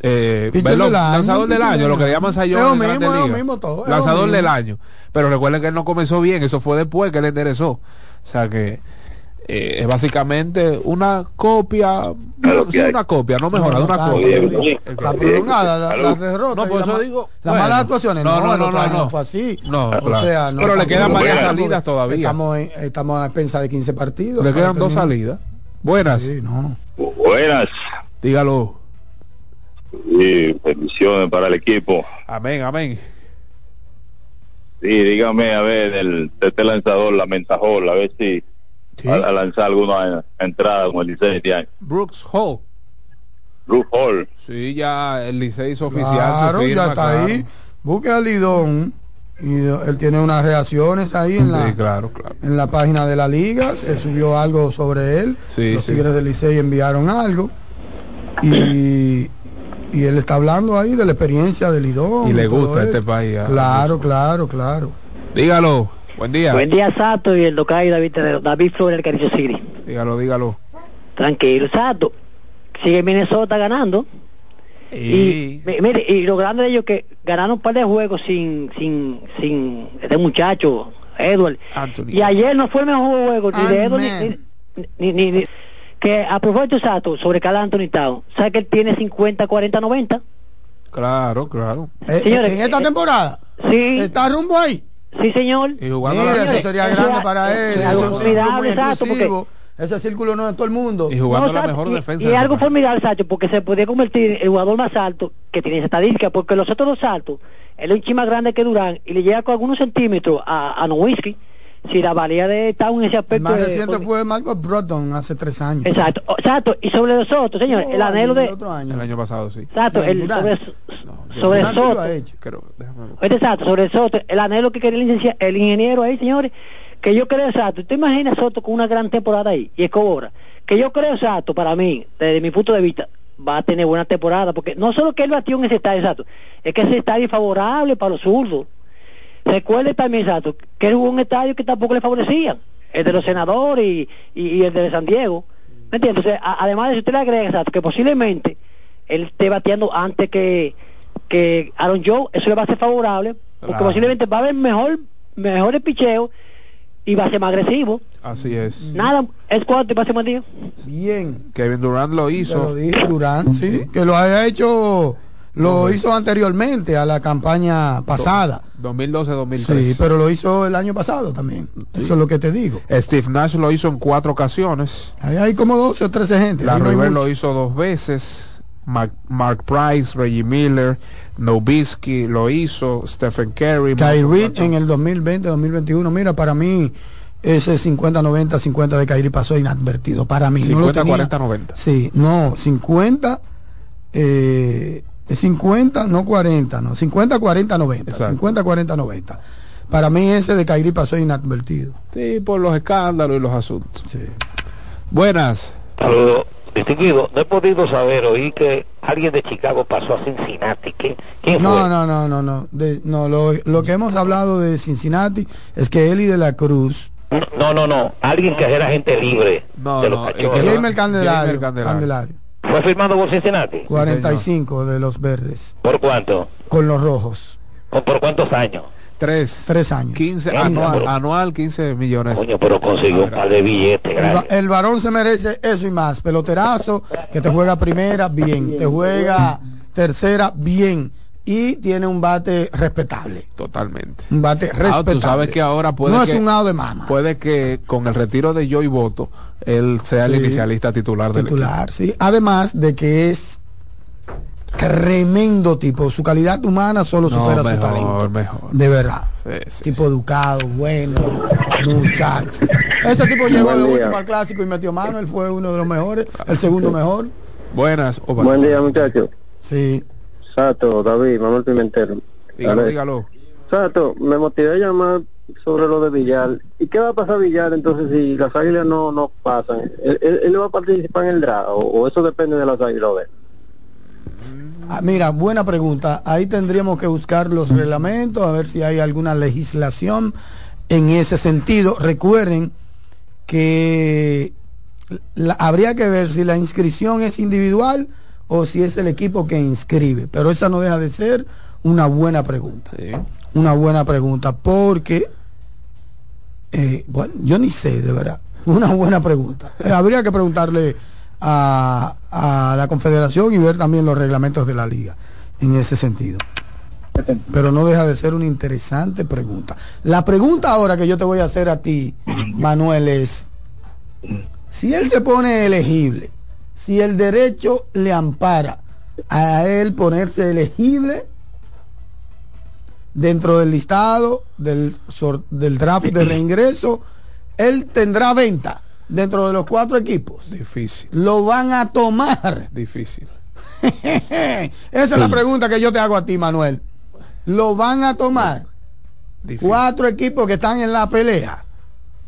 [SPEAKER 8] Eh,
[SPEAKER 10] Pitcher
[SPEAKER 8] verlo,
[SPEAKER 10] del año,
[SPEAKER 8] lanzador del año, lo que llaman Sayón.
[SPEAKER 10] Es lo
[SPEAKER 8] en
[SPEAKER 10] mismo,
[SPEAKER 8] Grandes
[SPEAKER 10] es lo
[SPEAKER 8] Ligas.
[SPEAKER 10] mismo todo, es lo
[SPEAKER 8] Lanzador
[SPEAKER 10] mismo.
[SPEAKER 8] del año. Pero recuerden que él no comenzó bien, eso fue después que él enderezó. O sea que eh, es básicamente una copia,
[SPEAKER 31] Claro
[SPEAKER 8] sí, una copia, no mejorada, una copia.
[SPEAKER 10] La prolongada, la-
[SPEAKER 31] Salud.
[SPEAKER 10] las derrotas.
[SPEAKER 8] No,
[SPEAKER 10] y
[SPEAKER 8] por
[SPEAKER 10] la
[SPEAKER 8] eso
[SPEAKER 10] ma-
[SPEAKER 8] digo,
[SPEAKER 10] Las
[SPEAKER 8] bueno.
[SPEAKER 10] malas actuaciones.
[SPEAKER 8] No,
[SPEAKER 10] No,
[SPEAKER 8] no, no, no,
[SPEAKER 10] fue así.
[SPEAKER 8] No,
[SPEAKER 10] o
[SPEAKER 8] claro.
[SPEAKER 10] sea, no
[SPEAKER 8] Pero le quedan varias salidas todavía.
[SPEAKER 10] Estamos, en- estamos a expensa de 15 partidos.
[SPEAKER 8] Le quedan dos salidas. Buenas,
[SPEAKER 10] Sí, no.
[SPEAKER 31] Buenas
[SPEAKER 8] dígalo.
[SPEAKER 31] Y bendiciones para el equipo.
[SPEAKER 8] Amén, amén.
[SPEAKER 31] Sí, dígame, a ver, el, de este lanzador, la Mentajol, a ver si
[SPEAKER 10] Sí.
[SPEAKER 31] a, a lanzar alguna entrada como el 16 de año.
[SPEAKER 8] Brooks Hall.
[SPEAKER 31] Ruth Hall,
[SPEAKER 8] Sí, ya el liceo hizo oficial
[SPEAKER 10] Claro,
[SPEAKER 8] su firma.
[SPEAKER 10] ya está
[SPEAKER 8] claro.
[SPEAKER 10] ahí. Busque a Lidón. Y él tiene unas reacciones ahí en la,
[SPEAKER 8] Sí, claro, claro.
[SPEAKER 10] en la página de la liga. Se subió algo sobre él.
[SPEAKER 8] Sí,
[SPEAKER 10] Los
[SPEAKER 8] sí.
[SPEAKER 10] Tigres del Licey enviaron algo. Y, y él está hablando ahí de la experiencia de Lidón.
[SPEAKER 8] Y le gusta este
[SPEAKER 10] eso.
[SPEAKER 8] país, a-
[SPEAKER 10] Claro, claro, claro.
[SPEAKER 8] Dígalo. Buen día.
[SPEAKER 32] Buen día, Sato y el Docay David. David Flores, el Cariño City.
[SPEAKER 8] Dígalo, dígalo.
[SPEAKER 32] Tranquilo, Sato. Sigue Minnesota ganando. Y, mi- mire, y lo grande de ellos que ganaron un par de juegos sin, sin, sin este muchacho, Edward. Y ayer no fue el mejor juego ni de Edward ni, ni, ni- ni- que a propósito exacto sobre Cal Anthony Town. ¿Sabe que él tiene 50, 40, 90?
[SPEAKER 8] Claro, claro.
[SPEAKER 10] Eh,
[SPEAKER 32] Señores,
[SPEAKER 10] en esta
[SPEAKER 32] eh,
[SPEAKER 10] temporada.
[SPEAKER 32] Sí.
[SPEAKER 10] ¿Está rumbo ahí?
[SPEAKER 32] Sí, señor.
[SPEAKER 8] Y jugando
[SPEAKER 10] Mira,
[SPEAKER 8] la-
[SPEAKER 10] eso sería
[SPEAKER 32] Eso
[SPEAKER 10] grande para él.
[SPEAKER 32] es
[SPEAKER 10] Eso es un círculo muy
[SPEAKER 32] formidable, exacto, porque-.
[SPEAKER 10] Ese círculo no es de todo el mundo.
[SPEAKER 8] Y jugando
[SPEAKER 32] No,
[SPEAKER 8] la
[SPEAKER 32] exacto,
[SPEAKER 8] mejor
[SPEAKER 32] y-
[SPEAKER 8] defensa.
[SPEAKER 32] Y,
[SPEAKER 8] del
[SPEAKER 32] algo formidable, Sacho, porque se podía convertir en el jugador más alto que tiene esa estadística, porque los otros dos saltos, él es un más grande que Durán y le llega con algunos centímetros a, a Nowitzki. Si la valía de Town en ese
[SPEAKER 10] El
[SPEAKER 32] aspecto.
[SPEAKER 10] más
[SPEAKER 32] es-
[SPEAKER 10] reciente fue Marcos Broughton hace tres años.
[SPEAKER 32] Exacto, exacto. Y sobre los otros, señor, el anhelo de.
[SPEAKER 10] otro año.
[SPEAKER 8] El año pasado, sí.
[SPEAKER 32] Exacto,
[SPEAKER 10] No,
[SPEAKER 32] el sobre, sobre
[SPEAKER 10] sí lo
[SPEAKER 32] Soto.
[SPEAKER 10] ha hecho.
[SPEAKER 8] Creo, déjame ver.
[SPEAKER 32] Oye, exacto, sobre Soto, el anhelo que quería el, licencia- el ingeniero ahí, señores, que yo creo exacto. ¿Usted imagina Soto con una gran temporada ahí y Escobora? Que yo creo exacto, para mí, desde mi punto de vista, va a tener buena temporada, porque no solo que él batió en ese estadio exacto, es que ese estadio es favorable para los zurdos. Recuerde también exacto, que en un estadio que tampoco le favorecían, el de los senadores y, y, y el de San Diego. ¿Me entiende? Entonces, a- además de eso, usted le agrega exacto, que posiblemente él esté bateando antes que, que Aaron Joe, eso le va a ser favorable, porque
[SPEAKER 8] Claro.
[SPEAKER 32] posiblemente va a haber mejor, mejores picheos y va a ser más agresivo.
[SPEAKER 8] Así es.
[SPEAKER 32] Nada, es cuánto y pase buen día.
[SPEAKER 10] Bien.
[SPEAKER 8] Kevin Durant lo hizo.
[SPEAKER 10] lo dije, Durán, sí. Que lo haya hecho, lo hizo anteriormente a la campaña pasada.
[SPEAKER 8] 2012-2013.
[SPEAKER 10] Sí, pero lo hizo el año pasado también. Eso es lo que te digo.
[SPEAKER 8] Steve Nash lo hizo en cuatro ocasiones.
[SPEAKER 10] Ahí hay como 12 o 13 gente.
[SPEAKER 8] La
[SPEAKER 10] no
[SPEAKER 8] River
[SPEAKER 10] mucho.
[SPEAKER 8] lo hizo dos veces. Mark, Mark Price, Reggie Miller, Nowitzki lo hizo, Stephen Curry.
[SPEAKER 10] Kyrie en el 2020-2021. Mira, para mí ese 50-90, 50 de Kyrie pasó inadvertido. Para mí. no lo
[SPEAKER 8] 50,
[SPEAKER 10] tenía.
[SPEAKER 8] 40, 90.
[SPEAKER 10] Sí, no, 50, eh, 50, no 40, no, 50, 40, 90.
[SPEAKER 8] Exacto.
[SPEAKER 10] 50, 40, 90. Para mí ese de Kyrie pasó inadvertido.
[SPEAKER 8] Sí, por los escándalos y los asuntos. Buenas.
[SPEAKER 33] Saludos. Distinguido, no he podido saber, oí que alguien de Chicago pasó a Cincinnati. ¿Quién, quién
[SPEAKER 10] No,
[SPEAKER 33] fue?
[SPEAKER 10] no, no, no, no. De- no lo, lo que hemos hablado de Cincinnati es que Eli de la Cruz,
[SPEAKER 33] No, no, no. Alguien que era gente libre
[SPEAKER 8] No,
[SPEAKER 33] de los
[SPEAKER 8] no,
[SPEAKER 33] cachorros.
[SPEAKER 10] Jamer Candelario,
[SPEAKER 8] Jamer Candelario.
[SPEAKER 10] Candelario,
[SPEAKER 33] ¿Fue firmado por Cincinnati?
[SPEAKER 10] 45 de los verdes,
[SPEAKER 33] ¿Por cuánto?
[SPEAKER 10] con los rojos,
[SPEAKER 33] ¿O ¿Por cuántos años?
[SPEAKER 8] Tres.
[SPEAKER 10] tres años.
[SPEAKER 8] 15
[SPEAKER 33] Qué
[SPEAKER 8] anual,
[SPEAKER 33] número.
[SPEAKER 8] anual 15 millones.
[SPEAKER 33] Coño, pero consiguió un par de billetes.
[SPEAKER 10] El, el varón se merece eso y más. Peloterazo, que te juega primera, bien. Te juega tercera, bien. Y tiene un bate respetable.
[SPEAKER 8] Totalmente.
[SPEAKER 10] Un bate
[SPEAKER 8] Ah,
[SPEAKER 10] respetable.
[SPEAKER 8] tú sabes que ahora puede
[SPEAKER 10] no
[SPEAKER 8] que,
[SPEAKER 10] es un lado de mama.
[SPEAKER 8] puede que con el retiro de Joey Boto él sea el inicialista titular del
[SPEAKER 10] titular, sí. Además de que es tremendo tipo. Su calidad humana solo
[SPEAKER 8] No,
[SPEAKER 10] supera su talento.
[SPEAKER 8] mejor.
[SPEAKER 10] De verdad.
[SPEAKER 8] Sí, sí,
[SPEAKER 10] tipo educado, bueno, muchacho. Ese tipo llegó de último al clásico y metió mano. Él fue uno de los mejores. El segundo mejor.
[SPEAKER 8] Buenas. Opa.
[SPEAKER 34] Buen día, muchachos.
[SPEAKER 10] Sí.
[SPEAKER 34] Sato, David, Manuel Pimentel.
[SPEAKER 8] Dígalo, dígalo.
[SPEAKER 34] Sato, me motivé a llamar sobre lo de Villar. ¿Y qué va a pasar Villar entonces si las águilas no, no pasan? ¿Él, él, va a participar en el draft o, o eso depende de las águilas?
[SPEAKER 10] Ah, mira, buena pregunta. Ahí tendríamos que buscar los reglamentos, a ver si hay alguna legislación en ese sentido. Recuerden que la- habría que ver si la inscripción es individual o si es el equipo que inscribe. Pero esa no deja de ser una buena pregunta. Una buena pregunta, porque, eh, bueno, yo ni sé, de verdad. Una buena pregunta. Eh, habría que preguntarle a, a la Confederación y ver también los reglamentos de la liga en ese sentido. Pero no deja de ser una interesante pregunta. La pregunta ahora que yo te voy a hacer a ti, Manuel, es, si él se pone elegible, si el derecho le ampara a él ponerse elegible dentro del listado del, draft de reingreso, él tendrá venta dentro de los cuatro equipos.
[SPEAKER 8] Difícil,
[SPEAKER 10] Lo van a tomar.
[SPEAKER 8] difícil.
[SPEAKER 10] Esa es la pregunta que yo te hago a ti, Manuel. Lo van a tomar
[SPEAKER 8] Difícil.
[SPEAKER 10] cuatro equipos que están en la pelea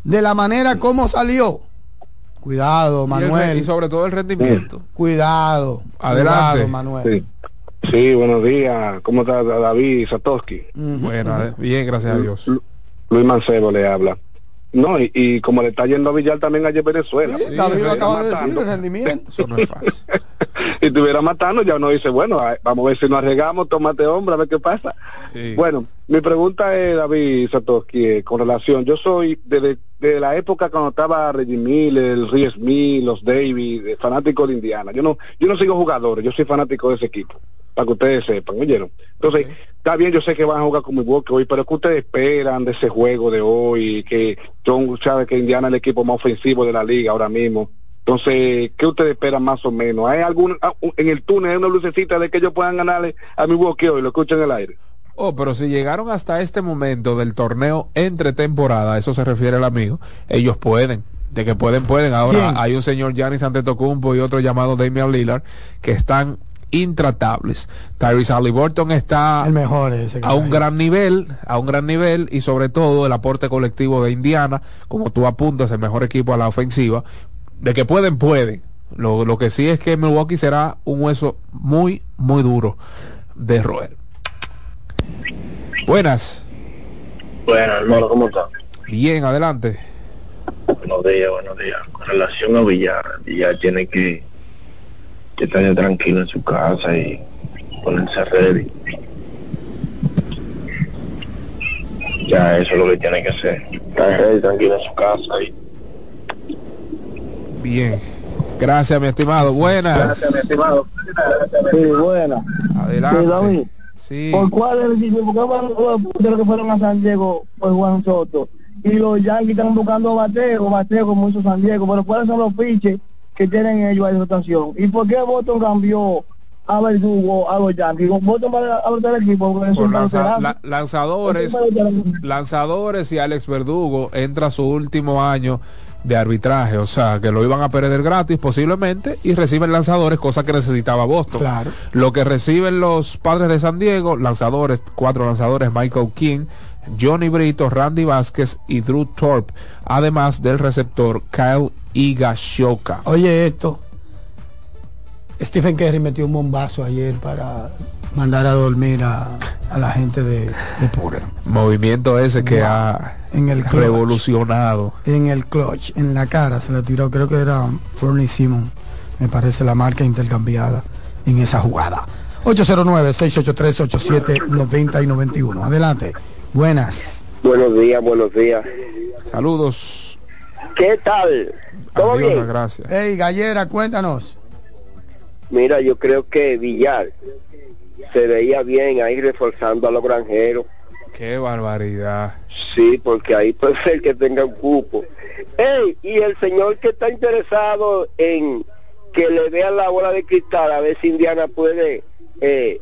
[SPEAKER 10] de la manera como salió. Cuidado,
[SPEAKER 8] Y, el
[SPEAKER 10] Manuel.
[SPEAKER 8] y sobre todo el rendimiento.
[SPEAKER 10] Cuidado.
[SPEAKER 8] Adelante.
[SPEAKER 10] Cuidado, Manuel.
[SPEAKER 35] Sí. sí, buenos días. ¿Cómo está David Satoshi?
[SPEAKER 10] Ujú.
[SPEAKER 8] Bueno, bien, gracias a Dios.
[SPEAKER 35] Lu- Luis Mancebo le habla. No, y, y como le está yendo a Villar también allá en Venezuela.
[SPEAKER 10] Sí, David lo acaba de decir,
[SPEAKER 35] matando.
[SPEAKER 10] el rendimiento.
[SPEAKER 8] Eso no es fácil.
[SPEAKER 33] si estuviera matando, ya uno dice, bueno, vamos a ver si nos arriesgamos, tómate hombre, a ver qué pasa. Bueno, mi pregunta es, David Satoshi, eh, con relación, yo soy desde de la época cuando estaba Reggie Miller, el Ries Smith, los Davis, eh, fanático de Indiana. Yo no, yo no sigo jugadores, yo soy fanático de ese equipo, para que ustedes sepan, ¿oyeron? Entonces, está bien, yo sé que van a jugar con Milwaukee hoy, pero ¿qué ustedes esperan de ese juego de hoy? Que John sabe que Indiana es el equipo más ofensivo de la liga ahora mismo. Entonces, ¿qué ustedes esperan más o menos? ¿Hay algún, ah, en el túnel hay una lucecita de que ellos puedan ganarle a Milwaukee hoy? Lo escuchan en el aire.
[SPEAKER 8] Oh, pero si llegaron hasta este momento del torneo entre temporada, a eso se refiere el amigo, ellos pueden. De que pueden, pueden. Ahora
[SPEAKER 10] ¿Quién?
[SPEAKER 8] hay un señor Giannis Antetokounmpo y otro llamado Damian Lillard que están intratables. Tyrese Halliburton está
[SPEAKER 10] El mejor ese. que
[SPEAKER 8] a un gran nivel, a un gran nivel y sobre todo el aporte colectivo de Indiana, como tú apuntas, el mejor equipo a la ofensiva, de que pueden, pueden. Lo, lo que sí es que Milwaukee será un hueso muy, muy duro de roer. Buenas.
[SPEAKER 31] Bueno, hermano, ¿cómo está?
[SPEAKER 8] Bien, adelante.
[SPEAKER 31] Buenos días, buenos días. Con relación a Villar, Villar tiene que, que estar tranquilo en su casa y ponerse ready. Ya, eso es lo que tiene que hacer. Estar ready, tranquilo en su casa y
[SPEAKER 8] Bien. Gracias, mi estimado. Buenas.
[SPEAKER 31] estimado.
[SPEAKER 34] Sí, buena.
[SPEAKER 8] Adelante.
[SPEAKER 34] Sí, David.
[SPEAKER 8] Sí.
[SPEAKER 34] ¿Por cuál es? ¿Por qué los que fueron a San Diego por Juan Soto? Y los Yankees están buscando Bateo, Bateo como hizo San Diego, pero ¿cuáles son los fiches que tienen ellos de rotación? ¿Y por qué Boston cambió a Verdugo a los Yankees? Boston va a el equipo
[SPEAKER 8] Por lanza- la- lanzadores, lanzadores y Alex Verdugo entra su último año de arbitraje, o sea, que lo iban a perder gratis posiblemente y reciben lanzadores, cosa que necesitaba Boston.
[SPEAKER 10] Claro.
[SPEAKER 8] Lo que reciben los padres de San Diego, lanzadores, cuatro lanzadores, Michael King, Johnny Brito, Randy Vázquez y Drew Thorpe, además del receptor Kyle Igashoka.
[SPEAKER 10] Oye esto. Stephen Curry metió un bombazo ayer para mandar a dormir a, a la gente de, de Pura.
[SPEAKER 8] Movimiento ese que
[SPEAKER 10] Wow.
[SPEAKER 8] ha
[SPEAKER 10] En el clutch.
[SPEAKER 8] revolucionado.
[SPEAKER 10] En el clutch, en la cara se le tiró, creo que era Fernie Simon, me parece la marca intercambiada en esa jugada. 809-683-8790 y 91. Adelante. Buenas.
[SPEAKER 36] Buenos días, buenos días.
[SPEAKER 8] Saludos.
[SPEAKER 36] ¿Qué tal? ¿Todo
[SPEAKER 8] Adiós,
[SPEAKER 36] bien?
[SPEAKER 8] gracias.
[SPEAKER 10] Hey, Gallera, cuéntanos.
[SPEAKER 36] Mira, yo creo que Villar se veía bien ahí reforzando a los granjeros.
[SPEAKER 8] Qué barbaridad.
[SPEAKER 36] Sí, porque ahí puede ser que tenga un cupo. Ey, y el señor que está interesado en que le vean la bola de cristal a ver si Indiana puede eh,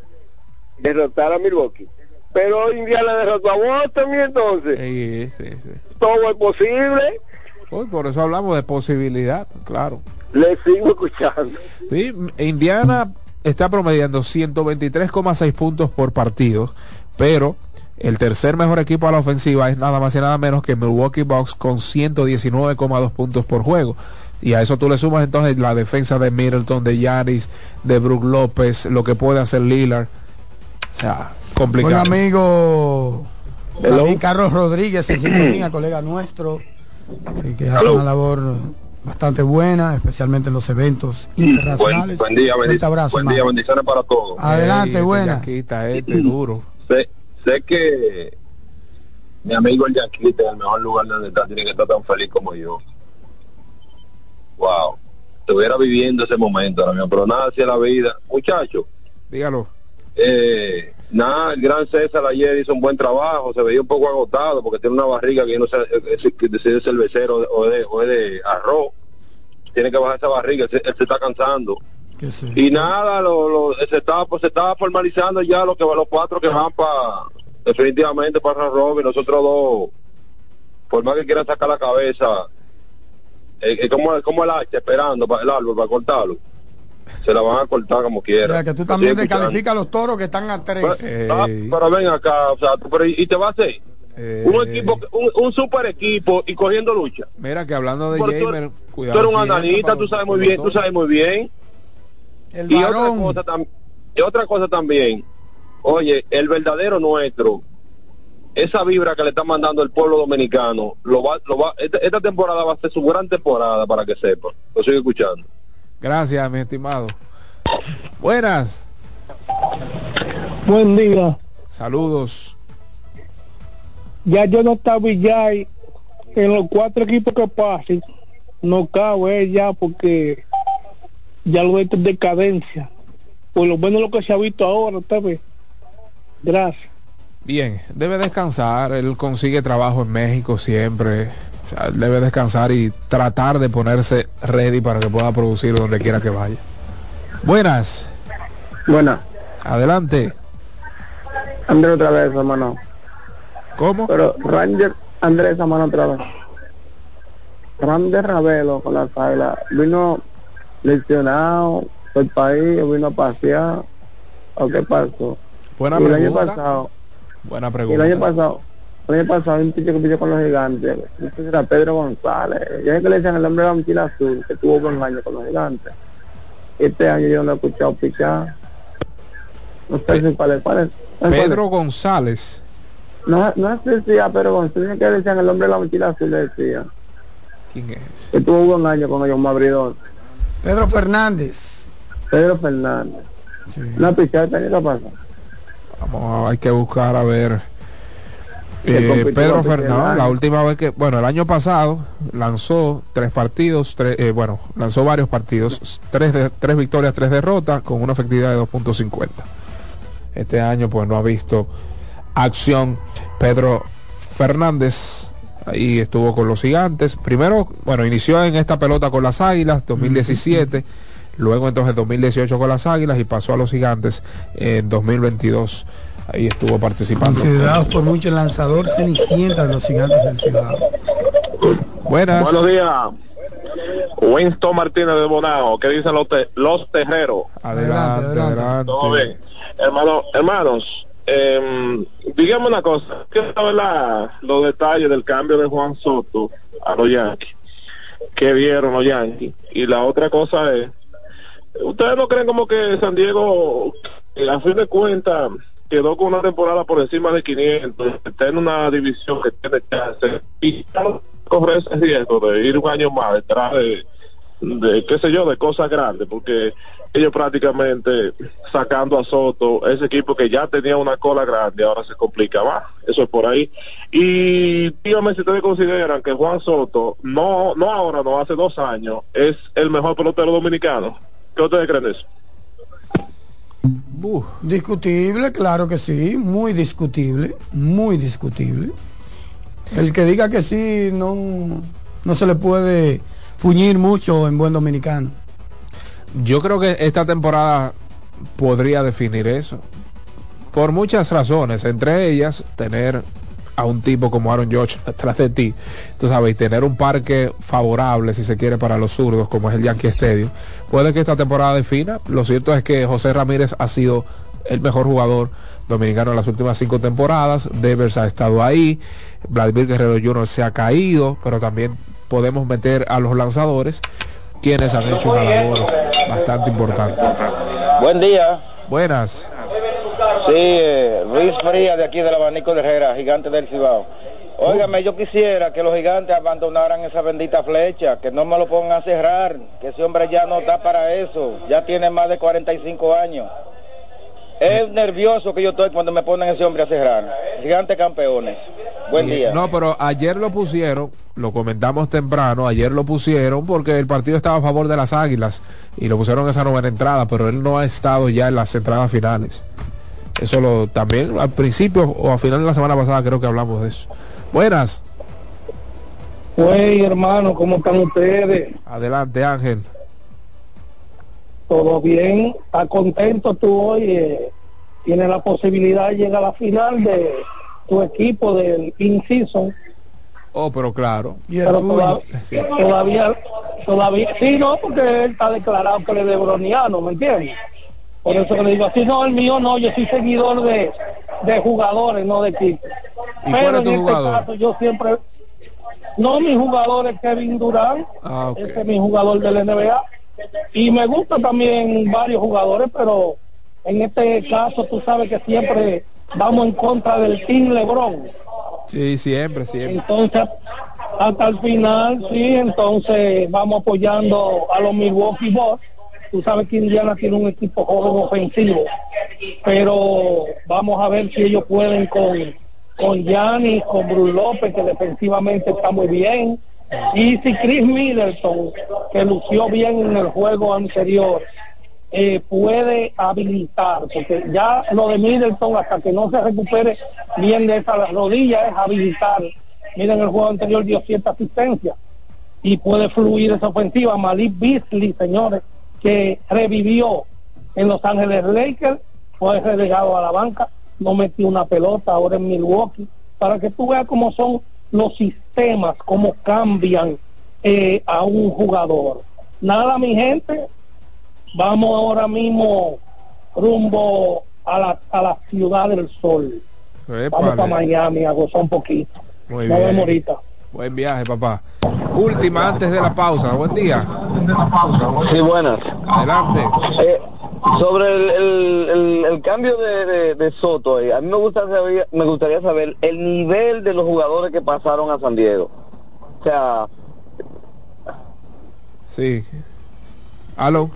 [SPEAKER 36] derrotar a Milwaukee. Pero Indiana derrotó a Boston y entonces
[SPEAKER 8] Sí, sí, sí.
[SPEAKER 36] todo es posible.
[SPEAKER 8] Hoy por eso hablamos de posibilidad, claro.
[SPEAKER 36] Le sigo escuchando.
[SPEAKER 8] Sí, Indiana está promediando 123,6 puntos por partido, pero el tercer mejor equipo a la ofensiva es nada más y nada menos que Milwaukee Bucks con 119,2 puntos por juego. Y a eso tú le sumas entonces la defensa de Middleton, de Yaris, de Brook López, lo que puede hacer Lillard. O sea,
[SPEAKER 10] Buen
[SPEAKER 8] complicado.
[SPEAKER 10] amigo
[SPEAKER 8] Hello.
[SPEAKER 10] Carlos Rodríguez, en sintonía, colega nuestro, que hace
[SPEAKER 31] Hello.
[SPEAKER 10] una labor bastante buena, especialmente en los eventos internacionales.
[SPEAKER 31] Buen, buen día, bendiciones,
[SPEAKER 10] abrazo,
[SPEAKER 31] buen día, bendiciones para todos.
[SPEAKER 10] Adelante, buena.
[SPEAKER 8] Yaquita, este, duro.
[SPEAKER 31] Sé, sé que mi amigo el Yaquita en el mejor lugar donde está tiene que estar tan feliz como yo. Wow. Estuviera viviendo ese momento ahora mismo, pero nada hacia la vida. Muchacho,
[SPEAKER 8] Dígalo.
[SPEAKER 31] Eh, nada, el gran César ayer hizo un buen trabajo, se veía un poco agotado porque tiene una barriga que yo no sé eh, si es cervecero o de, o es de arroz. Tiene que bajar esa barriga, él se, él se está cansando.
[SPEAKER 10] Sí.
[SPEAKER 31] Y nada, lo, lo- se, estaba, pues, se estaba formalizando ya lo que los cuatro que van para definitivamente para Robin, nosotros dos, por más que quieran sacar la cabeza, eh, eh, como, como el hacha esperando para el árbol para cortarlo, se la van a cortar como
[SPEAKER 10] O
[SPEAKER 31] quieran.
[SPEAKER 10] sea, que tú también descalificas a los toros que están a tres.
[SPEAKER 31] Ah, pero ven acá, o sea, pero y te va a hacer un equipo, un, un super equipo y cogiendo lucha.
[SPEAKER 8] Mira que hablando de
[SPEAKER 31] tú-
[SPEAKER 8] Jamer,
[SPEAKER 31] Tú
[SPEAKER 8] cuidado.
[SPEAKER 31] eres un
[SPEAKER 8] si para
[SPEAKER 31] tú sabes muy bien, tú sabes muy bien.
[SPEAKER 10] El
[SPEAKER 31] y otra cosa, y otra cosa también, oye, el verdadero nuestro, esa vibra que le está mandando el pueblo dominicano, lo va, lo va, esta, esta temporada va a ser su gran temporada para que sepa. Lo sigo escuchando.
[SPEAKER 8] Gracias, mi estimado. Buenas.
[SPEAKER 37] Buen día.
[SPEAKER 8] Saludos.
[SPEAKER 37] Ya yo no está Villay en los cuatro equipos que pasen. No cabe ya porque ya lo veo en decadencia. Por lo menos lo que se ha visto ahora, usted ve. Gracias.
[SPEAKER 8] Bien, debe descansar. Él consigue trabajo en México siempre. O sea, él debe descansar y tratar de ponerse ready para que pueda producir donde quiera que vaya. Buenas.
[SPEAKER 34] Buenas.
[SPEAKER 8] Adelante.
[SPEAKER 34] Andrés otra vez, hermano.
[SPEAKER 8] ¿Cómo?
[SPEAKER 34] Pero Ranger, Andrés, hermano, otra vez. Rander Ravelo con la águilas vino lesionado del país, vino a pasear, o qué pasó.
[SPEAKER 8] Buena
[SPEAKER 34] Y el año
[SPEAKER 8] pregunta.
[SPEAKER 34] pasado,
[SPEAKER 8] Buena
[SPEAKER 34] y el
[SPEAKER 8] pregunta.
[SPEAKER 34] año pasado, el año pasado un picho que pichó con los gigantes, ese era Pedro González, ya sé que le decían el hombre de la mochila azul, que tuvo buen año con los gigantes. Este año yo no he escuchado pichar. No sé si cuál es, cuál es. ¿cuál es?
[SPEAKER 8] Pedro González.
[SPEAKER 34] No, no sé si a Pedro González que le decían el hombre de la mochila azul, le decía.
[SPEAKER 8] ¿Quién es?
[SPEAKER 34] Que tuvo buen año con ellos, un abridor.
[SPEAKER 24] Pedro Fernández.
[SPEAKER 34] Pedro Fernández. Una pichada este año qué pasa.
[SPEAKER 8] Vamos, a- hay que buscar a ver. Eh, Pedro Fernández, la última vez que, bueno, el año pasado lanzó tres partidos, tres, eh, bueno, lanzó varios partidos, tres, de, tres victorias, tres derrotas, con una efectividad de 2.50. Este año, pues no ha visto acción Pedro Fernández. Ahí estuvo con los gigantes. Primero, bueno, inició en esta pelota con las águilas, 2017. Luego entonces 2018 con las águilas y pasó a los gigantes en 2022. Ahí estuvo participando.
[SPEAKER 24] Considerados por muchos el lanzador cenicienta de los gigantes del Cibao.
[SPEAKER 8] Buenas.
[SPEAKER 33] Buenos días. Winston Martínez de Bonao, ¿qué dicen los, te- los tejeros?
[SPEAKER 8] Adelante, adelante.
[SPEAKER 33] Todo bien. Hermano, hermanos, eh, dígame una cosa, saber la- los detalles del cambio de Juan Soto a los Yankees. ¿Qué vieron los Yankees? Y la otra cosa es, ¿ustedes no creen como que San Diego, a fin de cuentas, quedó con una temporada por encima de 500, está en una división que tiene chance y corre ese riesgo de ir un año más detrás de, qué sé yo, de cosas grandes, porque ellos prácticamente sacando a Soto, ese equipo que ya tenía una cola grande, ahora se complica más, eso es por ahí. Y dígame si ustedes consideran que Juan Soto, no, no ahora, no hace dos años, es el mejor pelotero dominicano. ¿Qué ustedes creen de eso?
[SPEAKER 24] Discutible, claro que sí, muy discutible, muy discutible. El que diga que sí no, no se le puede fuñir mucho en buen dominicano.
[SPEAKER 8] Yo creo que esta temporada podría definir eso. Por muchas razones, entre ellas tener a un tipo como Aaron George atrás de ti, tú sabes, y tener un parque favorable, si se quiere, para los zurdos, como es el Yankee Stadium. Puede que esta temporada defina. Lo cierto es que José Ramírez ha sido el mejor jugador dominicano en las últimas cinco temporadas. Devers ha estado ahí. Vladimir Guerrero Jr. se ha caído, pero también podemos meter a los lanzadores, quienes han hecho una labor bastante importante.
[SPEAKER 31] Buen día.
[SPEAKER 8] Buenas.
[SPEAKER 31] Sí, eh, Luis Frías de aquí del abanico de Herrera, gigante del Cibao. Óigame, yo quisiera que los gigantes abandonaran esa bendita flecha, que no me lo pongan a cerrar, que ese hombre ya no da para eso, ya tiene más de 45 años. Es nervioso que yo estoy cuando me ponen ese hombre a cerrar. Gigante campeones. Buen día.
[SPEAKER 8] No, pero ayer lo pusieron, lo comentamos temprano, ayer lo pusieron porque el partido estaba a favor de las Águilas y lo pusieron en esa novena entrada, pero él no ha estado ya en las entradas finales. Eso lo también al principio o a final de la semana pasada creo que hablamos de eso. Buenas.
[SPEAKER 37] Pues hermano, ¿cómo están ustedes?
[SPEAKER 8] Adelante, Ángel.
[SPEAKER 37] ¿Todo bien? ¿Estás contento tú hoy? eh, ¿Tienes la posibilidad de llegar a la final de tu equipo del in-season?
[SPEAKER 8] Oh, pero claro.
[SPEAKER 37] Pero toda-
[SPEAKER 8] Sí.
[SPEAKER 37] todavía, todavía, sí, no, porque él está declarado que él es de broniano, ¿me entiendes? Por eso que le digo así, no, el mío no, yo soy seguidor de, de jugadores, no de equipos.
[SPEAKER 8] ¿Y cuál
[SPEAKER 37] Pero en este
[SPEAKER 8] jugador?
[SPEAKER 37] caso yo siempre, no, mi jugador es Kevin Durant,
[SPEAKER 8] Ah,
[SPEAKER 37] ese es mi jugador del NBA. Y me gustan también varios jugadores, pero en este caso tú sabes que siempre vamos en contra del Team LeBron.
[SPEAKER 8] Sí, siempre, siempre.
[SPEAKER 37] Entonces, hasta el final, sí, entonces vamos apoyando a los Milwaukee Bucks Tú sabes que Indiana tiene un equipo joven ofensivo, pero vamos a ver si ellos pueden con con Gianni, con Bruce López, que defensivamente está muy bien, y si Chris Middleton, que lució bien en el juego anterior, eh, puede habilitar, porque ya lo de Middleton hasta que no se recupere bien de esa rodilla es habilitar. Miren el juego anterior dio cierta asistencia y puede fluir esa ofensiva. Malik Beasley, señores, que revivió en Los Ángeles Lakers, fue relegado a la banca, no metió una pelota ahora en Milwaukee, para que tú veas cómo son los sistemas, cómo cambian eh, a un jugador. Nada, mi gente, vamos ahora mismo rumbo a la, a la ciudad del sol. Vamos para Miami a gozar un poquito.
[SPEAKER 8] Muy
[SPEAKER 37] Nos
[SPEAKER 8] bien.
[SPEAKER 37] vemos ahorita.
[SPEAKER 8] Buen viaje, papá. Última antes de la pausa. Buen día.
[SPEAKER 38] Sí, buenas.
[SPEAKER 8] Adelante.
[SPEAKER 38] Eh, sobre el, el, el- el cambio de, de- de Soto, eh, a mí me, gusta saber- me gustaría saber el nivel de los jugadores que pasaron a San Diego. O sea,
[SPEAKER 8] Sí. Aló.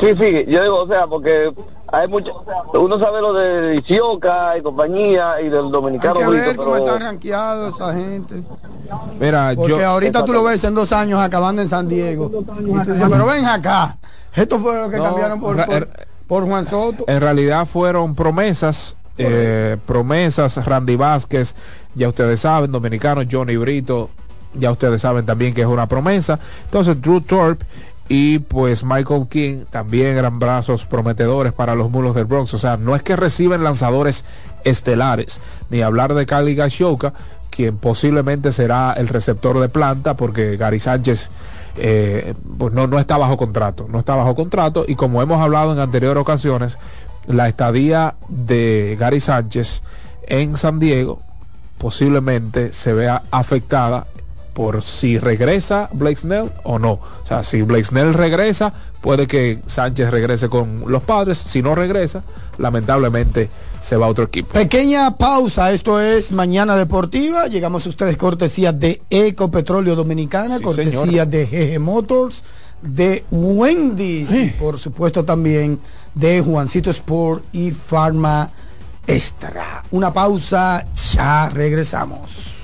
[SPEAKER 38] sí, sí, yo digo, o sea, porque hay mucho, uno sabe lo de Isioca y compañía y del
[SPEAKER 24] Hay
[SPEAKER 38] dominicano
[SPEAKER 24] que
[SPEAKER 38] Brito,
[SPEAKER 24] ver cómo
[SPEAKER 38] pero
[SPEAKER 24] están rankeados esa gente.
[SPEAKER 8] Mira,
[SPEAKER 24] Porque
[SPEAKER 8] yo.
[SPEAKER 24] ahorita tú lo ves en dos años acabando en San Diego. Y tú dices, pero ven acá. Esto fue lo que
[SPEAKER 8] No,
[SPEAKER 24] cambiaron por,
[SPEAKER 8] ra-
[SPEAKER 24] por, por Juan Soto.
[SPEAKER 8] En realidad fueron promesas, eh, promesas, Randy Vázquez, ya ustedes saben, dominicano, Johnny Brito, ya ustedes saben también que es una promesa. Entonces, Drew Thorpe y pues Michael King también eran brazos prometedores para los mulos del Bronx. O sea, no es que reciben lanzadores estelares, ni hablar de Cali Gashoka, quien posiblemente será el receptor de planta, porque Gary Sánchez eh, pues no, no está bajo contrato, no está bajo contrato y como hemos hablado en anteriores ocasiones, la estadía de Gary Sánchez en San Diego posiblemente se vea afectada por si regresa Blake Snell o no. O sea, si Blake Snell regresa, puede que Sánchez regrese con los padres. Si no regresa, lamentablemente se va a otro equipo.
[SPEAKER 24] Pequeña pausa, esto es Mañana Deportiva. Llegamos a ustedes cortesía de Ecopetróleo Dominicana,
[SPEAKER 8] Sí,
[SPEAKER 24] cortesía
[SPEAKER 8] señor.
[SPEAKER 24] de GG Motors, de Wendy's y por supuesto también de Juancito Sport y Pharma Extra. Una pausa, ya regresamos.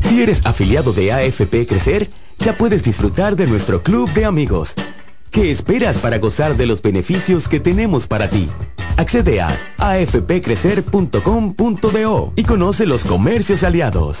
[SPEAKER 39] Si eres afiliado de AFP Crecer, ya puedes disfrutar de nuestro club de amigos. ¿Qué esperas para gozar de los beneficios que tenemos para ti? Accede a afpcrecer.com.do y conoce los comercios aliados.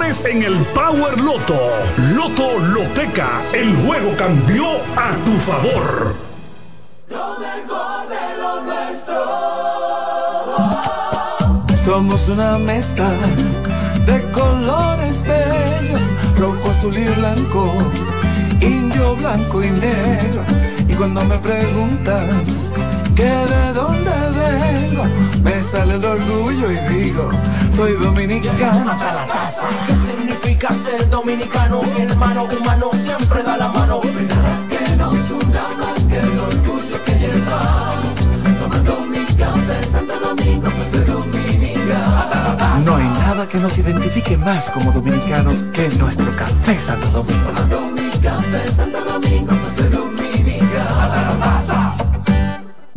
[SPEAKER 13] en el Power Loto. Loto Loteca, el juego cambió a tu favor.
[SPEAKER 18] Somos una mezcla de colores bellos, rojo, azul y blanco, indio, blanco y negro. Y cuando me preguntan que de dónde vengo, me sale el orgullo soy dominicano hasta la taza. ¿Qué significa ser dominicano? Mi hermano humano siempre da la mano. Nada que nos una más que el orgullo que llevamos. Tomando mi café Santo Domingo, pues dominicano hasta la taza.
[SPEAKER 40] No hay nada que nos identifique más como dominicanos que nuestro café Santo Domingo.
[SPEAKER 18] Tomando mi café Santo Domingo, pues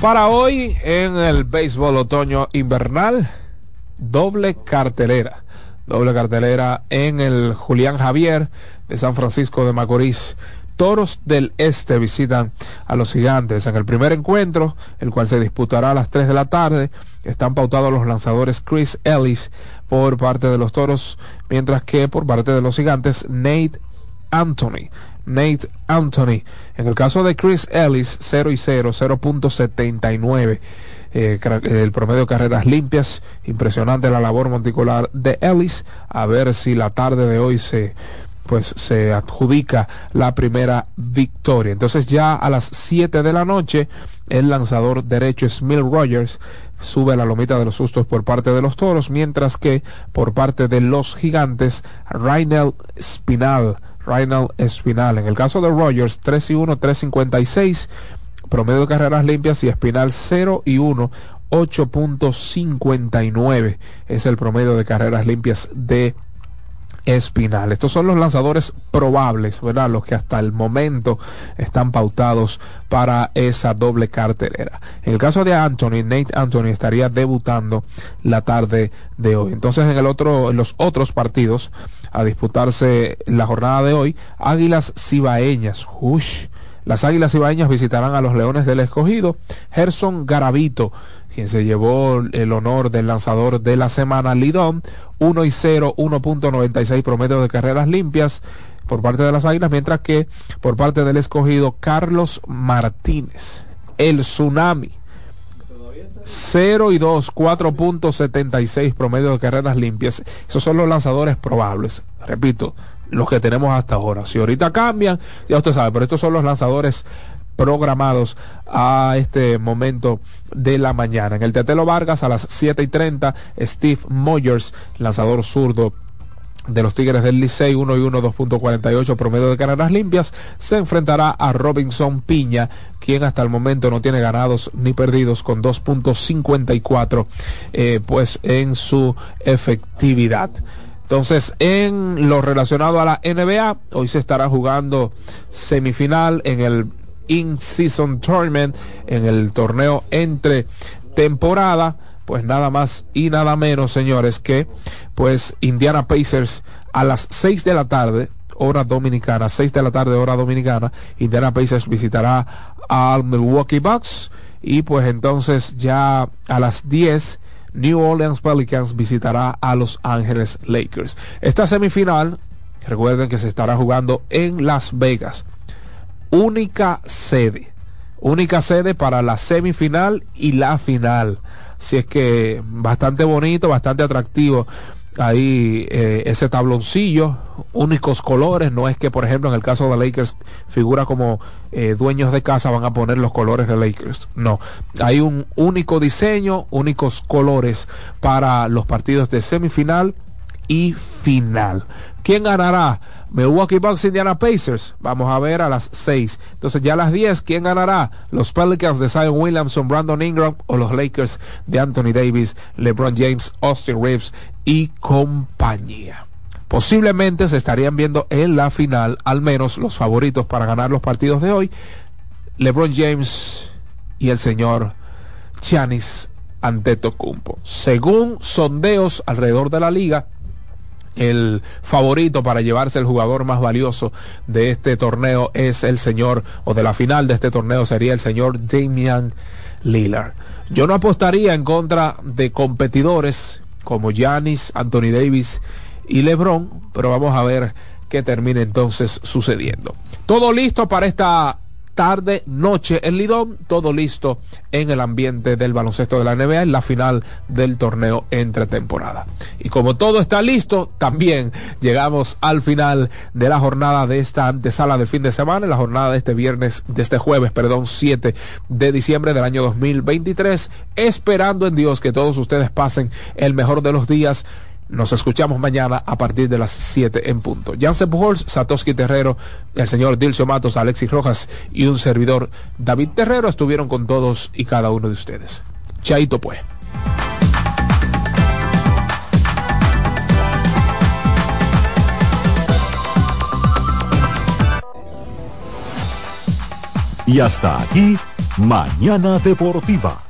[SPEAKER 8] Para hoy en el béisbol otoño invernal, doble cartelera. Doble cartelera en el Julián Javier de San Francisco de Macorís. Toros del Este visitan a los gigantes en el primer encuentro, el cual se disputará a las 3 de la tarde. Están pautados los lanzadores Chris Ellis por parte de los toros, mientras que por parte de los gigantes Nate Anthony. Nate Anthony. En el caso de Chris Ellis, 0 y 0, 0.79. Eh, car- el promedio de carreras limpias, impresionante la labor monticular de Ellis, a ver si la tarde de hoy se pues se adjudica la primera victoria. Entonces ya a las 7 de la noche el lanzador derecho Smil Rogers sube a la lomita de los sustos por parte de los toros, mientras que por parte de los gigantes Rainel Spinal Rainel Espinal. En el caso de Rogers, 3 y 1, 356, promedio de carreras limpias y Espinal 0 y 1, 8.59 es el promedio de carreras limpias de Espinal. Estos son los lanzadores probables, ¿verdad? Los que hasta el momento están pautados para esa doble cartelera. En el caso de Anthony, Nate Anthony estaría debutando la tarde de hoy. Entonces, en el otro, en los otros partidos a disputarse la jornada de hoy, Águilas Cibaeñas. Ush. Las Águilas Ibaeñas visitarán a los Leones del Escogido. Gerson Garavito, quien se llevó el honor del lanzador de la semana, Lidón, 1 y 0, 1.96 promedio de carreras limpias por parte de las Águilas, mientras que por parte del Escogido, Carlos Martínez, el Tsunami. 0 y 2, 4.76 promedio de carreras limpias. Esos son los lanzadores probables. Repito, los que tenemos hasta ahora. Si ahorita cambian, ya usted sabe, pero estos son los lanzadores programados a este momento de la mañana. En el Tetelo Vargas a las 7 y 30, Steve Moyers, lanzador zurdo de los Tigres del Licey 1 y 1 2.48 promedio de carreras limpias se enfrentará a Robinson Piña quien hasta el momento no tiene ganados ni perdidos con 2.54 eh, pues en su efectividad. Entonces, en lo relacionado a la NBA, hoy se estará jugando semifinal en el In-Season Tournament, en el torneo entre temporada, pues nada más y nada menos, señores, que pues Indiana Pacers a las 6 de la tarde, hora dominicana, 6 de la tarde, hora dominicana, Indiana Pacers visitará al Milwaukee Bucks y pues entonces ya a las 10 New Orleans Pelicans visitará a Los Ángeles Lakers. Esta semifinal, recuerden que se estará jugando en Las Vegas. Única sede. Única sede para la semifinal y la final. Si es que bastante bonito, bastante atractivo. Ahí eh, ese tabloncillo, únicos colores, no es que por ejemplo en el caso de Lakers figura como eh, dueños de casa van a poner los colores de Lakers, no, hay un único diseño, únicos colores para los partidos de semifinal y final. ¿Quién ganará? Milwaukee Bucks, Indiana Pacers. Vamos a ver a las 6. Entonces ya a las 10, ¿quién ganará? Los Pelicans de Zion Williamson, Brandon Ingram o los Lakers de Anthony Davis, LeBron James, Austin Reeves y compañía. Posiblemente se estarían viendo en la final, al menos los favoritos para ganar los partidos de hoy, LeBron James y el señor Giannis Antetokounmpo. Según sondeos alrededor de la liga, el favorito para llevarse el jugador más valioso de este torneo es el señor, o de la final de este torneo sería el señor Damian Lillard. Yo no apostaría en contra de competidores como Giannis, Anthony Davis y LeBron, pero vamos a ver qué termina entonces sucediendo. Todo listo para esta tarde, noche en Lidón, todo listo en el ambiente del baloncesto de la NBA en la final del torneo entre temporada. Y como todo está listo, también llegamos al final de la jornada de esta antesala del fin de semana, la jornada de este viernes, de este jueves, perdón, 7 de diciembre del año 2023, esperando en Dios que todos ustedes pasen el mejor de los días nos escuchamos mañana a partir de las 7 en punto. Jansen Pujols, Satoshi Terrero, el señor Dilcio Matos, Alexis Rojas y un servidor David Terrero estuvieron con todos y cada uno de ustedes. Chaito pues.
[SPEAKER 41] Y hasta aquí, Mañana Deportiva.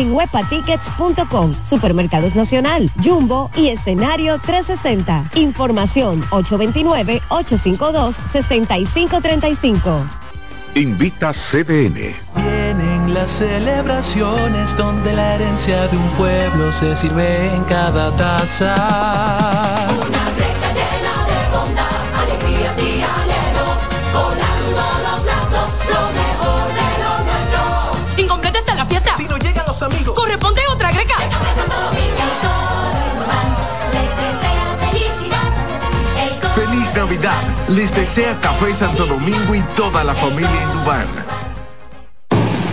[SPEAKER 42] en webatickets.com, Supermercados Nacional, Jumbo y Escenario 360. Información 829-852-6535.
[SPEAKER 6] Invita CDN.
[SPEAKER 18] Vienen las celebraciones donde la herencia de un pueblo se sirve en cada taza.
[SPEAKER 43] Los
[SPEAKER 18] amigos.
[SPEAKER 44] Corresponde otra greca.
[SPEAKER 18] Feliz Navidad. Les desea Café Santo Domingo y toda la familia en Dubán.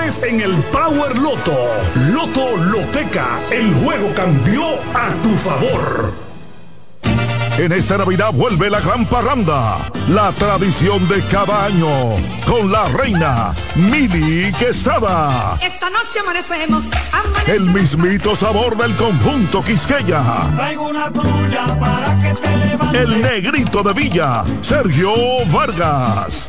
[SPEAKER 13] en el Power Loto. Loto Loteca, el juego cambió a tu favor.
[SPEAKER 41] En esta Navidad vuelve la gran parranda, la tradición de cada año, con la reina Mili Quesada.
[SPEAKER 44] Esta noche amanecemos.
[SPEAKER 41] El mismito sabor del conjunto Quisqueya.
[SPEAKER 18] Traigo una tuya para que te levantes.
[SPEAKER 41] El negrito de Villa, Sergio Vargas.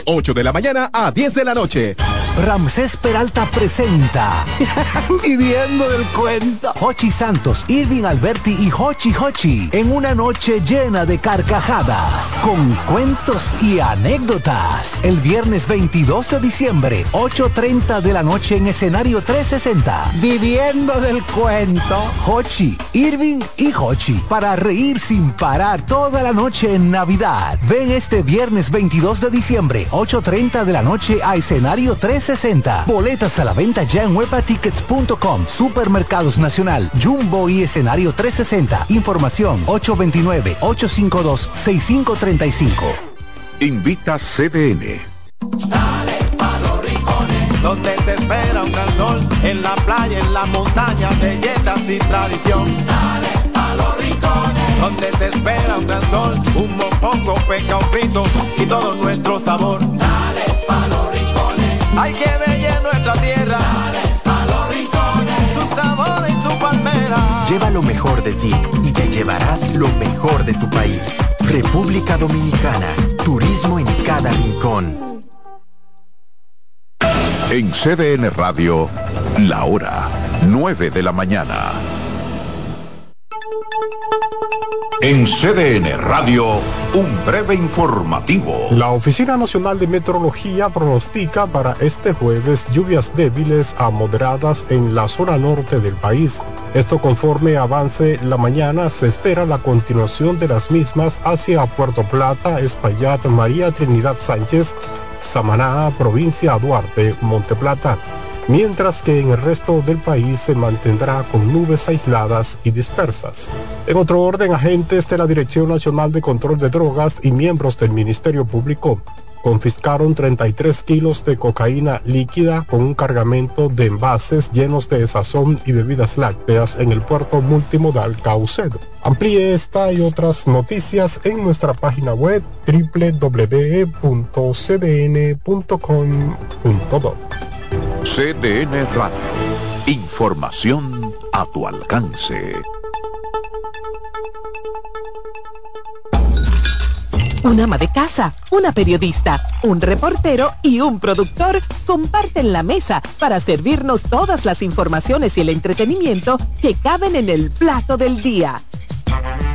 [SPEAKER 45] 8 de la mañana a 10 de la noche.
[SPEAKER 2] Ramsés Peralta presenta Viviendo del cuento Hochi Santos, Irving Alberti y Hochi Hochi en una noche llena de carcajadas con cuentos y anécdotas. El viernes 22 de diciembre, 8.30 de la noche en escenario 360. Viviendo del cuento Hochi, Irving y Hochi para reír sin parar toda la noche en Navidad. Ven este viernes 22 de diciembre, 8.30 de la noche a escenario 360. Boletas a la venta ya en webatickets.com, Supermercados Nacional, Jumbo y escenario 360. Información 829-852-6535.
[SPEAKER 6] Invita CDN.
[SPEAKER 10] Dale pa' los rincones, donde te espera un gran sol, en la playa, en la montaña, belletas y tradición. Dale donde te espera un gran sol, un mopongo, peca, un pito y todo nuestro sabor. Dale pa' los rincones, hay que ver nuestra tierra. Dale pa' los rincones, su sabor y su palmera.
[SPEAKER 20] Lleva lo mejor de ti y te llevarás lo mejor de tu país. República Dominicana. Turismo en cada rincón.
[SPEAKER 6] En CDN Radio, la hora 9 de la mañana. En CDN Radio, un breve informativo.
[SPEAKER 46] La Oficina Nacional de Meteorología pronostica para este jueves lluvias débiles a moderadas en la zona norte del país. Esto conforme avance la mañana se espera la continuación de las mismas hacia Puerto Plata, Espaillat, María Trinidad Sánchez, Samaná, provincia Duarte, Monteplata mientras que en el resto del país se mantendrá con nubes aisladas y dispersas. En otro orden, agentes de la Dirección Nacional de Control de Drogas y miembros del Ministerio Público confiscaron 33 kilos de cocaína líquida con un cargamento de envases llenos de sazón y bebidas lácteas en el puerto multimodal Caucedo. Amplíe esta y otras noticias en nuestra página web www.cdn.com.do.
[SPEAKER 6] CDN Radio. Información a tu alcance.
[SPEAKER 47] Un ama de casa, una periodista, un reportero y un productor comparten la mesa para servirnos todas las informaciones y el entretenimiento que caben en el plato del día.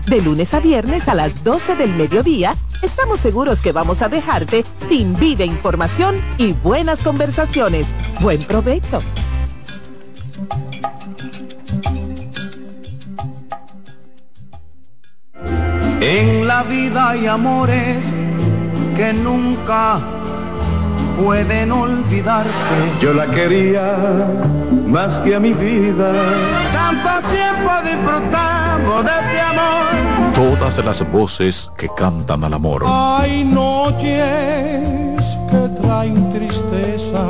[SPEAKER 47] De lunes a viernes a las 12 del mediodía, estamos seguros que vamos a dejarte sin vida información y buenas conversaciones. Buen provecho.
[SPEAKER 10] En la vida hay amores que nunca pueden olvidarse. Yo la quería más que a mi vida. Tanto tiempo disfrutamos de este amor.
[SPEAKER 6] Todas las voces que cantan al amor.
[SPEAKER 10] Hay noches que traen tristeza.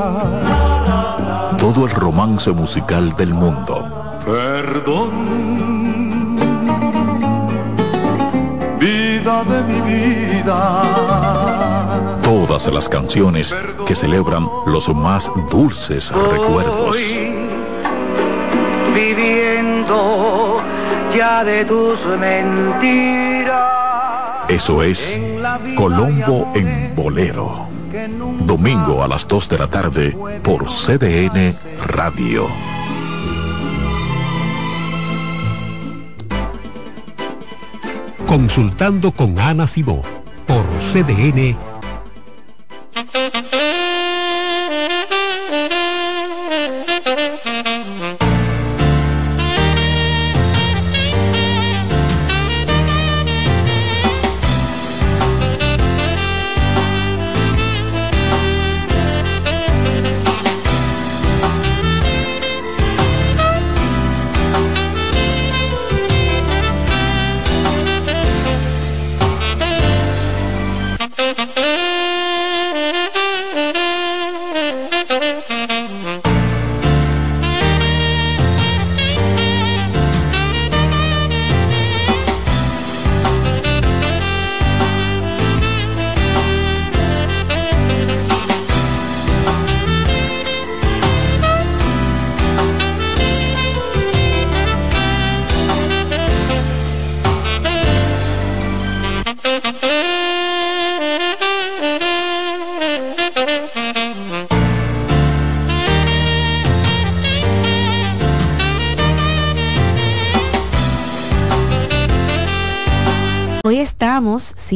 [SPEAKER 6] Todo el romance musical del mundo.
[SPEAKER 10] Perdón. Vida de mi vida.
[SPEAKER 6] Todas las canciones que celebran los más dulces recuerdos.
[SPEAKER 10] Ya de tus mentiras.
[SPEAKER 6] Eso es Colombo en Bolero. Domingo a las 2 de la tarde por CDN Radio.
[SPEAKER 48] Consultando con Ana Simó por CDN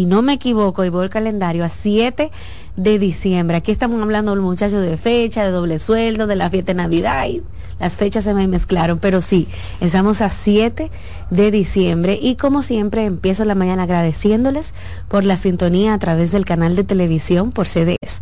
[SPEAKER 49] si no me equivoco, y voy al calendario, a 7 de diciembre. Aquí estamos hablando, muchachos, de fecha, de doble sueldo, de la fiesta de Navidad. Y las fechas se me mezclaron, pero sí, estamos a 7 de diciembre. Y como siempre, empiezo la mañana agradeciéndoles por la sintonía a través del canal de televisión por CDS.